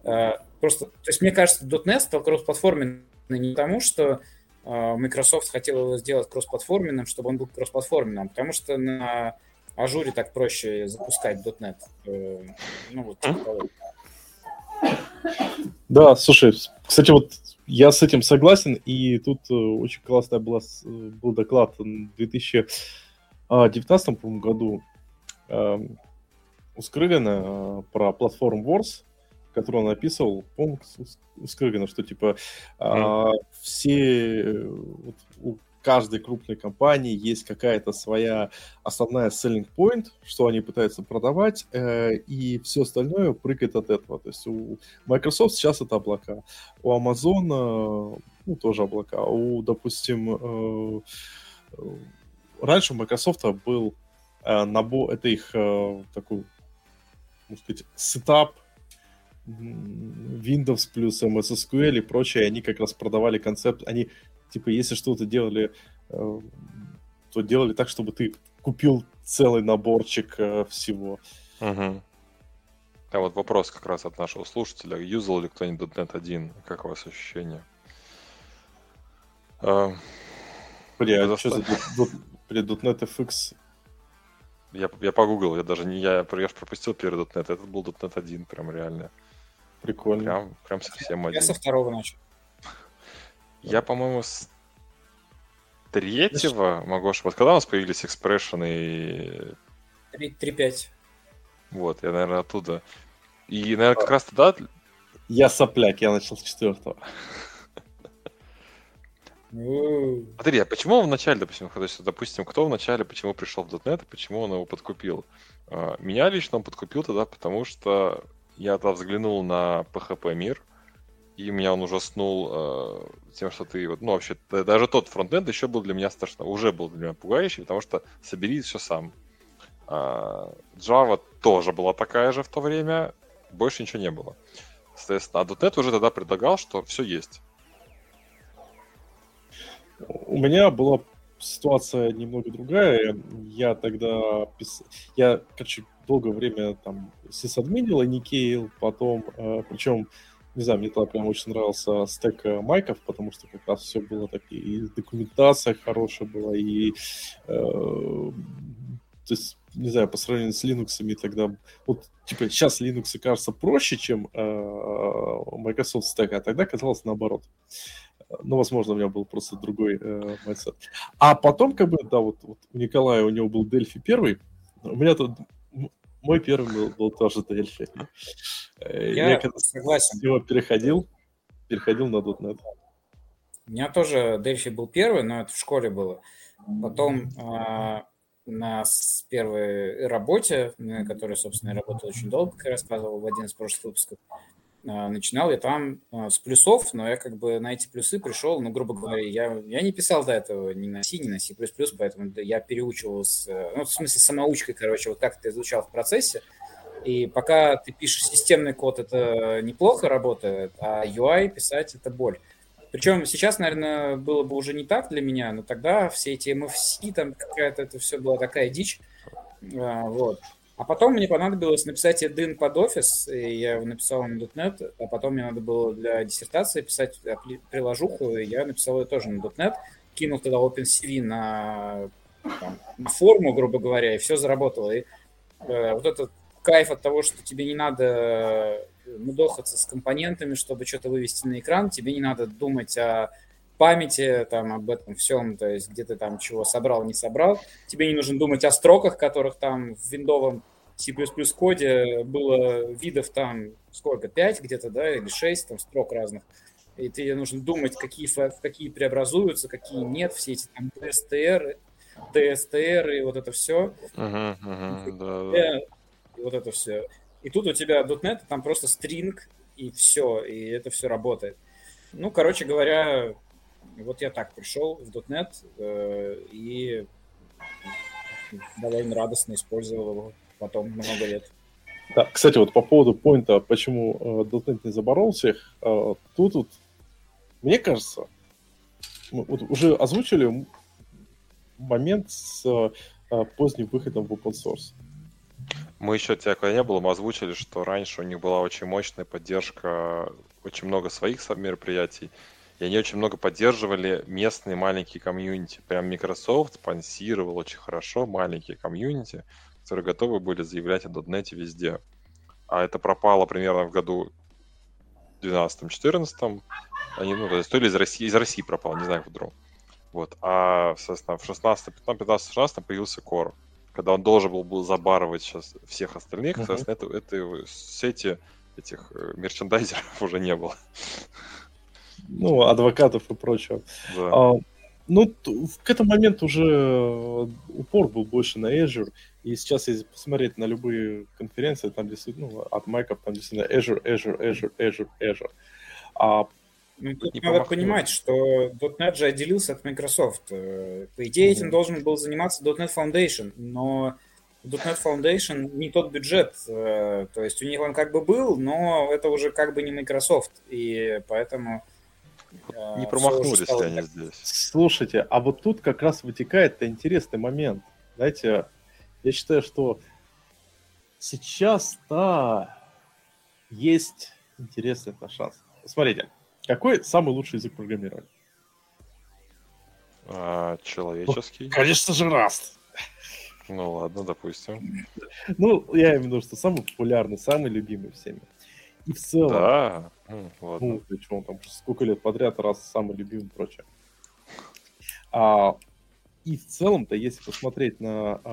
э, просто... То есть мне кажется, .NET стал кроссплатформенным не потому, что э, Microsoft хотел его сделать кроссплатформенным, чтобы он был кроссплатформенным, а потому что на ажуре так проще запускать .NET. Э, ну, вот, типа да, слушай, кстати, вот я с этим согласен, и тут э, очень классный была, был доклад в 2019 году Эм, у Скрыгана э, про Platform Wars, который он описывал, помню, у Скрыгана, что типа mm. все, вот, у каждой крупной компании есть какая-то своя основная selling point, что они пытаются продавать, э, и все остальное прыгает от этого. То есть у Microsoft сейчас это облака, у Amazon ну, тоже облака, у, допустим, э, раньше у Microsoft был Э, набор, это их э, такой, можно сказать, сетап Windows плюс MS SQL и прочее, они как раз продавали концепт, они, типа, если что-то делали, э, то делали так, чтобы ты купил целый наборчик всего. Угу. А вот вопрос как раз от нашего слушателя. Юзал ли кто-нибудь .NET 1? Как у вас ощущения? Бля, что за при .NET FX я, я погуглил, я даже не я, я пропустил первый .NET, этот был .NET 1, прям реально. Прикольно. Прям, прям совсем один. Я со второго начал. Я, по-моему, с третьего могу ошибаться. Когда у нас появились экспрессионы? 3.5. Вот, я, наверное, оттуда. И, наверное, как раз тогда... Я сопляк, я начал с четвертого. Смотри, а почему в начале, допустим, допустим, кто в начале, почему пришел в .NET, почему он его подкупил? А, меня лично он подкупил тогда, потому что я тогда взглянул на PHP мир, и меня он ужаснул э, тем, что ты, вот, ну, вообще, даже тот фронтенд еще был для меня страшно, уже был для меня пугающий, потому что собери все сам. А, Java тоже была такая же в то время, больше ничего не было. Соответственно, а .NET уже тогда предлагал, что все есть. У меня была ситуация немного другая. Я тогда пис... Я, короче, долгое время там сисадминил, Никейл, потом, э, причем не знаю, мне тогда прям очень нравился стек э, майков, потому что как раз все было так, и документация хорошая была, и э, то есть, не знаю, по сравнению с Linux тогда, вот, типа, сейчас Linux кажется проще, чем э, Microsoft Stack, а тогда казалось наоборот. Ну, возможно, у меня был просто другой э, mindset. А потом, как бы, да, вот, вот у Николая, у него был Дельфи первый, у меня тут мой первый был, был тоже Дельфи. Э, я, я согласен. Его переходил, переходил на .NET. У меня тоже Дельфи был первый, но это в школе было. Потом э, на первой работе, на которой, собственно, я работал очень долго, как я рассказывал в один из прошлых выпусков, начинал я там а, с плюсов, но я как бы на эти плюсы пришел, ну, грубо говоря, я, я не писал до этого ни на C, ни на C++, поэтому я переучивал, э, ну, в смысле, самоучкой, короче, вот как это изучал в процессе, и пока ты пишешь системный код, это неплохо работает, а UI писать это боль. Причем сейчас, наверное, было бы уже не так для меня, но тогда все эти MFC, там какая-то, это все была такая дичь. А, вот. А потом мне понадобилось написать один под офис, и я его написал на .NET, а потом мне надо было для диссертации писать приложуху, и я написал ее тоже на .NET, кинул тогда OpenCV на, там, на форму, грубо говоря, и все заработало. И э, вот этот кайф от того, что тебе не надо мудохаться с компонентами, чтобы что-то вывести на экран, тебе не надо думать о памяти, там, об этом всем, то есть где ты там чего собрал, не собрал. Тебе не нужно думать о строках, которых там в виндовом C++ коде было видов там сколько, 5 где-то, да, или 6 там строк разных. И тебе нужно думать, какие, какие преобразуются, какие нет, все эти там DSTR, DSTR и вот это все. Uh-huh, uh-huh, да, да. И вот это все. И тут у тебя .NET, там просто стринг, и все, и это все работает. Ну, короче говоря, вот я так пришел в .NET э, и довольно радостно использовал его потом много лет. Да, кстати, вот по поводу поинта, почему э, .NET не заборол всех, э, тут вот, мне кажется, мы вот уже озвучили момент с э, поздним выходом в open source. Мы еще, тебя когда не было, мы озвучили, что раньше у них была очень мощная поддержка, очень много своих мероприятий, и они очень много поддерживали местные маленькие комьюнити. Прям Microsoft спонсировал очень хорошо маленькие комьюнити, которые готовы были заявлять о .NET везде. А это пропало примерно в году 12-14. Они, ну, то есть, то ли из России, из России пропало, не знаю, в Вот. А, соответственно, в 16 15 16 появился Core, когда он должен был, был забарывать сейчас всех остальных, uh-huh. соответственно, это, это сети этих э, мерчендайзеров уже не было ну, адвокатов и прочего. Да. А, ну, к этому моменту уже упор был больше на Azure, и сейчас, если посмотреть на любые конференции, там действительно, ну, от майков, там действительно Azure, Azure, Azure, Azure, Azure. А ну, тут не надо понимать, что .NET же отделился от Microsoft. Э, по идее, этим mm-hmm. должен был заниматься .NET Foundation, но .NET Foundation не тот бюджет. Э, то есть у них он как бы был, но это уже как бы не Microsoft. И поэтому не промахнулись ли они здесь? Слушайте, а вот тут как раз вытекает интересный момент. Знаете, я считаю, что сейчас-то есть интересный шанс. Смотрите, какой самый лучший язык программирования? А, человеческий. Ну, конечно же, Rust. Ну ладно, допустим. Ну, я имею в виду, что самый популярный, самый любимый всеми. И в целом... Да, ну, ладно. Ну, он там сколько лет подряд раз самый любимый и прочее. А, и в целом-то, если посмотреть на э,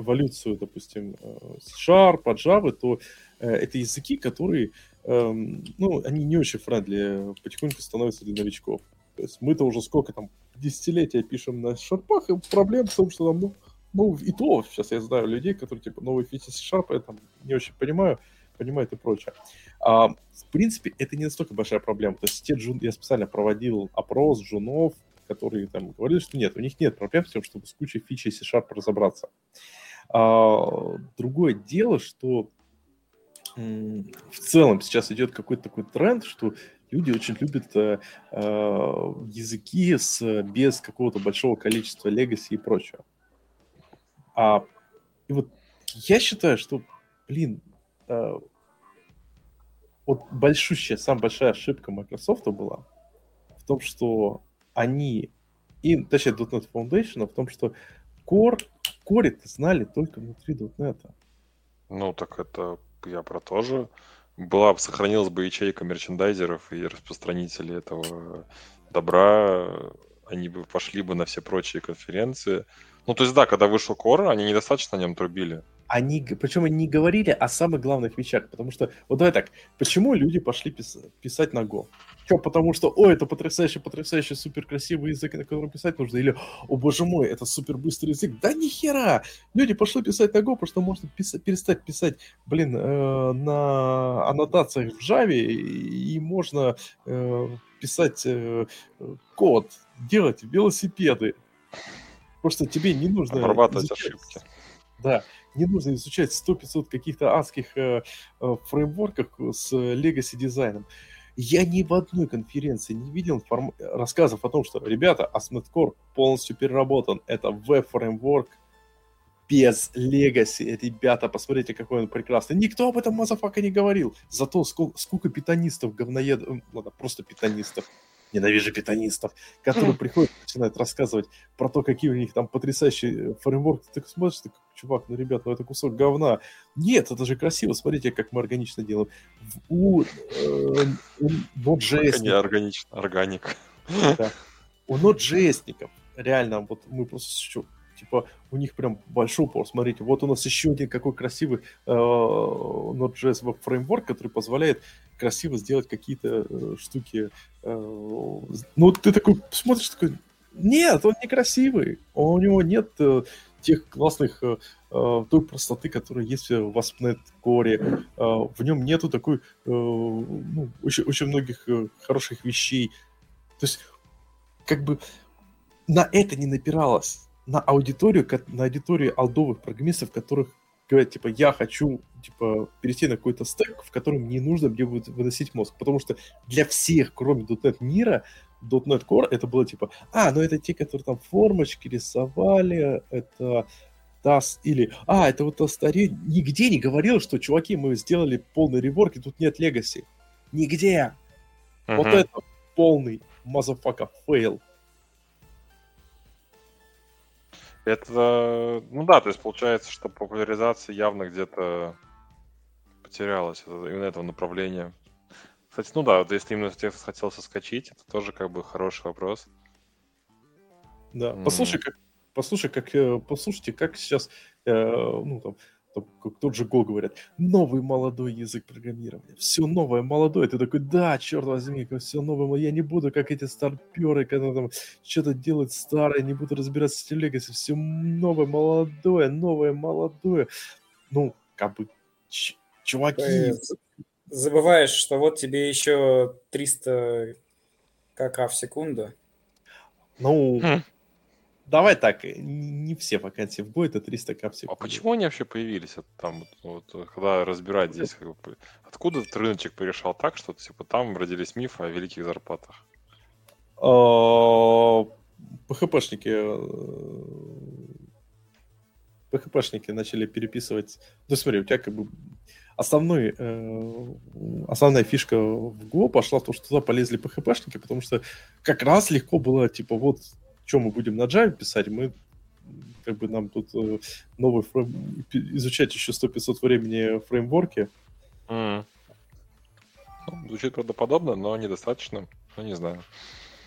эволюцию, допустим, э, C-Sharp, Java, то э, это языки, которые, э, ну, они не очень френдли, потихоньку становятся для новичков. То есть мы-то уже сколько там, десятилетия пишем на шарпах, и проблем в том, что нам, ну, ну, и то, сейчас я знаю людей, которые, типа, новые фичи C-Sharp, я там не очень понимаю, понимают и прочее. А, в принципе, это не настолько большая проблема. То есть те джун... я специально проводил опрос джунов, которые там говорили, что нет, у них нет проблем с тем, чтобы с кучей фичей C-Sharp разобраться. А, другое дело, что в целом сейчас идет какой-то такой тренд, что люди очень любят э, э, языки с, без какого-то большого количества legacy и прочего. А, и вот я считаю, что, блин, Э, вот большущая, самая большая ошибка Microsoft была в том, что они, и, точнее, .NET Foundation, в том, что Core, Core знали только внутри .NET. Ну, так это я про то же. Была, бы- сохранилась бы ячейка мерчендайзеров и распространителей этого добра, они бы пошли бы на все прочие конференции. Ну, то есть, да, когда вышел Core, они недостаточно на нем трубили. Они, причем они не говорили о самых главных вещах, потому что, вот давай так, почему люди пошли пис- писать на Go? Что, потому что, о, это потрясающий, потрясающий, супер красивый язык, на котором писать нужно, или, о, боже мой, это супер быстрый язык. Да ни хера! Люди пошли писать на Go, потому что можно писать, перестать писать, блин, э, на аннотациях в Java, и, и можно э, писать э, э, код, делать велосипеды. Просто тебе не нужно... Обрабатывать изучать- ошибки. Да, не нужно изучать 100-500 каких-то адских э, э, фреймворках с legacy дизайном. Я ни в одной конференции не видел информ- рассказов о том, что, ребята, ASP.NET Core полностью переработан. Это веб-фреймворк без legacy. Ребята, посмотрите, какой он прекрасный. Никто об этом motherfucker не говорил. Зато сколько, сколько питонистов, говноед... м, Ладно, просто питонистов. Ненавижу питанистов, которые приходят и начинают рассказывать про то, какие у них там потрясающие фреймворки. Ты так смотришь, ты, чувак, ну, ребят, ну это кусок говна. Нет, это же красиво, смотрите, как мы органично делаем. У, э, у Node.js Не органично, органик. у Node.js реально, вот мы просто типа, у них прям большой упор. Смотрите, вот у нас еще один какой красивый э, Node.js веб фреймворк, который позволяет красиво сделать какие-то э, штуки. э, ну, ты такой смотришь, такой, нет, он не красивый, у него нет э, тех классных, э, э, той простоты, которая есть в ASP.NET Core, Э, в нем нету такой, э, ну, очень, очень многих э, хороших вещей. То есть, как бы на это не напиралось. На аудиторию, на аудиторию алдовых программистов, которых говорят, типа, я хочу, типа, перейти на какой-то стек, в котором не нужно мне будет выносить мозг. Потому что для всех, кроме .NET мира, .NET Core это было типа, а, ну это те, которые там формочки рисовали, это TAS или, а, это вот старе Нигде не говорил, что, чуваки, мы сделали полный rework, и тут нет legacy. Нигде. Вот Мгм. это полный motherfucker fail. Это, ну да, то есть получается, что популяризация явно где-то потерялась именно этого направления. Кстати, ну да, вот если именно тех хотел соскочить, это тоже как бы хороший вопрос. Да. Послушай, как, послушай, как, э, послушайте, как сейчас, э, ну, там, как тот же Go говорят, новый молодой язык программирования. Все новое, молодое. Ты такой, да, черт возьми, все новое. Я не буду, как эти старперы, когда там что-то делают старое, не буду разбираться с этим. Все новое, молодое, новое, молодое. Ну, как бы, чуваки, Ты забываешь, что вот тебе еще 300 кк в секунду. ну, Хм. Давай так, э, не все вакансии в Go это 300 капсул. А почему они вообще появились? Это там, вот, вот, когда разбирать здесь, как бы, откуда этот рыночек порешал так, что типа там родились мифы о великих зарплатах? А, ПХПшники э, ПХПшники начали переписывать. Ну смотри, у тебя как бы основной, э, основная фишка в Go пошла в то, что туда полезли ПХПшники, потому что как раз легко было, типа, вот, что мы будем на Java писать, мы как бы нам тут э, новый фрейм- изучать еще 100-500 времени фреймворки. М. Ну, Звучит правдоподобно, но недостаточно. Ну, не знаю.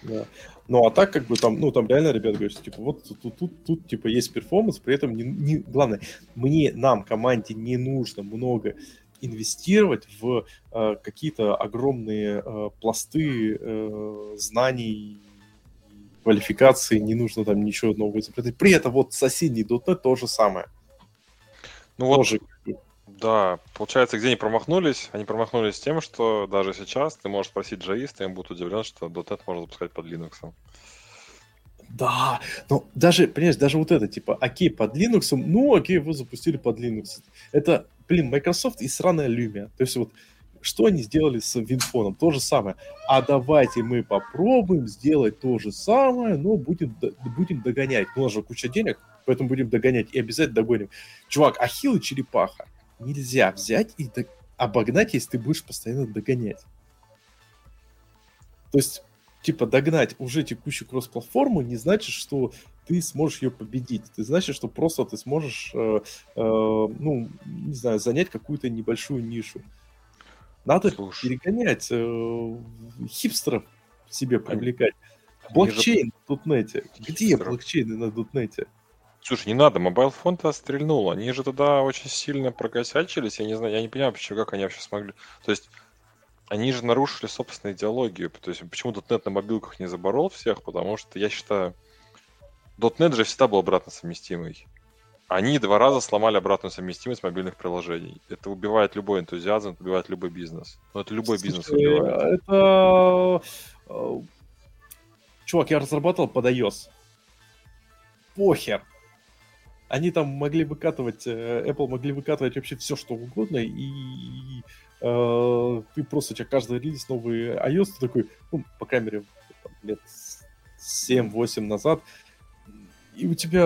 Да. Ну, а так, как бы там, ну, там реально ребята говорят, что, типа, вот тут, тут, тут, тут, типа, есть перформанс, при этом, не, не- главное, мне, нам, команде, не нужно много инвестировать в э, какие-то огромные э, пласты э, знаний, квалификации, не нужно там ничего нового изобретать. При этом вот соседний .NET то же самое. Ну вот, Тоже, бы, да, получается, где они промахнулись? Они промахнулись тем, что даже сейчас ты можешь спросить джаиста, и он будет удивлен, что .NET можно запускать под Linux. Да, но даже, понимаешь, даже вот это, типа, окей, под Linux, ну, окей, вы запустили под Linux. Это, блин, Microsoft и сраная Lumia. То есть вот, что они сделали с Винфоном? То же самое. А давайте мы попробуем сделать то же самое, но будем, будем догонять. У нас же куча денег, поэтому будем догонять. И обязательно догоним. Чувак, ахилл и черепаха. Нельзя взять и, дог- обогнать, если ты будешь постоянно догонять. То есть, типа, догнать уже текущую кросс-платформу не значит, что ты сможешь ее победить. Ты значит, что просто ты сможешь, э, э, ну, не знаю, занять какую-то небольшую нишу. Надо Слушай. перегонять, э, хипстеров себе привлекать. Блокчейн же... на дотнете. Где блокчейны на дотнете? Слушай, не надо, mobile phone стрельнул. Они же тогда очень сильно прокосячились. Я не знаю, я не понимаю, почему, как они вообще смогли. То есть, они же нарушили собственную идеологию. То есть, почему .NET на мобилках не заборол всех? Потому что, я считаю, .NET же всегда был обратно совместимый. Они два раза сломали обратную совместимость мобильных приложений. Это убивает любой энтузиазм, это убивает любой бизнес. Но это любой Слушай, бизнес убивает. Это... Э, чувак, я разрабатывал под iOS. Похер. Они там могли выкатывать, э, Apple могли выкатывать вообще все, что угодно, и э, ты просто, у тебя каждый релиз новый iOS, ты такой, ну, по камере лет 7-8 назад, и у тебя,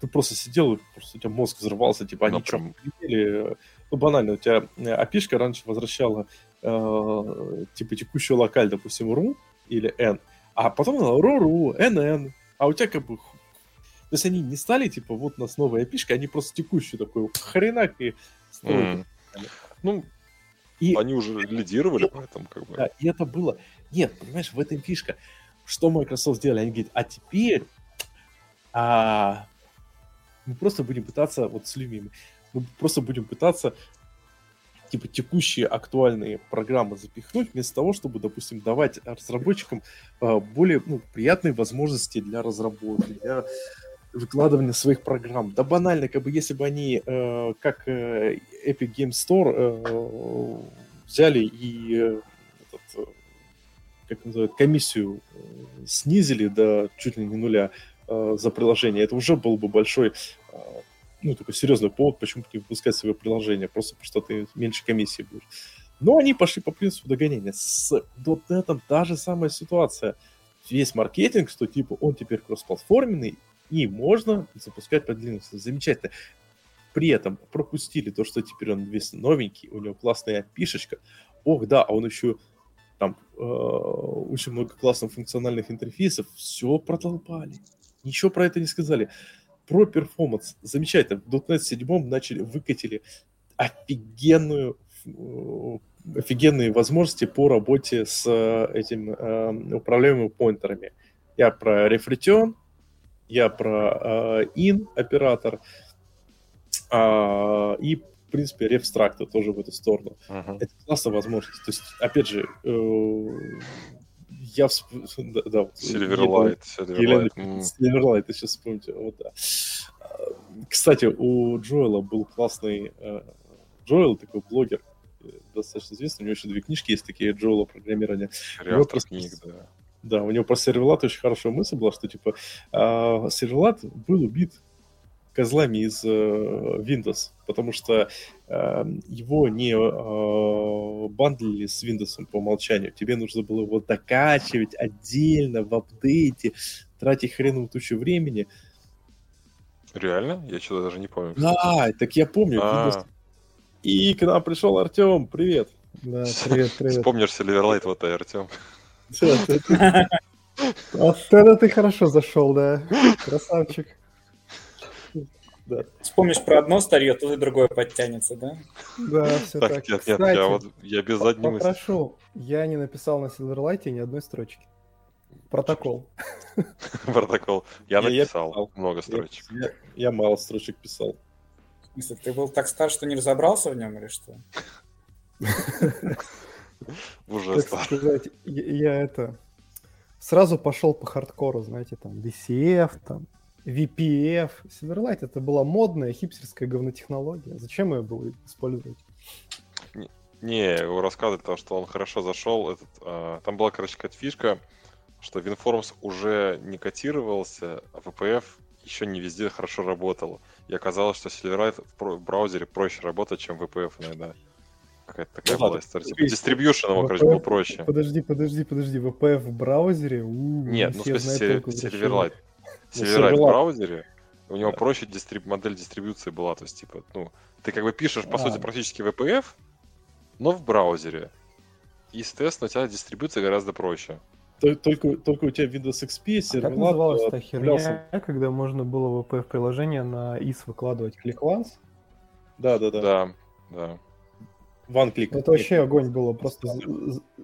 ты просто сидел, и просто у тебя мозг взрывался, типа, они что, прям... ну, банально, у тебя api раньше возвращала, э, типа, текущую локаль, допустим, ru или n, а потом она ru-ru, nn, а у тебя как бы... То есть они не стали, типа, вот у нас новая api они просто текущую такую хренак и строят. Mm. Ну, и... они уже лидировали, поэтому как бы... Да, и это было... Нет, понимаешь, в этом фишка. Что Microsoft сделали? Они говорят, а теперь а мы просто будем пытаться, вот с Люми, мы просто будем пытаться типа текущие актуальные программы запихнуть, вместо того, чтобы, допустим, давать разработчикам э, более ну, приятные возможности для разработки, для выкладывания своих программ. Да банально, как бы если бы они, э, как э, Epic Game Store, э, взяли и э, этот, э, как называют, комиссию э, снизили до чуть ли не нуля, э, за приложение, это уже был бы большой, э, ну, такой серьезный повод, почему не выпускать свое приложение, просто потому что ты меньше комиссии будешь. Но они пошли по принципу догонения. С .NET та же самая ситуация. Весь маркетинг, что типа он теперь кроссплатформенный, и можно запускать под Linux. Замечательно. При этом пропустили то, что теперь он весь новенький, у него классная пишечка. Ох, да, а он еще там э, очень много классных функциональных интерфейсов. Все продолбали. Ничего про это не сказали. Про перформанс. Замечательно. В .NET 7 начали, выкатили офигенную э, офигенные возможности по работе с э, этим э, управляемыми поинтерами. Я про рефреtion, я про э, in оператор э, и в принципе рефстракты тоже в эту сторону. Uh-huh. Это классная возможность. То есть опять же э, я всп... да, Silverlight. Silverlight, Silverlight, сейчас вспомните. Вот, да. Кстати, у Джоэла был классный... Э, Джоэл такой блогер, э, достаточно известный. У него еще две книжки есть такие Джоэла программирования. Автор книг, да. Да, у него про Сервелат очень хорошая мысль была, что типа э, Сервелат был убит козлами из э, Windows, потому что э, его не э, бандлили с Windows по умолчанию. Тебе нужно было его докачивать отдельно в апдейте, тратить хреновую тучу времени. Реально? Я что-то даже не помню. Да, так я помню. Windows... И к нам пришел Артем. Привет. Да, привет, привет. Вспомнишь Silverlight, вот и Артем. Вот это ты хорошо зашел, да. Красавчик. Да. Вспомнишь про одно старье, тут и другое подтянется, да? Да, все так. так. Нет, Кстати, нет, я, вот, я без задней мысли. Попрошу, я не написал на Silverlight ни одной строчки. Протокол. Протокол. Я написал много строчек. Я мало строчек писал. В смысле, ты был так стар, что не разобрался в нем или что? Уже стар. Я это... Сразу пошел по хардкору, знаете, там, DCF, там, VPF. Silverlight это была модная хипстерская говнотехнология. Зачем ее было использовать? Не, не его рассказывать, потому что он хорошо зашел. Этот, а, там была, короче, какая-то фишка, что WinForms уже не котировался, а VPF еще не везде хорошо работал. И оказалось, что Silverlight в браузере проще работать, чем VPF иногда. Какая-то такая ну, была история. Типа дистрибьюшн его, короче, был проще. Подожди, подожди, подожди. VPF в браузере? У, Нет, ну, в смысле, Silverlight. Silverlight в браузере, у него да. проще дистриб... модель дистрибуции была, то есть, типа, ну, ты как бы пишешь, по а. сути, практически VPF, но в браузере. И, соответственно, у тебя дистрибуция гораздо проще. Тол- Только, только у тебя Windows XP, А как называлась та херня, когда можно было в WPF-приложение на IS выкладывать ClickOnce? Да, да, да. Да, да. One click. Это вообще огонь было. Просто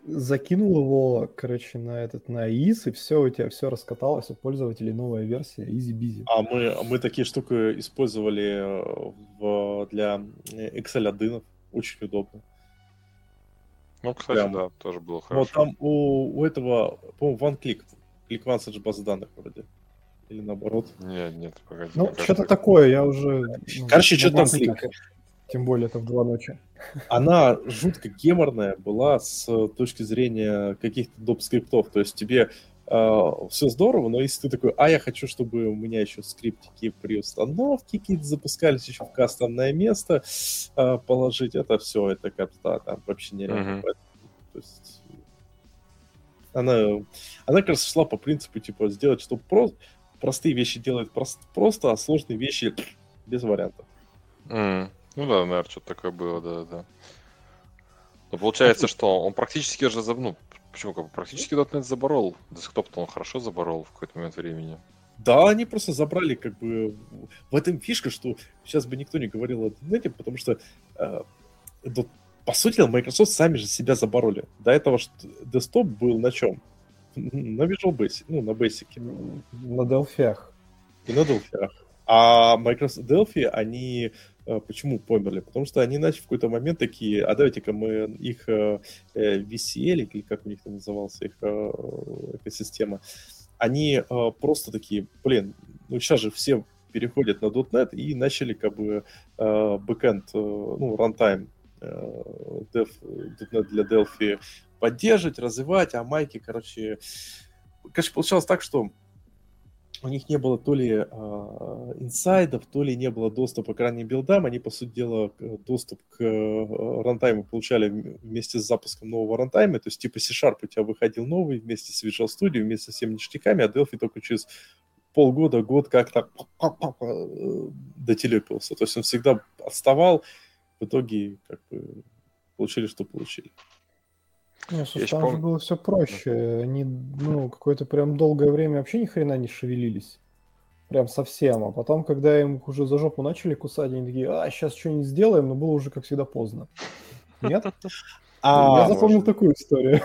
закинул его, короче, на этот на IS, и все, у тебя все раскаталось, у пользователей новая версия, easy-busy. А мы, мы такие штуки использовали э, в, для Excel аддинов. Очень удобно. Ну, кстати, Прям. да, тоже было Вот хорошо. там у, у этого, по-моему, OneClick. ClickOnce это же база данных вроде. Или наоборот. Нет, нет, погоди. Ну, что-то такое, я уже... ну, Короче, что там клик? Тем более это в два ночи. Она жутко геморная была с точки зрения каких-то доп. скриптов. То есть тебе все здорово, но если ты такой, а я хочу, чтобы у меня еще скриптики при установке какие-то запускались еще в кастомное место э, положить, это все, это как-то там вообще нереально. Поэтому, То есть она, она, кажется, шла по принципу, типа, сделать, чтобы про- простые вещи делает прос- просто, а сложные вещи без вариантов. М, Ну да, наверное, что-то такое было, да, да. Но получается, что он практически же, за- ну, почему, как бы, практически .NET заборол. Десктоп-то он хорошо заборол в какой-то момент времени. Да, они просто забрали, как бы, в этом фишка, что сейчас бы никто не говорил о .NET, потому что, э, ну, по сути Microsoft сами же себя забороли. До этого что десктоп был на чем? На Visual Basic, ну, на Basic На Delphi. и на Delphi. А Microsoft Delphi, они почему померли? Потому что они начали в какой-то момент такие, а давайте-ка мы их э, э, или как у них там назывался их э, экосистема, они э, просто такие, блин, ну сейчас же все переходят на .NET и начали как бы э, бэкэнд, э, ну, э, dev, .NET для Delphi поддерживать, развивать, а майки, короче... Короче, получалось так, что у них не было то ли э, инсайдов, то ли не было доступа к ранним билдам. Они, по сути дела, к- доступ к э, рантайму получали вместе с запуском нового рантайма. То есть типа C-Sharp у тебя выходил новый вместе с Visual Studio, вместе со всеми ништяками, а Delphi только через полгода, год как-то э, дотелепился. То есть он всегда отставал. В итоге как бы получили, что получили. Не, слушай, там же помню- было все проще. Они, ну, какое-то прям долгое время вообще ни хрена не шевелились. Прям совсем. А потом, когда им уже за жопу начали кусать, они такие, а, сейчас что-нибудь сделаем, но было уже, как всегда, поздно. Нет? А, Я запомнил может. такую историю.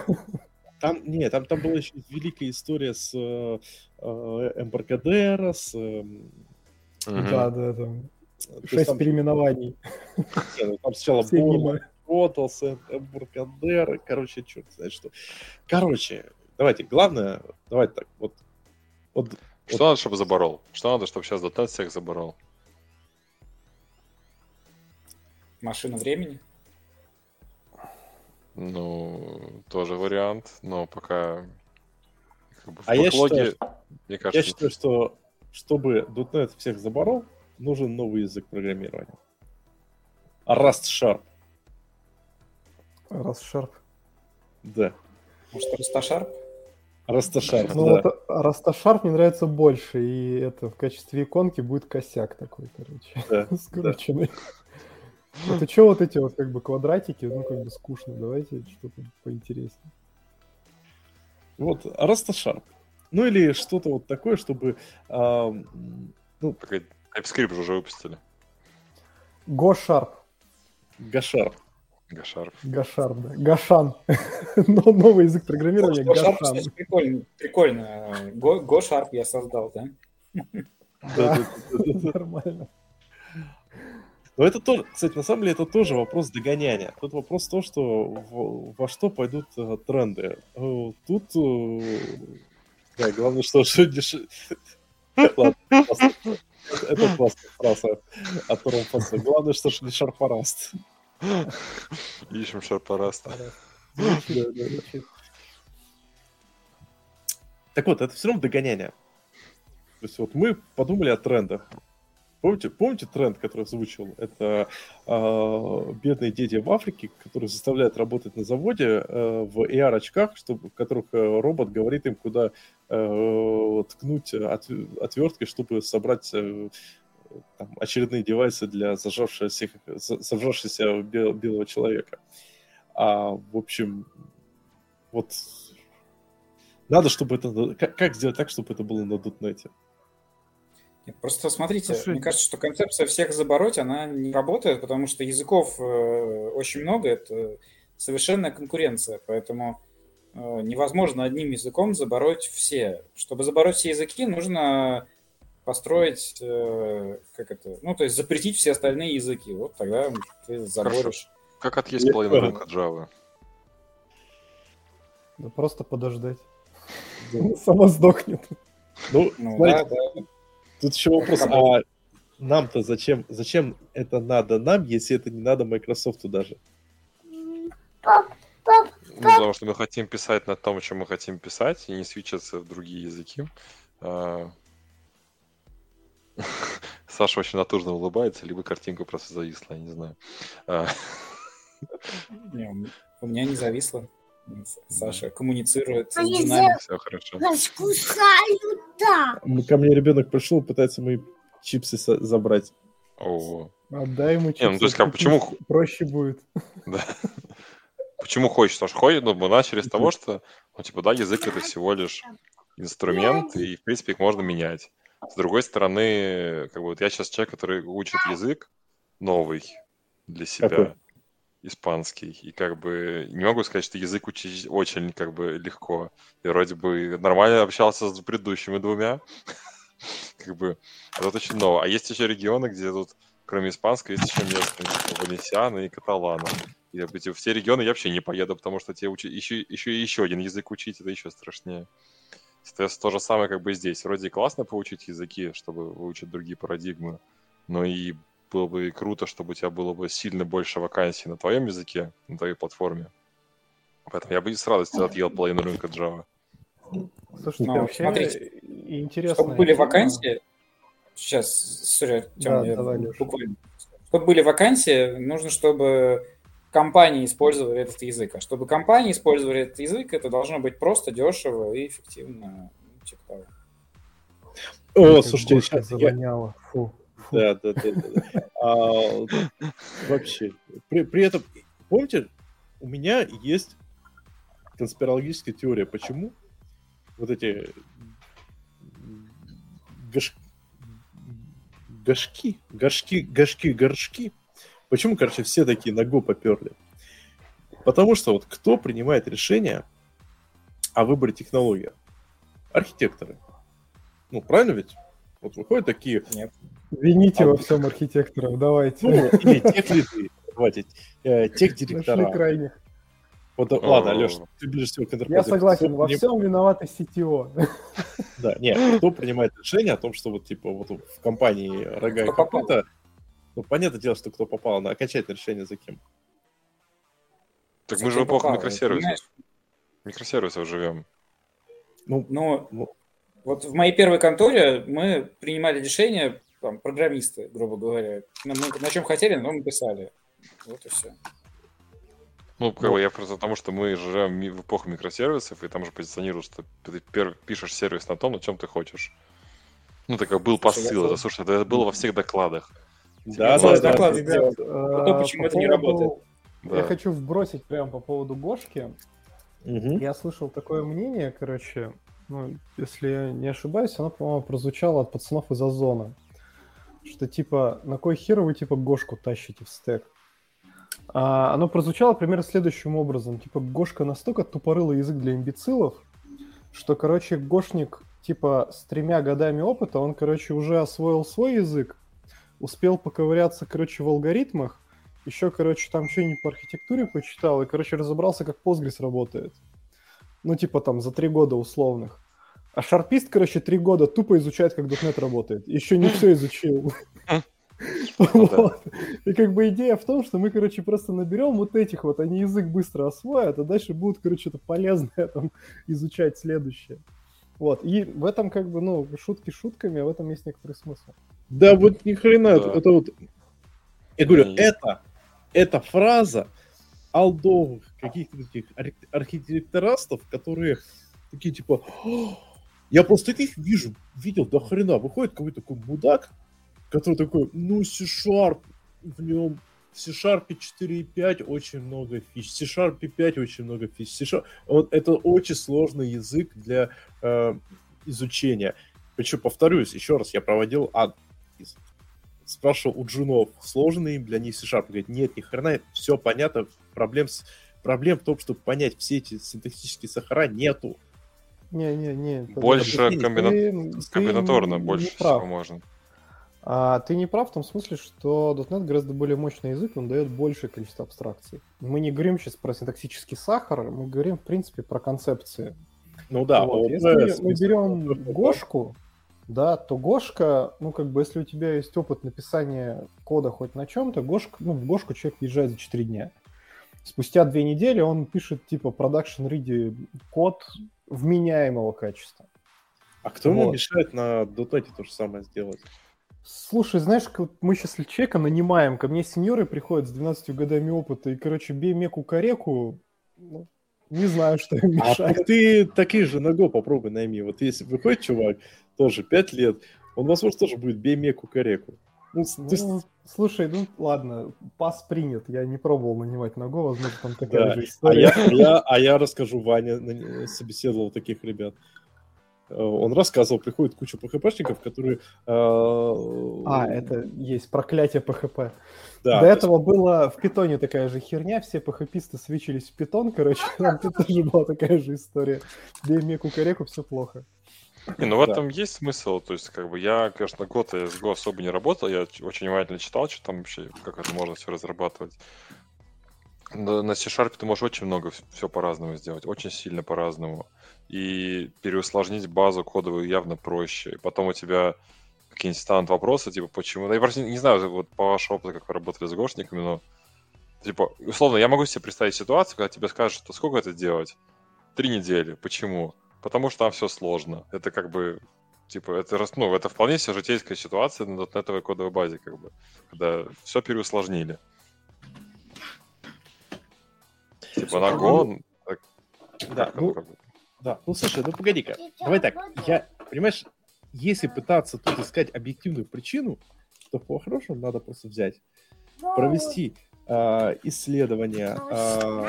Там, нет, там, там была еще великая история с э, Эмбаркадера, с... э, Мгм. Да, да, там. Шесть там, переименований. не, ну, там сначала Борн, мимо. Ротлс, Эмбаркадер, короче, черт знает что. Короче, давайте, главное, давайте так, вот, вот Что надо, чтобы заборол? Что надо, чтобы сейчас .NET всех заборол? Машина времени. Ну, тоже вариант, но пока... как бы, в А я считаю, мне я кажется, считаю, что чтобы .NET всех заборол, нужен новый язык программирования. Rust Sharp, Rust Sharp. да. Может, Раста Sharp? Sharp, Ну да. вот Раста Sharp мне нравится больше, и это в качестве иконки будет косяк такой, короче, Да, скрученный. Это что вот эти вот как бы квадратики, ну как бы скучно, давайте что-то поинтереснее. Вот, Sharp. Ну или что-то вот такое, чтобы... ам, ну, Погоди, TypeScript же уже выпустили. Go Sharp. Гашарп. Гашар. Гашар, да. Гашан. Но- Новый язык программирования Гошарп, Гашан. кстати, прикольно. Прикольно. Го- Гошарп я создал, да? Да-да-да-да-да. Нормально. Но это тоже, кстати, на самом деле это тоже вопрос догоняния. Тут вопрос то, что в- во что пойдут э, тренды. Э, Тут, э, да, главное, что что деш- Ладно, классно. это классная фраза от Ромфаса. Главное, что не шарпараст. Ищем шарпараста. Так вот, это все равно догоняние. То есть вот мы подумали о трендах. Помните, помните тренд, который озвучил? Это э, бедные дети в Африке, которые заставляют работать на заводе э, в AR-очках, чтобы, в которых э, робот говорит им, куда э, ткнуть от, отверткой, чтобы собрать э, там, очередные девайсы для зажавшегося, за- зажавшегося бел- белого человека. А, в общем, вот надо, чтобы это... Как, как сделать так, чтобы это было на дотнете? Нет, Просто смотрите, Слушай, мне кажется, что концепция всех забороть, она не работает, потому что языков э, очень много, это совершенная конкуренция, поэтому э, невозможно одним языком забороть все. Чтобы забороть все языки, нужно построить, э, как это, ну, то есть запретить все остальные языки. Вот тогда ты заборешь. Как отъесть половину рынка Java? Да просто подождать. Сама сдохнет. Ну, Ну, смотрите, да, да. тут еще вопрос, а нам-то зачем, зачем это надо нам, если это не надо Microsoft даже? Ну, потому что мы хотим писать на том, чем мы хотим писать, и не свечаться в другие языки. А, Саша очень натужно улыбается, либо картинка просто зависла, я не знаю. А, Не, у- меня не зависло. Саша коммуницирует с Они динамикой. Все хорошо. Нас кусают, да. М, Ко мне ребенок пришел, пытается мои чипсы забрать. О, Отдай ему Не, ну, то есть, чипсы, как, почему Проще будет. да. Почему хочешь? Потому что ходит, ну, мы начали с того, что, ну, типа, да, язык это всего лишь инструмент, и, в принципе, их можно менять. С другой стороны, как бы, вот я сейчас человек, который учит язык новый для себя, Какой? испанский, и как бы не могу сказать, что язык учить очень как бы легко. Я вроде бы нормально общался с предыдущими двумя, как бы, а тут очень ново. А есть еще регионы, где тут, кроме испанского, есть еще местные, типа и Каталана. И бы, типа, в те регионы я вообще не поеду, потому что тебе учи... еще, еще и еще один язык учить, это еще страшнее. Соответственно, то же самое как бы здесь. Вроде и классно поучить языки, чтобы выучить другие парадигмы, но и было бы круто, чтобы у тебя было бы сильно больше вакансий на твоем языке, на твоей платформе. Поэтому я бы с радостью отъел половину рынка Java. Слушайте, Ну, вообще смотрите, интересно. Чтобы были вакансии, сейчас, сори, Тём, Да, я давай, Лёш. буквально. Чтобы были вакансии, нужно, чтобы компании использовали этот язык. А чтобы компании использовали этот язык, это должно быть просто дешево и эффективно. Ну, типа того. О, слушайте, Кошка щас я- завоняла. Фу. Да, да, да. да, да. А, вообще. При, при этом, помните, у меня есть конспирологическая теория, почему вот эти гош- горшки, горшки, горшки, горшки, почему, короче, все такие на го поперли? Потому что вот кто принимает решение о выборе технологии? Архитекторы. Ну, правильно ведь? Вот выходят такие, Вините А во всем архитекторов, давайте. ну, или тех лиды, давайте, э, тех Нашли директора. крайних. Вот, э, ладно, О. Леш, ты ближе всего к Я согласен, Кто во приним- всем виноваты CTO. Да, нет, кто принимает решение о том, что вот, типа, вот в компании рога и копыта, ну, понятное дело, что кто попал, на окончательное решение за кем. Так За мы же в эпоху микросервисов. Микросервисов живем. Ну, Ну, Ну. вот в моей первой конторе мы принимали решения, там, программисты, грубо говоря. На, мы- на чем хотели, но мы писали. Вот и все. Ну, как бы я просто потому, что мы живем в эпоху микросервисов, и там же позиционируют, что ты пишешь сервис на том, на чем ты хочешь. Ну, так как был посыл, это, слушай, это было во всех докладах. Да, да, да, да, доклад Ребят, сделать. э, то, почему по это не поводу- работает. Да. Я хочу вбросить прямо по поводу Гошки. Мгм. Я слышал такое мнение, короче, ну, если я не ошибаюсь, оно, по-моему, прозвучало от пацанов из Озона. Что типа, на кой хер вы типа Гошку тащите в стек? А, оно прозвучало примерно следующим образом. Типа, Гошка настолько тупорылый язык для имбецилов, что, короче, Гошник, типа, с тремя годами опыта, он, короче, уже освоил свой язык, успел поковыряться, короче, в алгоритмах, еще, короче, там что-нибудь по архитектуре почитал, и, короче, разобрался, как Postgres работает. Ну, типа, там, за три года условных. А шарпист, короче, три года тупо изучает, как .NET работает. Еще не все изучил. Вот. И как бы идея в том, что мы, короче, просто наберем вот этих вот, они язык быстро освоят, а дальше будут, короче, что-то полезное там изучать следующее. Вот. И в этом, как бы, ну, шутки шутками, а в этом есть некоторый смысл. Да, вот ни хрена, Да. это вот... Я говорю, И- это, эта фраза алдовых каких-то таких арх- архитекторастов, которые такие типа, «О, я просто таких вижу, видел до хрена, выходит какой-то такой мудак, который такой, ну, C-Sharp, в нем в C-Sharp 4.5 очень много фич, в C-Sharp 5 очень много фич. C-Sharp... Вот это очень сложный язык для э, изучения. Причем, повторюсь, еще раз, я проводил анализ. Спрашивал у джунов, сложный им для них C-Sharp? Говорит, нет, ни хрена, все понятно, проблем, с... проблем в том, чтобы понять все эти синтаксические сахара нету. Не-не-не. Больше комбина- Ты- ты Комбинаторно не больше прав. всего можно. А ты не прав в том смысле, что .NET гораздо более мощный язык, он дает большее количество абстракций. Мы не говорим сейчас про синтаксический сахар, мы говорим, в принципе, про концепции. Ну да, Вот, Если мы смысл, берем. Гошку, да, то Гошка, ну, как бы, если у тебя есть опыт написания кода хоть на чем-то, Гошка, ну, в Гошку человек въезжает за 4 дня. Спустя две недели он пишет, типа, production ready код вменяемого качества. А кто ему Вот. мешает на .NET то же самое сделать? Слушай, знаешь, мы сейчас человека нанимаем, ко мне сеньоры приходят с 12 годами опыта, и, короче, бей меку кореку, ну, не знаю, что им А мешает. так ты такие же Go попробуй найми. Вот если выходит чувак, тоже 5 лет, он, возможно, тоже будет бей меку кореку. Ну, Ну, слушай, ну ладно, пас принят. Я не пробовал нанимать на Go, возможно, там такая Да. же а, история. я, а, я, а я расскажу, Ваня собеседовал таких ребят. Э, Он рассказывал, приходит куча ПХПшников, которые... э, А, это есть проклятие PHP. да, До то есть этого было в питоне такая же херня, все PHP-сты свечились в питон, короче, там тут тоже была такая же история. Бей меку кореку, все плохо. Не, ну в Да. этом есть смысл. То есть, как бы я, конечно, год с Go особо не работал, я очень внимательно читал, что там вообще, как это можно все разрабатывать. Но на C-Sharp ты можешь очень много все по-разному сделать, очень сильно по-разному. И переусложнить базу кодовую явно проще. И потом у тебя какие-нибудь станут вопросы, типа, почему... Да я просто не не знаю, вот по вашему опыту, как вы работали с гошниками, но типа, условно, я могу себе представить ситуацию, когда тебе скажут, что сколько это делать? Три недели. Почему? Потому что там все сложно. Это как бы, типа, это, ну, это вполне себе житейская ситуация на .NET кодовой базе, как бы, когда все переусложнили. Типа на Go... Да, как ну, оно работает? Да, ну слушай, ну погоди-ка, давай так, я, понимаешь, если пытаться тут искать объективную причину, то по-хорошему надо просто взять, провести а, исследования а,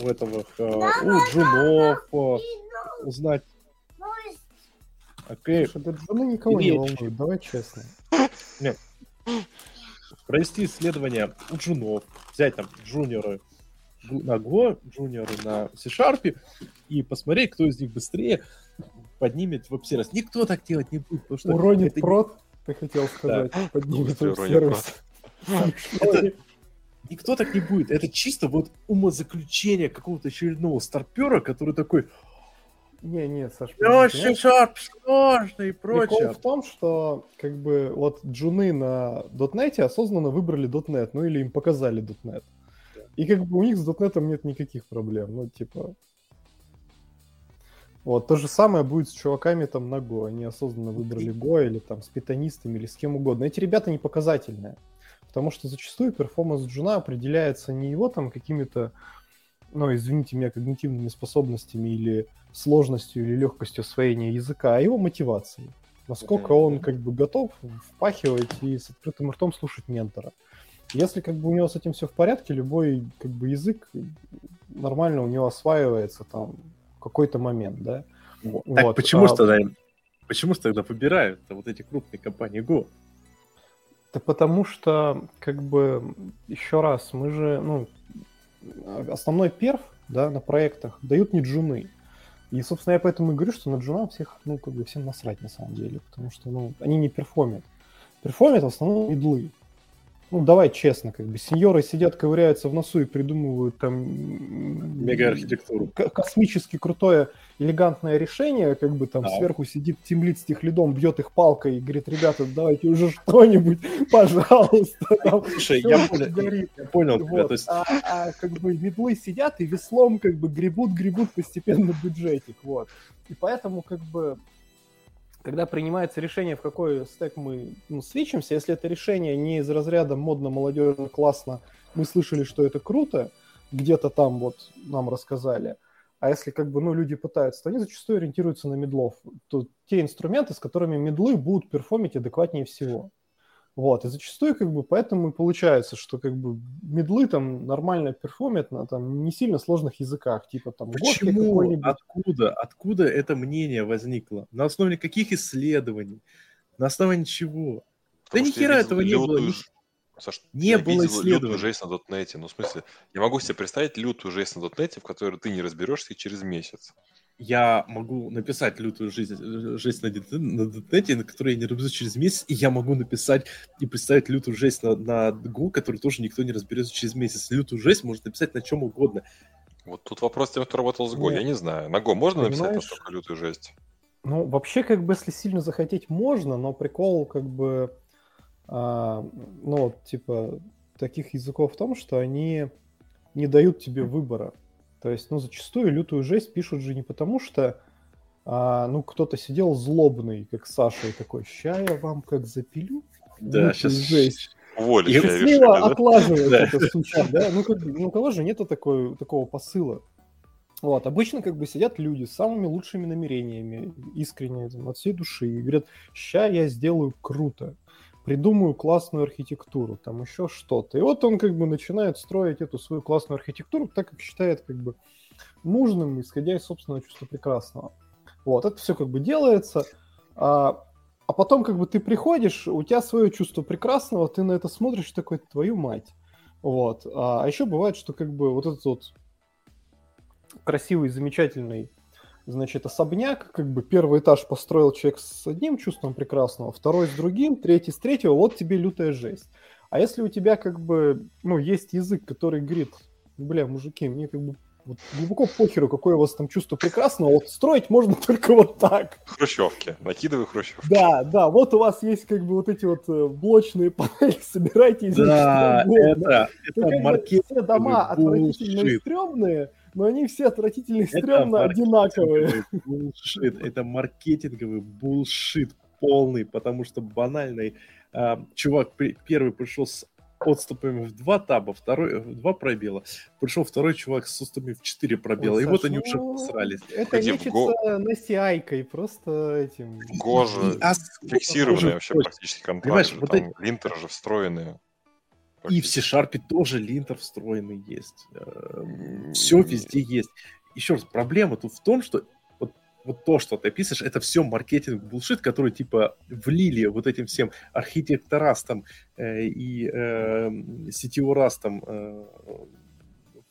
у этого, а, у джунов, узнать, окей, Слушай, джуны никого не Речь. волнует, давай честно. провести исследования у джунов, взять там джуниоры на Go, джуниоры на C-Sharp и посмотреть, кто из них быстрее поднимет веб-сервис. Никто так делать не будет, потому что Уронит это не- прод, ты хотел сказать, поднимет Уронит сервис. Это- Никто так не будет. Это чисто вот умозаключение какого-то очередного старпера, который такой, Не, не, Саш, понимаешь, C-Sharp сложно и Прикол прочее. в том, что как бы вот джуны на .NET осознанно выбрали .NET, ну или им показали .NET. И как бы у них с .NET нет никаких проблем, ну типа... Вот, то же самое будет с чуваками там на Go. Они осознанно выбрали Go или там с питонистами или с кем угодно. Эти ребята не показательные. Потому что зачастую перформанс джуна определяется не его там какими-то, ну, извините меня, когнитивными способностями или сложностью или легкостью освоения языка, а его мотивацией. Насколько он как бы готов впахивать и с открытым ртом слушать ментора. Если как бы у него с этим все в порядке, любой как бы язык нормально у него осваивается там какой-то момент, да. Так Вот, почему а- же тогда Почему же тогда выбирают вот эти крупные компании Go? Да потому что, как бы, еще раз, мы же, ну, основной перф, да, на проектах дают не джуны. И, собственно, я поэтому и говорю, что на джунам всех, ну, как бы, всем насрать на самом деле, потому что, ну, они не перформят. Перформят в основном медлы. Ну, давай честно, как бы, сеньоры сидят, ковыряются в носу и придумывают там... Мега-архитектуру. космически крутое, элегантное решение, как бы там Да. сверху сидит тимлит с техлидом, бьет их палкой и говорит, ребята, давайте уже что-нибудь, пожалуйста. Там Слушай, я понял, горит. я понял тебя. Вот. То есть, А, а как бы медлы сидят и веслом как бы гребут, гребут постепенно бюджетик, вот. И поэтому как бы когда принимается решение, в какой стек мы ну, свечимся, если это решение не из разряда модно, молодежно, классно, мы слышали, что это круто, где-то там вот нам рассказали, а если как бы, ну, люди пытаются, то они зачастую ориентируются на медлов. То те инструменты, с которыми медлы будут перформить адекватнее всего. Вот, и зачастую как бы поэтому и получается, что как бы медлы там нормально перформят на там не сильно сложных языках, типа там Почему? Откуда? Откуда это мнение возникло? На основе каких исследований? На основании чего? Потому ни что я хера этого не было. Ни- ж- Саш, не я было видел лютую жесть на дотнете. Ну, в смысле, я могу себе представить лютую жесть на дотнете, в которой ты не разберешься через месяц. Я могу написать лютую жизнь, жесть на, дет- на дотнете, на которой я не разберусь через месяц, и я могу написать и представить лютую жесть на, на Go, который тоже никто не разберется через месяц. Лютую жесть может написать на чем угодно. Вот тут вопрос тем, кто работал с Go. Ну, я не знаю. На Go можно написать понимаешь, настолько лютую жесть? Ну, вообще, как бы, если сильно захотеть, можно, но прикол, как бы, а, ну, вот, типа, таких языков в том, что они не дают тебе выбора. То есть, ну, зачастую лютую жесть пишут же не потому, что, а, ну, кто-то сидел злобный, как Саша, и такой, ща я вам как запилю. Да, сейчас... жесть». Уволить И решили, Счастливо да? отлаживать Да. это случай, да? Ну, как бы, ни у кого же нету такой, такого посыла. Вот, обычно как бы сидят люди с самыми лучшими намерениями, искренне, от всей души, и говорят, ща я сделаю круто, придумаю классную архитектуру, там еще что-то. И вот он как бы начинает строить эту свою классную архитектуру так, как считает как бы нужным, исходя из собственного чувства прекрасного. Вот, это все как бы делается, а, а потом как бы ты приходишь, у тебя свое чувство прекрасного, ты на это смотришь такой, твою мать. Вот. А еще бывает, что как бы вот этот вот красивый, замечательный, значит, особняк, как бы первый этаж построил человек с одним чувством прекрасного, второй с другим, третий с третьего, вот тебе лютая жесть. А если у тебя как бы, ну, есть язык, который говорит, бля, мужики, мне как бы вот глубоко похеру, какое у вас там чувство прекрасного, вот строить можно только вот так. Хрущевки. Накидывай хрущевки. Да, да, вот у вас есть как бы вот эти вот э, блочные панели, собирайте из них Да, что угодно. это, это как бы маркетинговый все дома отвратительно стрёмные, но они все отвратительно Это стрёмно одинаковые. bullshit. Это маркетинговый булшит полный, потому что банальный а, чувак при- первый пришел с отступами в два таба, второй в два пробела. Пришел второй чувак с отступами в четыре пробела. Ой, и вот они уже ну, посрались. Это в лечится Го- на CI-кой, просто этим... В Go же И- а тоже вообще практически контракт. Понимаешь, же, вот там линтеры же встроенные. И в C-Sharp тоже линтер встроенный есть. Все везде есть. Еще раз, проблема тут в том, что вот, вот то, что ты описываешь, это все маркетинг булшит, который типа влили вот этим всем архитекторастам э, и э, CTO-растам э,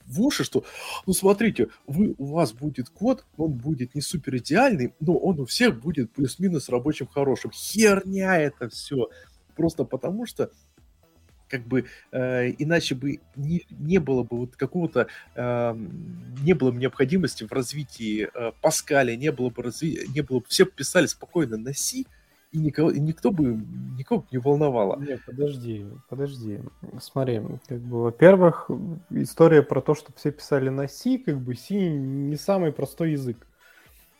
в уши, что, ну смотрите, вы, у вас будет код, он будет не супер идеальный, но он у всех будет плюс-минус рабочим хорошим. Херня это все. Просто потому что как бы э, иначе бы не, не было бы вот какого-то э, не было бы необходимости в развитии э, Паскаля, не было бы разви... не было бы все писали спокойно на C, и никого, и никто бы никого бы не волновало. Нет, подожди, подожди. Смотри, как бы, во-первых, история про то, что все писали на C, как бы C не самый простой язык.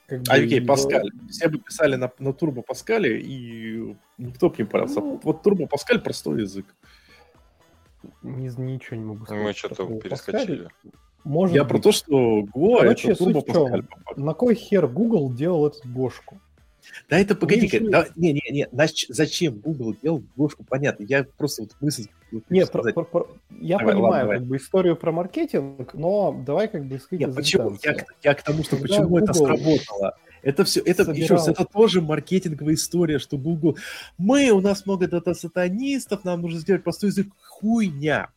Как А бы, окей, Паскаль. Все бы писали на, на Турбо Паскале, и никто бы не парился. Ну. Вот Турбо Паскаль простой язык. Не- ничего не могу сказать. Мы про что-то перескочили. Может Я про быть. то, что Go Короче, это Турбо? Паскаль. На кой хер Google делал эту гошку? Да это погоди-ка, да, не, не, не, нач- зачем Google делал Гошку, понятно, я просто вот мысль Нет, про- про- про- я Давай, понимаю ладно, давай. как бы историю про маркетинг, но давай как бы исходить Нет, почему? Я, я к тому, что Когда почему это Google сработало. Это все, это еще раз, собирал- это тоже маркетинговая история, что Google, мы, у нас много дата-сатанистов, нам нужно сделать простой язык. Хуйня.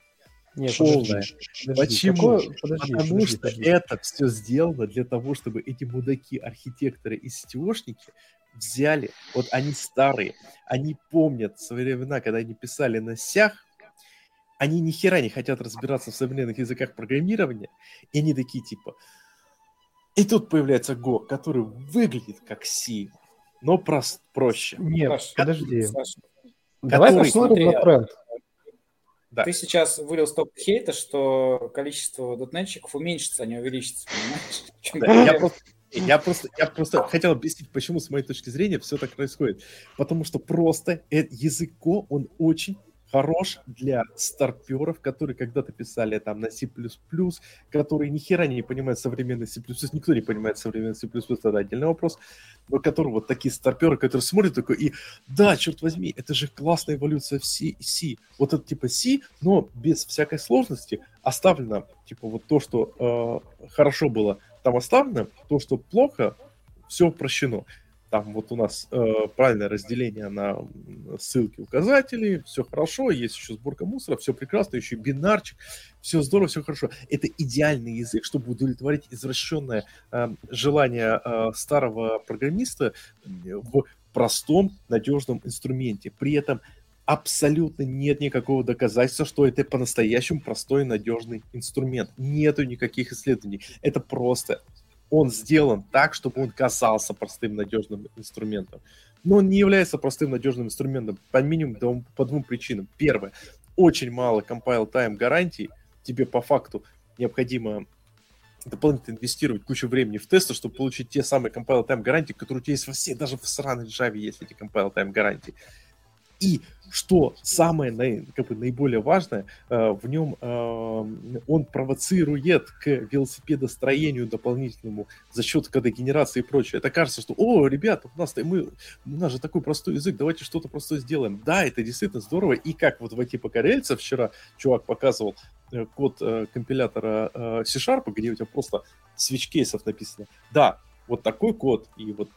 Нет, полная. подожди, Почему? какое- подожди, Потому подожди, что подожди. это все сделано для того, чтобы эти мудаки, архитекторы и сетевошники взяли, вот они старые, они помнят свои времена, когда они писали на сях, они ни хера не хотят разбираться в современных языках программирования, и они такие типа... И тут появляется Go, который выглядит как C, но прост, проще. Нет, Саш, подожди. Саш, Давай который- посмотрим смотри, на тренд. Да. Ты сейчас вылил столько хейта, что количество дотнетчиков уменьшится, а не увеличится, понимаешь? Да, я, просто, я, просто, я просто хотел объяснить, почему, с моей точки зрения, все так происходит. Потому что просто э- язык Go, он очень хорош для старперов, которые когда-то писали там на C++, которые ни хера не понимают современный C++, никто не понимает современный C++, это отдельный вопрос, но которые вот такие старперы, которые смотрят такой, и да, черт возьми, это же классная эволюция в C, C. вот это типа C, но без всякой сложности оставлено, типа вот то, что э, хорошо было, там оставлено, то, что плохо, все прощено там вот у нас э, правильное разделение на ссылки, указатели, все хорошо, есть еще сборка мусора, все прекрасно, еще бинарчик, все здорово, все хорошо. Это идеальный язык, чтобы удовлетворить извращенное э, желание э, старого программиста в простом, надежном инструменте. При этом абсолютно нет никакого доказательства, что это по-настоящему простой надежный инструмент. Нету никаких исследований. Это просто он сделан так, чтобы он казался простым надежным инструментом. Но он не является простым надежным инструментом по минимум по двум причинам. Первое, очень мало compile time гарантий. Тебе по факту необходимо дополнительно инвестировать кучу времени в тесты, чтобы получить те самые compile time гарантии, которые у тебя есть во всей, даже в сраной Java есть эти compile time гарантии. И что самое как бы, наиболее важное, э, в нем э, он провоцирует к велосипедостроению дополнительному за счет кодогенерации и прочее. Это кажется, что, о, ребята, у нас, мы, у нас же такой простой язык, давайте что-то простое сделаем. Да, это действительно здорово. И как вот в эти покорельца вчера чувак показывал э, код компилятора C-Sharp, где у тебя просто switch кейсов написано. Да, вот такой код и вот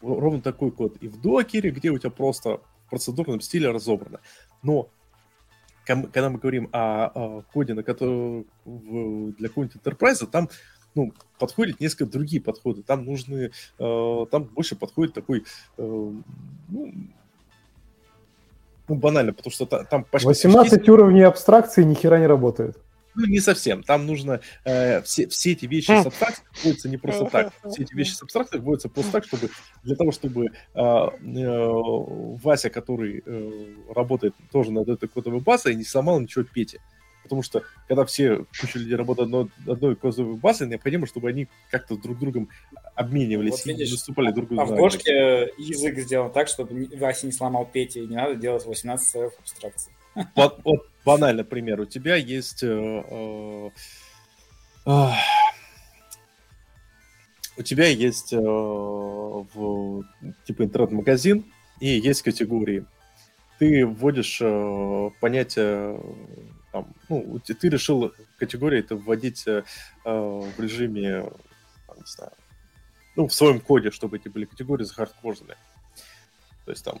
ровно такой код и в докере, где у тебя просто процедурном стиле разобрано. Но когда мы говорим о, о коде, на который, в, для какого-нибудь enterprise, там ну, подходят несколько другие подходы. Там нужны, э, там больше подходит такой, э, ну, ну, банально, потому что там почти... 18 почти... уровней абстракции ни хера не работает. Ну, не совсем. Там нужно... Э, все, все эти вещи с абстракцией вводятся не просто так. Все эти вещи с абстракцией вводятся просто так, чтобы... Для того, чтобы э, э, Вася, который э, работает тоже над этой кодовой базой, не сломал ничего Пети. Потому что, когда все куча людей работают над одной кодовой базой, необходимо, чтобы они как-то друг другом обменивались вот, видишь, и наступали друг другу. А в Гошке язык сделан так, чтобы Вася не сломал Пети, и не надо делать 18 слоев абстракции. Вот, вот банальный пример. У тебя есть... Э, э, э, у тебя есть э, в, типа интернет-магазин и есть категории. Ты вводишь э, понятие, там, ну, ты решил категории это вводить э, в режиме, там, не знаю, ну, в своем коде, чтобы эти были категории захардкожены. То есть там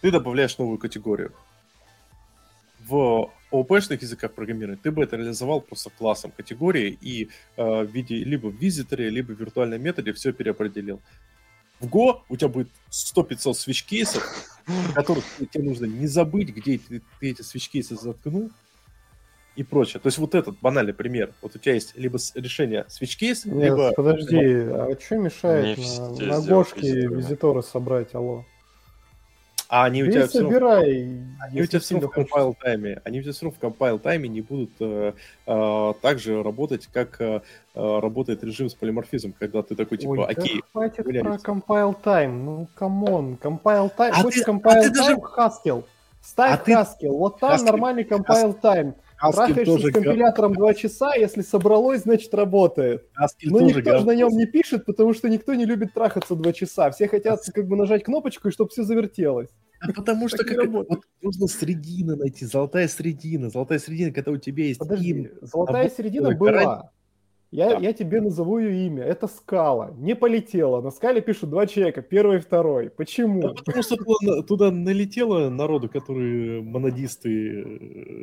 ты добавляешь новую категорию в ООП-шных языках программирования ты бы это реализовал просто классом категории и э, в виде либо в визиторе, либо в виртуальном методе все переопределил. В Go у тебя будет 100-500 свич-кейсов, которых тебе нужно не забыть, где ты, ты эти свич-кейсы заткнул и прочее. То есть вот этот банальный пример. Вот у тебя есть либо решение свич-кейс, либо... подожди, а что мешает на, на Гошке визиторы собрать, алло? А они у тебя все собирай, они у тебя все в compile тайме. Они у тебя все равно в compile тайме не будут э, э, так же работать, как э, э работает режим с полиморфизмом, когда ты такой типа, Ой, окей. Да хватит гуляйте. про compile time. Ну, камон, compile time. А Хочешь а time, даже... Haskell. Ставь а Haskell. Ты... Вот там Haskell. нормальный compile time. Трахаешься с компилятором два часа, если собралось, значит работает. Haskell Но никто же на нем не пишет, потому что никто не любит трахаться два часа. Все хотят как бы нажать кнопочку, и чтобы все завертелось. А потому что как, вот, нужно средина найти, золотая средина, золотая средина, когда у тебя есть Подожди, им, золотая средина была. Я, да. я тебе назову ее имя. Это скала. Не полетела. На скале пишут два человека, первый и второй. Почему? Да, потому что туда, туда налетело народу, которые монодисты э,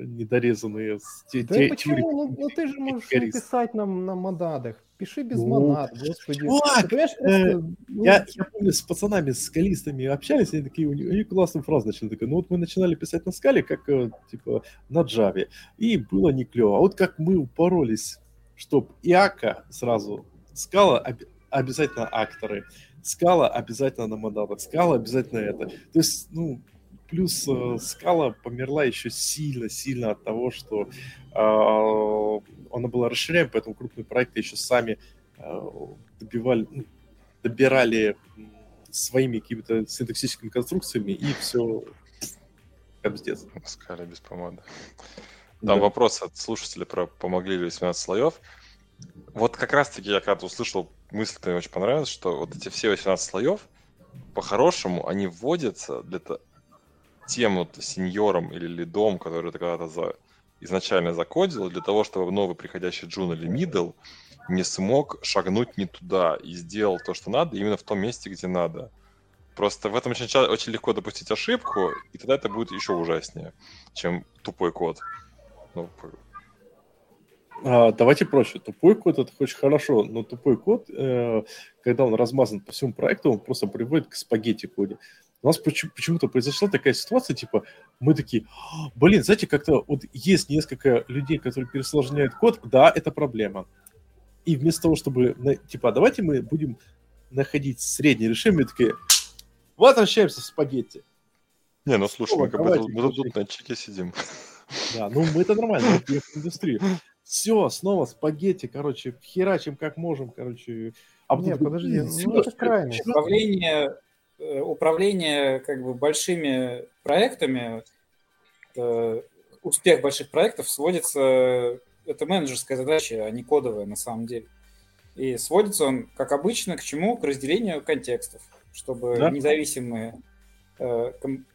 недорезанные. Те, да те, почему? Те, ну, ну ты же можешь написать нам на модадах. Пиши без ну, монад, господи. Чувак, э, ну, я, я помню, с пацанами, с скалистами общались, они такие, у них классную фразу начали, такая, ну вот мы начинали писать на скале, как, э, типа, на джаве, и было не клево. А вот как мы упоролись чтобы и Ака сразу, скала об, обязательно акторы, скала обязательно на модалах, скала обязательно это. То есть, ну, плюс э, скала померла еще сильно-сильно от того, что э, она была расширяем, поэтому крупные проекты еще сами э, добивали, ну, добирали своими какими-то синтаксическими конструкциями, и все Кобздец. Скали без помады. Там Да. вопрос от слушателя про помогли ли 18 слоев. Вот как раз-таки я когда-то услышал мысль, мне очень понравилась, что вот эти все 18 слоев, по-хорошему, они вводятся для тем вот сеньором или лидом, который ты когда-то за... изначально закодил, для того, чтобы новый приходящий джун или мидл не смог шагнуть не туда и сделал то, что надо, именно в том месте, где надо. Просто в этом очень, очень легко допустить ошибку, и тогда это будет еще ужаснее, чем тупой код. Ну, А, давайте проще. Тупой код это очень хорошо, но тупой код, э, когда он размазан по всему проекту, он просто приводит к спагетти коде. У нас почему- почему-то произошла такая ситуация, типа, мы такие, «А, блин, знаете, как-то вот есть несколько людей, которые пересложняют код, да, это проблема. И вместо того, чтобы, типа, «А давайте мы будем находить среднее решение, мы такие, возвращаемся в спагетти. Не, ну слушай, О, мы как бы тут, мы тут на чеке сидим. Да, ну мы это нормально, мы в индустрию. Все, снова спагетти, короче, херачим как можем, короче. А Не, потом, подожди, ну это чё- Управление, э, управление как бы большими проектами, э, успех больших проектов сводится, это менеджерская задача, а не кодовая на самом деле. И сводится он, как обычно, к чему? К разделению контекстов, чтобы Да. независимые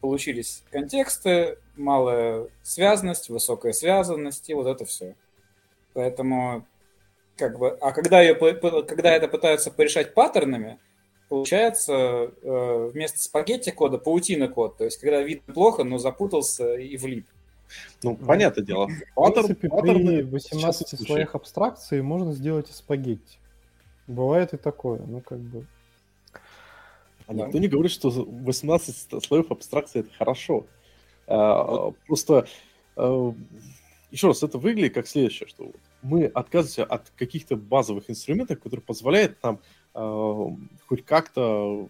получились контексты, малая связанность, высокая связанность и вот это все. Поэтому как бы, а когда, ее, когда это пытаются порешать паттернами, получается э, вместо спагетти кода паутина код. То есть, когда видно плохо, но запутался и влип. Ну, понятное дело. В Паттерн- принципе, паттерны при это частый 18 случай. слоях абстракции можно сделать и спагетти. Бывает и такое, ну как бы. А никто не говорит, что 18 ст- слоев абстракции это хорошо. А, Вот. Просто а, еще раз, это выглядит как следующее, что вот мы отказываемся от каких-то базовых инструментов, которые позволяют нам а, хоть как-то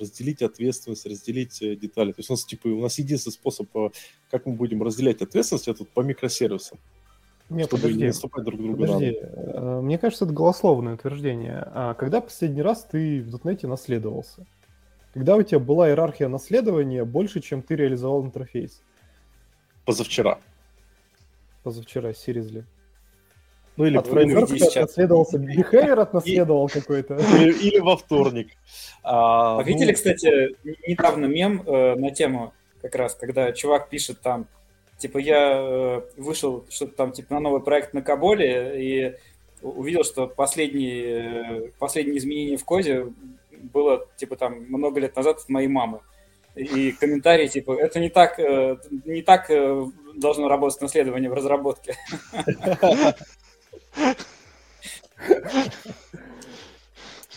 разделить ответственность, разделить э, детали. То есть у нас типа у нас единственный способ, э, как мы будем разделять ответственность, это по микросервисам, Не, чтобы подожди. не наступать друг другу Подожди, ногу. э, мне кажется, это голословное утверждение. А когда последний раз ты в дотнете наследовался? Когда у тебя была иерархия наследования больше, чем ты реализовал интерфейс? Позавчера. Позавчера, seriously. Ну или, От фреймворка отнаследовался, behavior отнаследовал какой-то. или- или во вторник. А, А видели, ну, кстати, недавно мем э, на тему как раз, когда чувак пишет там, типа, я э, вышел что-то там, типа, на новый проект на Каболе и увидел, что последние, э, последние изменения в коде было, типа, там, много лет назад от моей мамы. И комментарии, типа, это не так, э, не так э, должно работать наследование в разработке.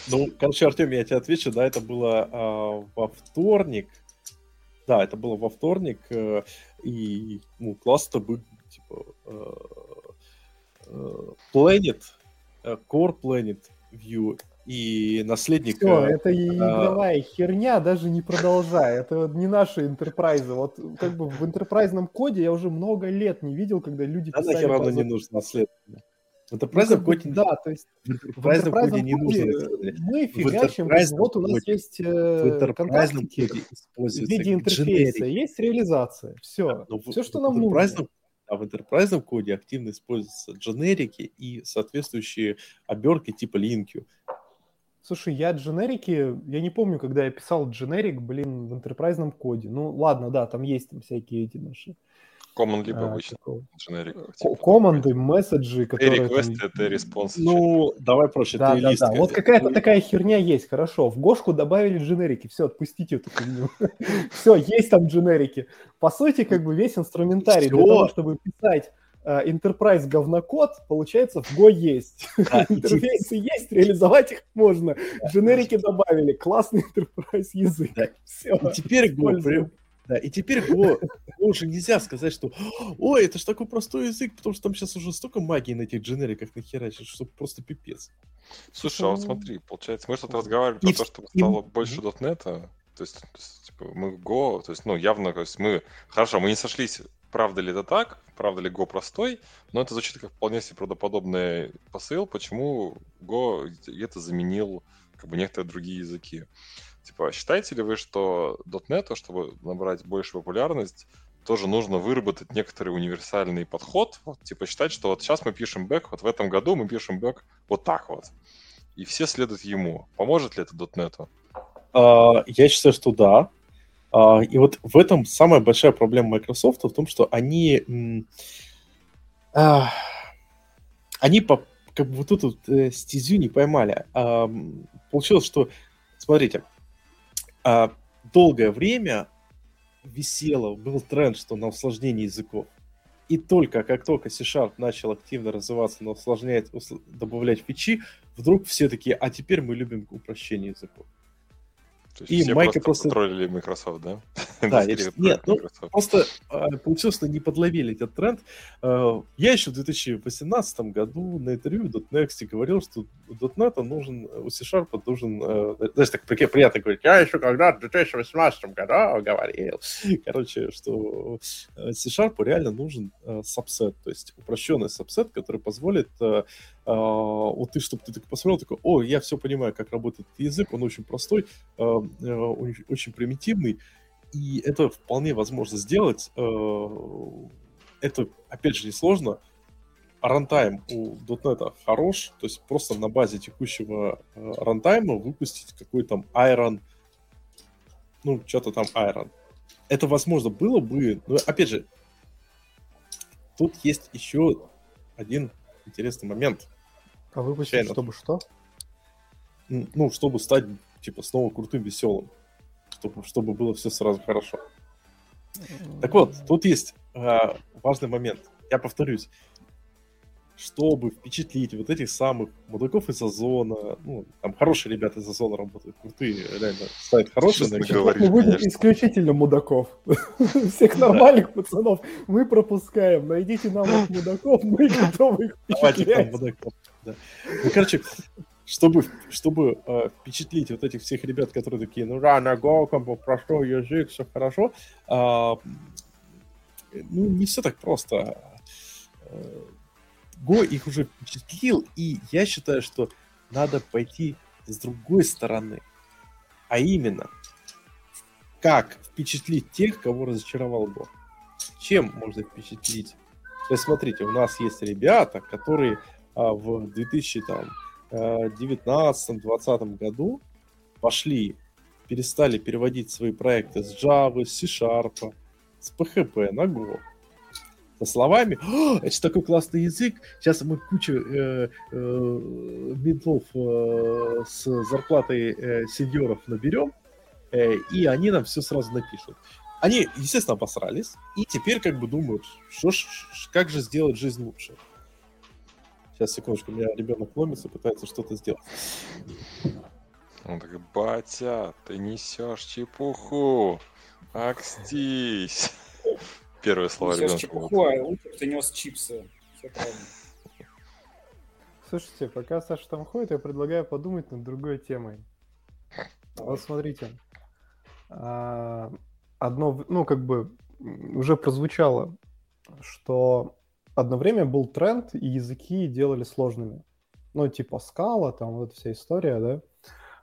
Ну, короче, Артем, я тебе отвечу, да, это было а, во вторник. Да, это было во вторник, э, и, ну, класс-то был, типа, э, э, Planet, э, Core Planet View и наследник... Все, э, это и игровая херня, даже не продолжай. Это не наши интерпрайзы. Вот как бы в интерпрайзном коде я уже много лет не видел, когда люди Да писали нахер оно не нужно наследование. В Ну, как бы коде, Да, то есть в в Enterprise коде enterprise не нужно коде мы В фигачим, вот у нас коде- есть В э, Enterprise контактики коде в виде интерфейса, есть реализация. Все, Ну, в- все, что в нам нужно. А в enterprise коде активно используются дженерики и соответствующие обертки типа LinQ. Слушай, я дженерики, я не помню, когда я писал дженерик, блин, в интерпрайзном коде. Ну, ладно, да, там есть там всякие эти наши Common либо а, обычно такого, дженерик. ко- типа, команды, месседжи, которые... там- request, T response. Ну, давай проще, Да, ты да, лист да. Вот какая-то ты- такая херня есть, хорошо. В Гошку добавили дженерики. Все, отпустите эту хуйню. Все, есть там дженерики. По сути, как бы весь инструментарий для Всё. того, чтобы писать Enterprise говнокод, получается, в Go есть. Да, Интерфейсы есть, реализовать их можно. Дженерики добавили. Классный Enterprise язык. Да. Все. и теперь Go, да, и теперь Go, уже нельзя сказать, что ой, это ж такой простой язык, потому что там сейчас уже столько магии на этих дженериках нахерачит, что просто пипец. Слушай, а вот Ну. смотри, получается, мы что-то разговаривали про то, чтобы и- стало больше дотнета. То есть, то есть, типа, мы Go, то есть, ну, явно, то есть мы... Хорошо, мы не сошлись, правда ли это так, правда ли Go простой, но это звучит как вполне себе правдоподобный посыл, почему Go где-то заменил как бы некоторые другие языки. Типа, считаете ли вы, что .NET, чтобы набрать большую популярность, тоже нужно выработать некоторый универсальный подход, вот, типа считать, что вот сейчас мы пишем бэк, вот в этом году мы пишем бэк вот так вот. И все следуют ему. Поможет ли это .NET? А, Я считаю, что да. А, И вот в этом самая большая проблема Microsoft в том, что они а, они по, как бы вот эту э, стезю не поймали. А, Получилось, что, смотрите, долгое время висело, был тренд, что на усложнение языков. И только как только C-Sharp начал активно развиваться, на усложнять, усл- добавлять фичи, вдруг все такие, а теперь мы любим упрощение языков. То есть И все Майка просто просто- контролили Microsoft, да? Да, я- нет, ну. Просто э, получилось, не подловили этот тренд. Э, Я еще в 2018 году на интервью в .next говорил, что .NET нужен, у C-Sharp нужен, э, знаешь, так при- приятно говорить, я еще когда в 2018 году говорил. Короче, что э, C-Sharp реально нужен э, сабсет, то есть упрощенный сабсет, который позволит а, вот ты, чтобы ты так посмотрел, такой, о, я все понимаю, как работает этот язык, он очень простой, э, э, очень, примитивный, и это вполне возможно сделать. Э, Это, опять же, несложно. А рантайм у .NET хорош, то есть просто на базе текущего рантайма выпустить какой там Iron, ну, что-то там Iron. Это возможно было бы, но, опять же, тут есть еще один интересный момент. А выпустить, Случайно. чтобы что? Ну, чтобы стать, типа, снова крутым, веселым. Чтобы, чтобы было все сразу хорошо. Так вот, тут есть а, важный момент. Я повторюсь. Чтобы впечатлить вот этих самых мудаков из Озона, ну, там хорошие ребята из Озона работают, крутые, реально, сайт хороший, Честно говоришь, мы будем конечно. исключительно мудаков. Всех нормальных пацанов мы пропускаем. Найдите нам их мудаков, мы готовы их впечатлять. мудаков, да. Ну, короче, чтобы, чтобы э, впечатлить вот этих всех ребят, которые такие, ну да, как бы, простой язык, все хорошо, а, ну, не все так просто. Э, Go их уже впечатлил, и я считаю, что надо пойти с другой стороны. А именно, как впечатлить тех, кого разочаровал Go. Чем можно впечатлить? То есть, смотрите, у нас есть ребята, которые а, в 2019-2020 году пошли, перестали переводить свои проекты с Java, с C-Sharp, с PHP на Go. Словами, «О, это такой классный язык, сейчас мы кучу э, э, медлов э, с зарплатой э, сеньоров наберем, э, и они нам все сразу напишут. Они, естественно, обосрались, и теперь как бы думают, что ж, как же сделать жизнь лучше. Сейчас, секундочку, у меня ребенок ломится, пытается что-то сделать. Он такой, батя, ты несешь чепуху. Акстись. Первое слово ребенка. чепуху, а лучше ты нес чипсы. Все правильно. Слушайте, пока Саша там ходит, я предлагаю подумать над другой темой. Вот смотрите. А, Одно, ну, как бы уже прозвучало, что одно время был тренд, и языки делали сложными. Ну, типа скала, там вот эта вся история, да.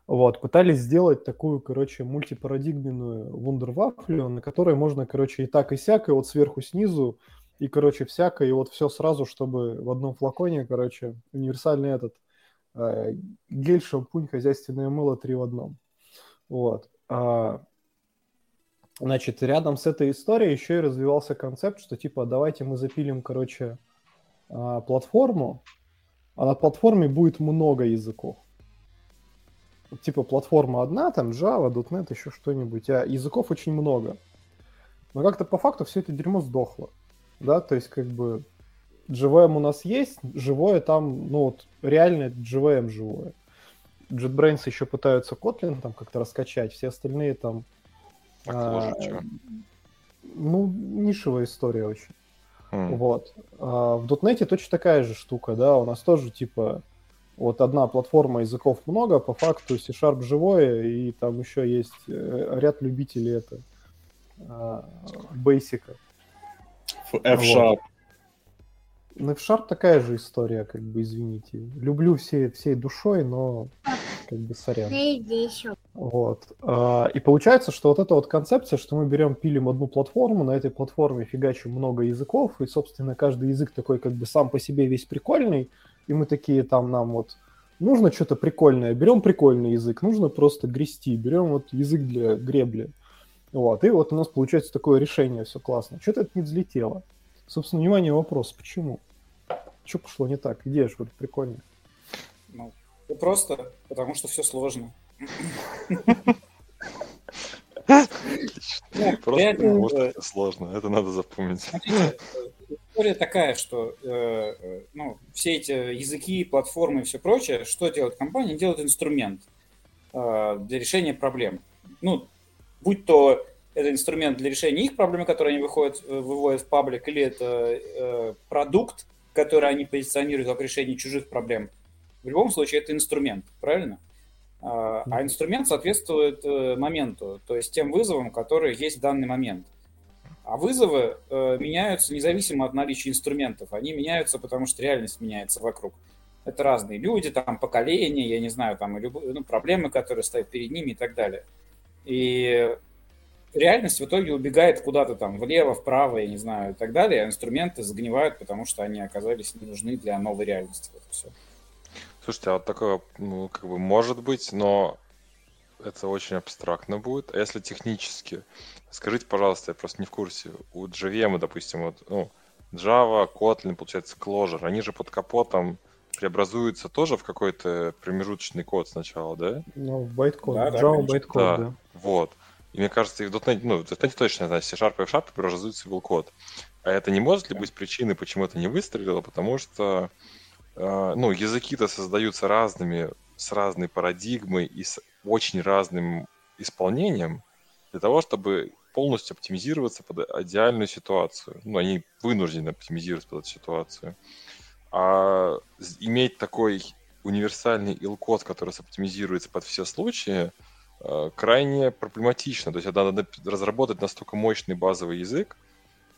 Вот, пытались сделать такую, короче, мультипарадигменную вундервафлю, на которой можно, короче, и так, и сяк, и вот сверху, снизу, и, короче, всякое, и вот все сразу, чтобы в одном флаконе, короче, универсальный этот э, гель, шампунь, хозяйственное мыло три в одном. Вот. А, значит, рядом с этой историей еще и развивался концепт, что типа давайте мы запилим, короче, а, платформу, а на платформе будет много языков. Типа платформа одна, там Java, .NET, еще что-нибудь, а языков очень много. Но как-то по факту все это дерьмо сдохло. Да, то есть как бы JVM у нас есть, живое там, ну вот реально JVM живое. JetBrains еще пытаются Kotlin там как-то раскачать, все остальные там... А, чё? ну, нишевая история очень. М. Вот. А в .NET точно такая же штука, да, у нас тоже типа вот одна платформа языков много, по факту C-Sharp живое, и там еще есть э, ряд любителей это а, Basic. F-Sharp. Ну, в Sharp такая же история, как бы, извините. Люблю все, всей душой, но как бы сорян. Вот. А, И получается, что вот эта вот концепция, что мы берем, пилим одну платформу, на этой платформе фигачим много языков, и, собственно, каждый язык такой как бы сам по себе весь прикольный, и мы такие там нам вот нужно что-то прикольное, берем прикольный язык, нужно просто грести, берем вот язык для гребли. Вот, и вот у нас получается такое решение, все классно. Что-то это не взлетело. Собственно, внимание, вопрос, почему? Что пошло не так? Идея же вроде прикольная. Ну, и просто потому что все сложно. Ну, Просто потому что это сложно, это надо запомнить. История такая, что э, э, ну, все эти языки, платформы и все прочее, что делает компания? Делает инструмент э, для решения проблем. Ну, будь то это инструмент для решения их проблем, которые они выходят, э, выводят в паблик, или это э, продукт, который они позиционируют как решение чужих проблем. В любом случае, это инструмент, правильно? А а инструмент соответствует э, моменту, то есть тем вызовам, которые есть в данный момент. А вызовы э, меняются независимо от наличия инструментов. Они меняются, потому что реальность меняется вокруг. Это разные люди, там поколения, я не знаю, там любые, ну, проблемы, которые стоят перед ними и так далее. И реальность в итоге убегает куда-то там влево, вправо, я не знаю, и так далее. А инструменты загнивают, потому что они оказались не нужны для новой реальности. Вот все. Слушайте, а вот такое, ну, как бы может быть, но это очень абстрактно будет. А если технически? Скажите, пожалуйста, я просто не в курсе. У JVM, допустим, вот, ну, Java, Kotlin, получается, Clojure, они же под капотом преобразуются тоже в какой-то промежуточный код сначала, да? Ну, байткод, Да, да, Java конечно. байткод, Да. да. Вот. И мне кажется, и в .NET, ну, в .NET точно, я знаю, C-Sharp и F-Sharp преобразуется в был код. А это не может ли быть причиной, почему это не выстрелило? Потому что, э, ну, языки-то создаются разными, с разной парадигмой и с очень разным исполнением для того, чтобы полностью оптимизироваться под идеальную ситуацию. Ну, они вынуждены оптимизироваться под эту ситуацию. А иметь такой универсальный ил-код, который оптимизируется под все случаи, э, крайне проблематично. То есть надо разработать настолько мощный базовый язык,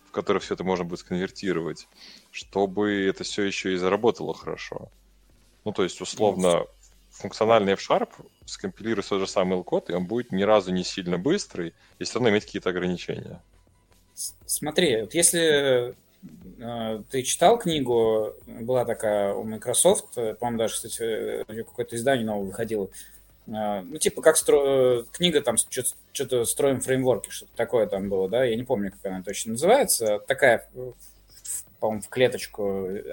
в который все это можно будет сконвертировать, чтобы это все еще и заработало хорошо. Ну, то есть, условно, функциональный F-Sharp скомпилирует тот же самый L-код, и он будет ни разу не сильно быстрый, и все равно иметь какие-то ограничения. Смотри, вот если э, ты читал книгу, была такая у Microsoft, э, по-моему, даже, кстати, э, какое-то издание новое выходило, э, ну, типа, как стро... книга там что-то строим фреймворки, что-то такое там было, да, я не помню, как она точно называется, такая, по-моему, в клеточку э,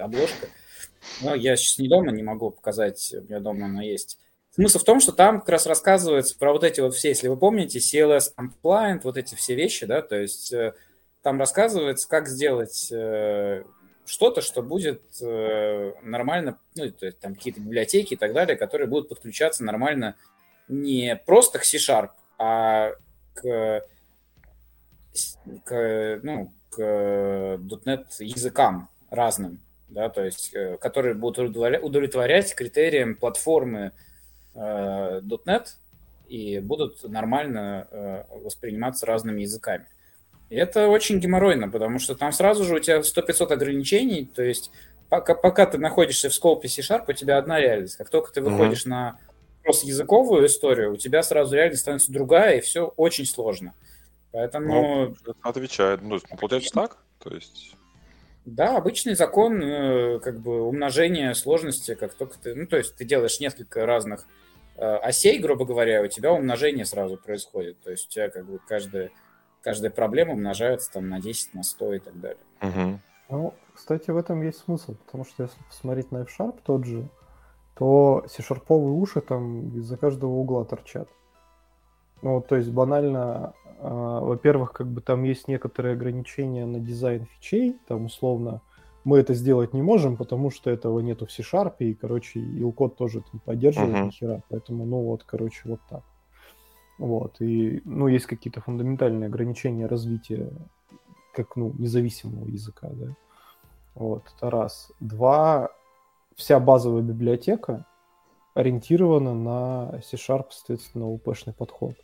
но я сейчас не дома, не могу показать, у меня дома она есть. Смысл в том, что там как раз рассказывается про вот эти вот все, если вы помните, CLS compliant, вот эти все вещи, да, то есть э, там рассказывается, как сделать э, что-то, что будет э, нормально, ну, то есть там какие-то библиотеки и так далее, которые будут подключаться нормально не просто к C-Sharp, а к, к, ну, к .NET языкам разным, да, то есть, э, которые будут удовлетворя- удовлетворять критериям платформы э, .NET и будут нормально э, восприниматься разными языками. И это очень геморройно, потому что там сразу же у тебя 100-500 ограничений, то есть пока, пока ты находишься в скопе C-Sharp, у тебя одна реальность. Как только ты выходишь на просто языковую историю, у тебя сразу реальность становится другая, и все очень сложно. Поэтому, Ну, отвечает. Ну, получается так? То есть... да, обычный закон э, как бы умножения сложности, как только ты... Ну, то есть ты делаешь несколько разных э, осей, грубо говоря, у тебя умножение сразу происходит. То есть у тебя как бы каждая, каждая проблема умножается там на 10, на 100 и так далее. Мгм. Ну, кстати, в этом есть смысл, потому что если посмотреть на F-Sharp тот же, то C-шарповые уши там из-за каждого угла торчат. Ну, то есть банально, а, во-первых, как бы там есть некоторые ограничения на дизайн фичей, там условно мы это сделать не можем, потому что этого нету в C-Sharp, и, короче, ил-код тоже не поддерживает ни хера, поэтому, ну вот, короче, вот так. Вот, и, ну, есть какие-то фундаментальные ограничения развития как, ну, независимого языка, да. Вот, это раз. Два, вся базовая библиотека ориентирована на C-Sharp, соответственно, УПшный подход.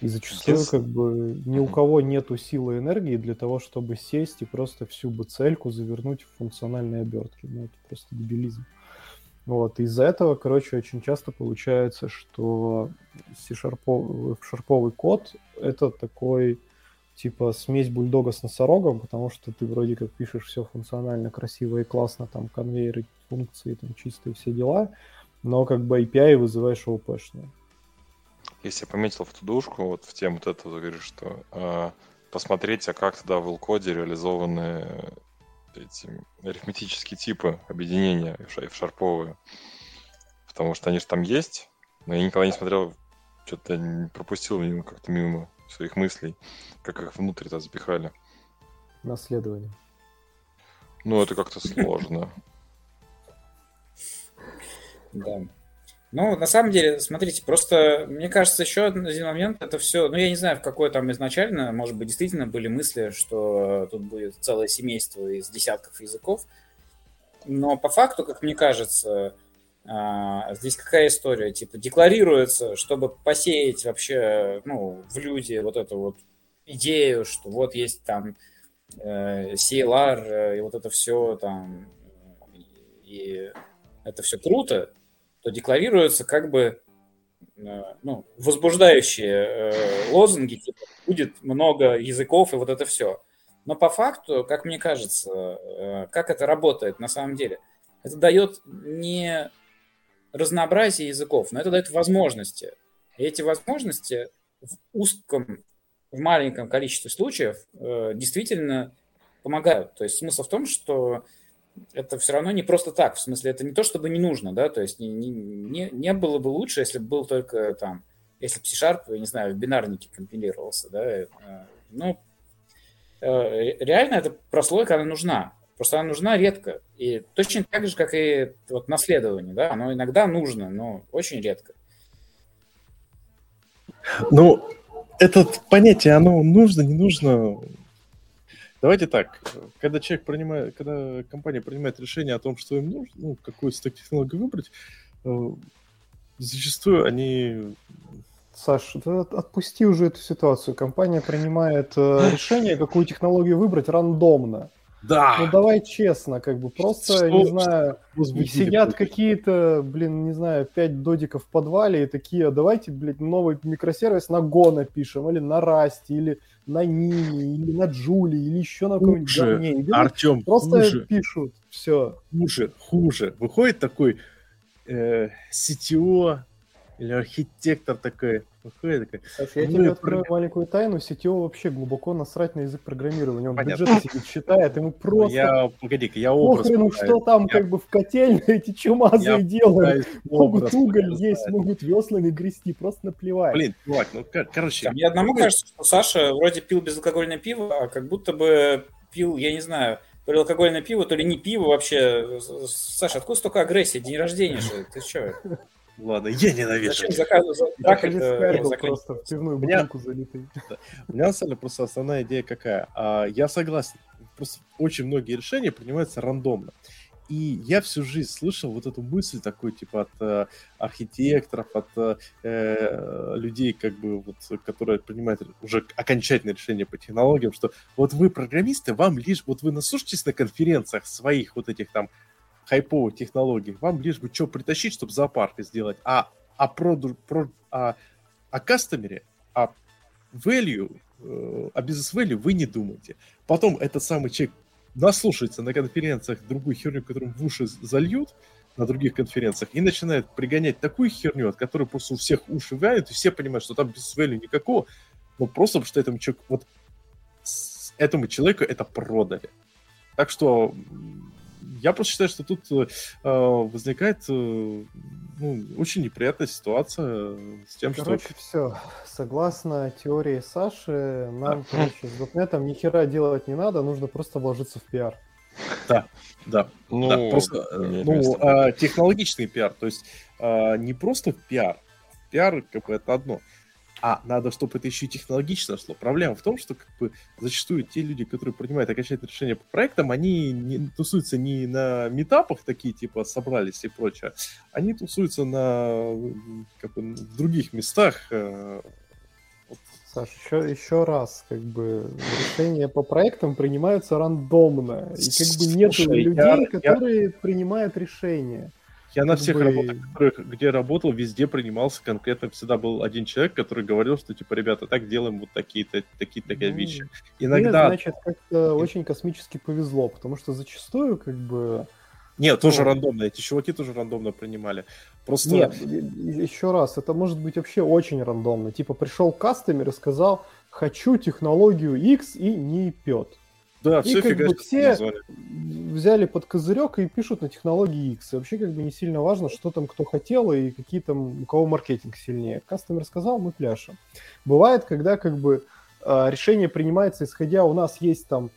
И зачастую, Yes. как бы, ни у кого нету силы и энергии для того, чтобы сесть и просто всю бы цельку завернуть в функциональные обертки. Ну, это просто дебилизм. Вот, из-за этого, короче, очень часто получается, что C-шарповый шарповый код — это такой, типа, смесь бульдога с носорогом, потому что ты вроде как пишешь все функционально, красиво и классно, там, конвейеры, функции, там, чистые все дела, но как бы API вызываешь ОПшные. Если я пометил в тудушку, вот в тему вот этого, ты говоришь, что э, посмотреть, а как тогда в LCode реализованы эти арифметические типы объединения в шарповые. Потому что они же там есть, но я никогда не смотрел, что-то пропустил мимо, как-то мимо своих мыслей, как их внутрь-то запихали. Наследование. Ну, это как-то сложно. Да. Ну, на самом деле, смотрите, просто, мне кажется, еще один момент, это все, ну, я не знаю, в какой там изначально, может быть, действительно были мысли, что тут будет целое семейство из десятков языков, но по факту, как мне кажется, а, здесь какая история? Типа декларируется, чтобы посеять вообще ну, в люди вот эту вот идею, что вот есть там э, CLR э, и вот это все там, и это все круто, то декларируются как бы э, ну, возбуждающие э, лозунги, типа будет много языков и вот это все. Но по факту, как мне кажется, э, как это работает на самом деле, это дает не разнообразие языков, но это дает возможности. И эти возможности в узком, в маленьком количестве случаев действительно помогают. То есть смысл в том, что это все равно не просто так. В смысле, это не то, чтобы не нужно, да, то есть не, не, не было бы лучше, если бы был только там, если бы C-Sharp, я не знаю, в бинарнике компилировался, да, э, ну, э, реально эта прослойка, она нужна. Просто она нужна редко. И точно так же, как и вот наследование, да, оно иногда нужно, но очень редко. Ну, это понятие, оно нужно, не нужно, Давайте так, когда человек принимает, когда компания принимает решение о том, что им нужно, ну, какую стек технологию выбрать, э, зачастую они... Саш, ты отпусти уже эту ситуацию. Компания принимает э, решение, какую технологию выбрать рандомно. Да. Ну давай честно, как бы просто, что, не знаю, сидят какие-то, блин, не знаю, пять додиков в подвале и такие, «А давайте, блин, новый микросервис на Go напишем, или на Rust, или на Нини, или на Джули, или еще на каком-нибудь говне. Артем, просто хуже. пишут, все. Хуже, хуже. Выходит такой э, CTO или архитектор такой, Какая такая? Саша, я ну, тебе открою про... маленькую тайну. CTO вообще глубоко насрать на язык программирования. Он Понятно. бюджет сидит, считает, ему просто... Я, погоди-ка, я образ Похрену, что там я... как бы в котельной эти чумазы я делают. Могут уголь есть, могут веслами грести, просто наплевать. Блин, чувак, ну кор- короче... Мне одному кажется, что Саша вроде пил безалкогольное пиво, а как будто бы пил, я не знаю, то ли алкогольное пиво, то ли не пиво вообще. Саша, откуда столько агрессии? День рождения же, ты что? Ладно, я ненавижу. Зачем заказывать? просто в пивную бутылку залитый. У меня, на самом деле, просто основная идея какая. А, я согласен. Просто очень многие решения принимаются рандомно. И я всю жизнь слышал вот эту мысль такой, типа, от э, архитекторов, от э, людей, как бы, вот, которые принимают уже окончательное решение по технологиям, что вот вы программисты, вам лишь, вот вы наслушаетесь на конференциях своих вот этих там хайповых технологий. Вам лишь бы что притащить, чтобы зоопарк сделать. А о, проду, про, о, о кастомере, о value, э, о бизнес value вы не думаете. Потом этот самый человек наслушается на конференциях другую херню, которую в уши зальют, на других конференциях, и начинает пригонять такую херню, от которой просто у всех уши вянут, и все понимают, что там бизнес value никакого, но просто потому что этому человеку, вот этому человеку это продали. Так что я просто считаю, что тут э, возникает э, ну, очень неприятная ситуация с тем, короче, что... все. Согласно теории Саши, нам, короче, с дотнетом ни хера делать не надо, нужно просто вложиться в пиар. Да, да. Ну, да, просто э, ну, а, технологичный пиар, то есть а, не просто пиар. Пиар, как бы, это одно а надо, чтобы это еще и технологично шло. Проблема в том, что как бы зачастую те люди, которые принимают окончательное решение по проектам, они не, тусуются не на метапах такие, типа, собрались и прочее, они тусуются на как бы, в других местах. Э, Саш, еще, еще раз, как бы решения по проектам принимаются рандомно. И как бы нет людей, я, которые я... принимают решения. Я на всех бы- работах, которых- где работал, везде принимался конкретно, всегда был один человек, который говорил, что, типа, ребята, так делаем вот такие-то, такие-то такие Ну, вещи. Мне, Иногда... значит, как-то очень космически повезло, потому что зачастую, как бы... Нет, тоже ну- рандомно. Эти чуваки тоже рандомно принимали. Просто... Нет, еще раз, это может быть вообще очень рандомно. Типа пришел кастомер и сказал, хочу технологию X и не пьет. Да, И все как бы все назвали. взяли под козырек и пишут на технологии X. И вообще как бы не сильно важно, что там кто хотел и какие там, у кого маркетинг сильнее. Кастомер сказал, мы пляшем. Бывает, когда как бы э, решение принимается, исходя, у нас есть там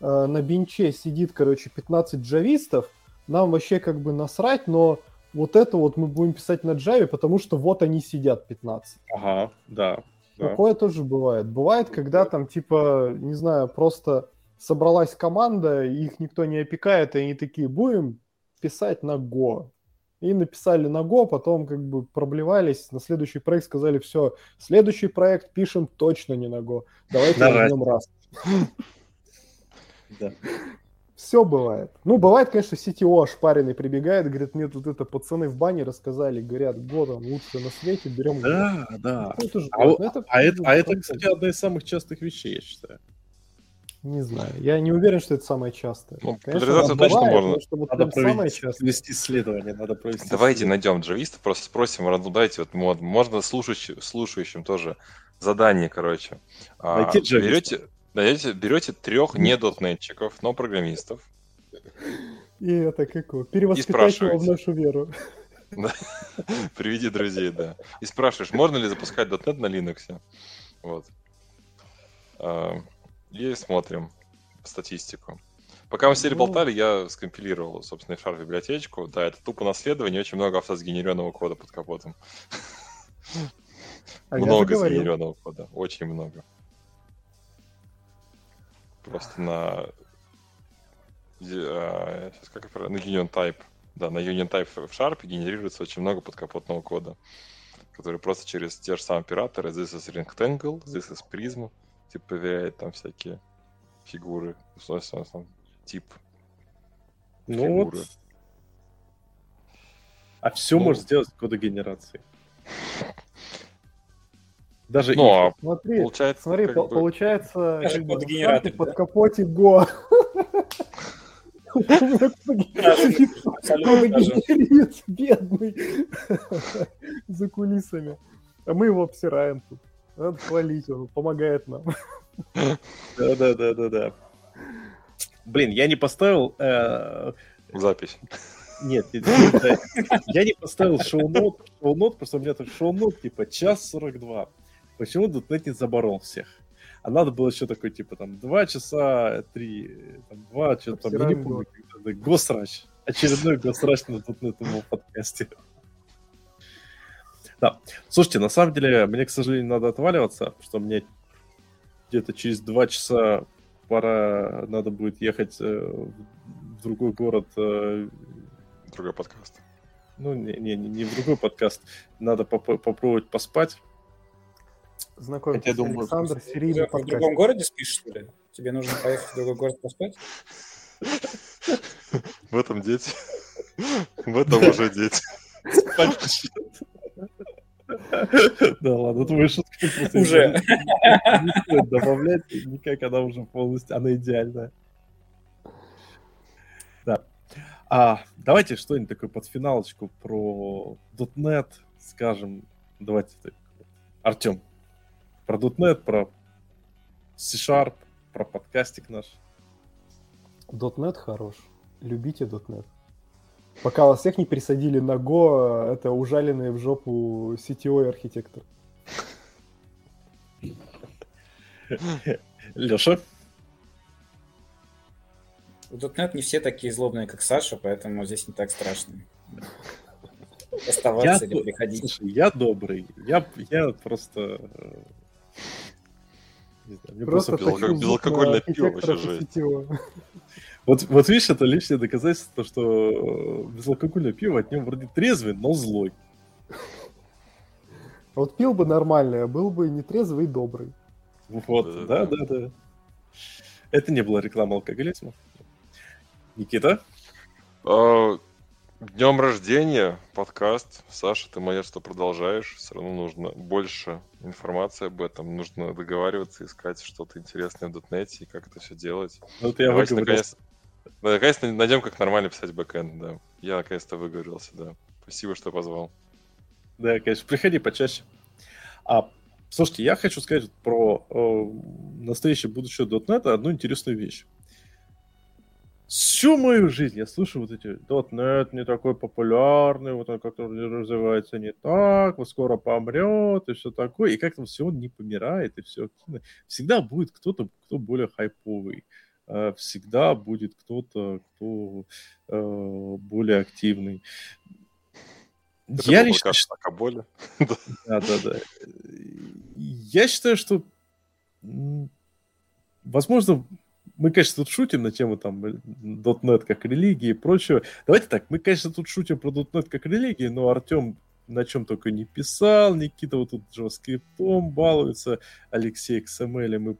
э, на бенче сидит, короче, 15 джавистов, нам вообще как бы насрать, но вот это вот мы будем писать на джаве, потому что вот они сидят 15. Ага, да. да. Такое тоже бывает. Бывает, когда там, типа, не знаю, просто собралась команда, их никто не опекает, и они такие, будем писать на Go. И написали на Go, потом как бы проблевались, на следующий проект сказали, все, следующий проект пишем точно не на Go. Давайте На возьмем раз. Да. Все бывает. Ну, бывает, конечно, CTO ошпаренный прибегает, говорит, мне тут это пацаны в бане рассказали, говорят, Go там лучше на свете, берем. Да, да. Ну, А, это а это, а это, кстати, одна из самых частых вещей, я считаю. Не знаю. Я не уверен, что это самое частое. Ну, Конечно, популяризацию бывает, точно можно. но что вот Надо прям самое провести, частое. провести исследование, надо провести Давайте найдем джавистов, просто спросим, рандом, дайте вот мод- можно слушающим, слушающим тоже задание, короче. А, Найти джависта. берете, берете, берете трех не дотнетчиков, но программистов, И это как его, перевоспитать его в нашу веру. приведи друзей, да, и спрашиваешь, можно ли запускать .NET на Linux. Вот. И смотрим статистику. Пока мы сидели Ну. болтали, я скомпилировал, собственно, Sharp библиотечку. Да, это тупо наследование, очень много автосгенерированного кода под капотом. А много сгенерированного кода, очень много. Просто на... а, щас как это на Union Type. Да, на Union Type в Sharp генерируется очень много подкапотного кода, который просто через те же самые операторы this is rectangle, this is prism, типа проверяет там всякие фигуры, смысле, там, тип Ну вот. фигуры. А все Ну. можно сделать с кодогенерацией. Даже Ну, а Смотри, получается, смотри, как по- бы- получается, как бы генератор, под капоте Go. Генерит, бедный, за кулисами. А мы его обсираем тут. Надо хвалить, он помогает нам. Да, да, да, да, да. Блин, я не поставил. э, запись. Нет, нет, нет, да. я не поставил шоу-нот, шоу-нот, просто у меня тут шоу-нот типа час 42. Почему .NET не заборол всех? А надо было еще такой, типа, там, 2 часа 3, там, 2, что-то там, я не помню, Госрач. Очередной Госрач на .NET подкасте. Да. Слушайте, на самом деле, мне, к сожалению, надо отваливаться, что мне где-то через 2 часа пора, надо будет ехать э, в другой город э, Другой подкаст. ну, не, не, не в другой подкаст. Надо поп- попробовать поспать. Знакомьтесь, Хотя, думаю, Александр, Ты серийный в другом подкаст. городе спишь, что ли? Тебе нужно поехать в другой город поспать? В этом дети. В этом уже дети. Да ладно, шутка просто Уже. Не не стоит добавлять, никак она уже полностью, она идеальная. Да. А, давайте что-нибудь такое под финалочку про .NET скажем. Давайте так. Артем, про .NET, про C-Sharp, про подкастик наш. .NET хорош. Любите .NET. Пока вас всех не пересадили на Go, это ужаленные в жопу CTO и архитектор. Леша? В .NET не все такие злобные, как Саша, поэтому здесь не так страшно. Оставаться или до- приходить. Слушай, я добрый. Я, я просто... э, не знаю, мне Просто безалко- хочу безалкогольное пиво вообще. CTO. Вот, вот видишь, это лишнее доказательство, что э, безалкогольное пиво от него вроде трезвый, но злой. Вот пил бы нормально, был бы нетрезвый и добрый. Вот, да, да, да. Это не была реклама алкоголизма. Никита? А, Днем рождения, подкаст. Саша, ты молодец, что продолжаешь. Все равно нужно больше информации об этом. Нужно договариваться, искать что-то интересное в дотнете и как это все делать. Вот я Давайте наконец, да, наконец найдем, как нормально писать бэкэнд, да. Я наконец-то выговорился, да. Спасибо, что позвал. Да, конечно, приходи почаще. А, слушайте, я хочу сказать про э, настоящее будущее .NET одну интересную вещь. Всю мою жизнь я слышу вот эти .NET не такой популярный, вот он как-то развивается не так, вот скоро помрет и все такое, и как-то все он не помирает, и все. Всегда будет кто-то, кто более хайповый. Э, Всегда будет кто-то, кто э, более активный. Это Я лично подкаст о Каболе. да, да, да. Я считаю, что, возможно, мы, конечно, тут шутим на тему там э, .NET как религии и прочего. Давайте так, мы, конечно, тут шутим про .NET как религии, но Артем на чем только не писал, Никита вот тут JavaScript балуется, Алексей XML и э,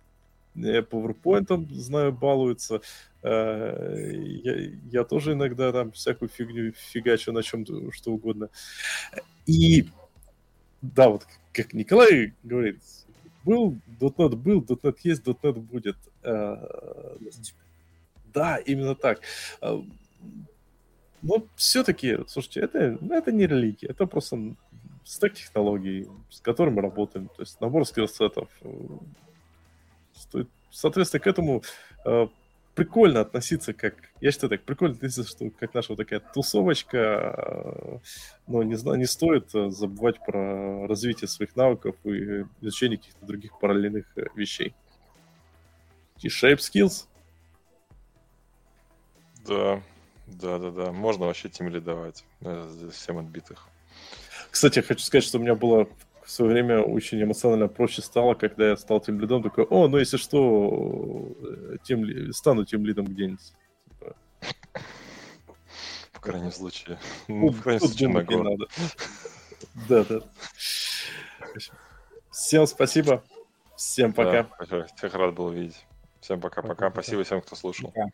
PowerPoint, знаю, балуется. Э, Я, я тоже иногда там всякую фигню фигачу на чем что угодно. И да, вот как Николай говорит, был, .NET был, .NET есть, .NET будет. Э, Да, именно так. Э, Но все-таки, слушайте, это, ну, это не религия, это просто стек технологий, с которым мы работаем, то есть набор скиллсетов. Стоит- Соответственно, к этому э, прикольно относиться как... Я считаю так, прикольно относиться, что как наша вот такая тусовочка, э, но не, не стоит э, забывать про развитие своих навыков и изучение каких-то других параллельных э, вещей. И shape skills. Да, да, да, да. Можно вообще тем лидовать. э, Всем отбитых. Кстати, я хочу сказать, что у меня было в свое время очень эмоционально проще стало, когда я стал тем лидом. Такой, о, ну если что, э, тем, стану тем лидом где-нибудь. Типа, В крайнем случае. ну, Ну, в крайнем случае, на надо. Да, да. Всем спасибо. Всем пока. Да, всех рад был видеть. Всем. Пока-пока. Спасибо всем, кто слушал. Пока.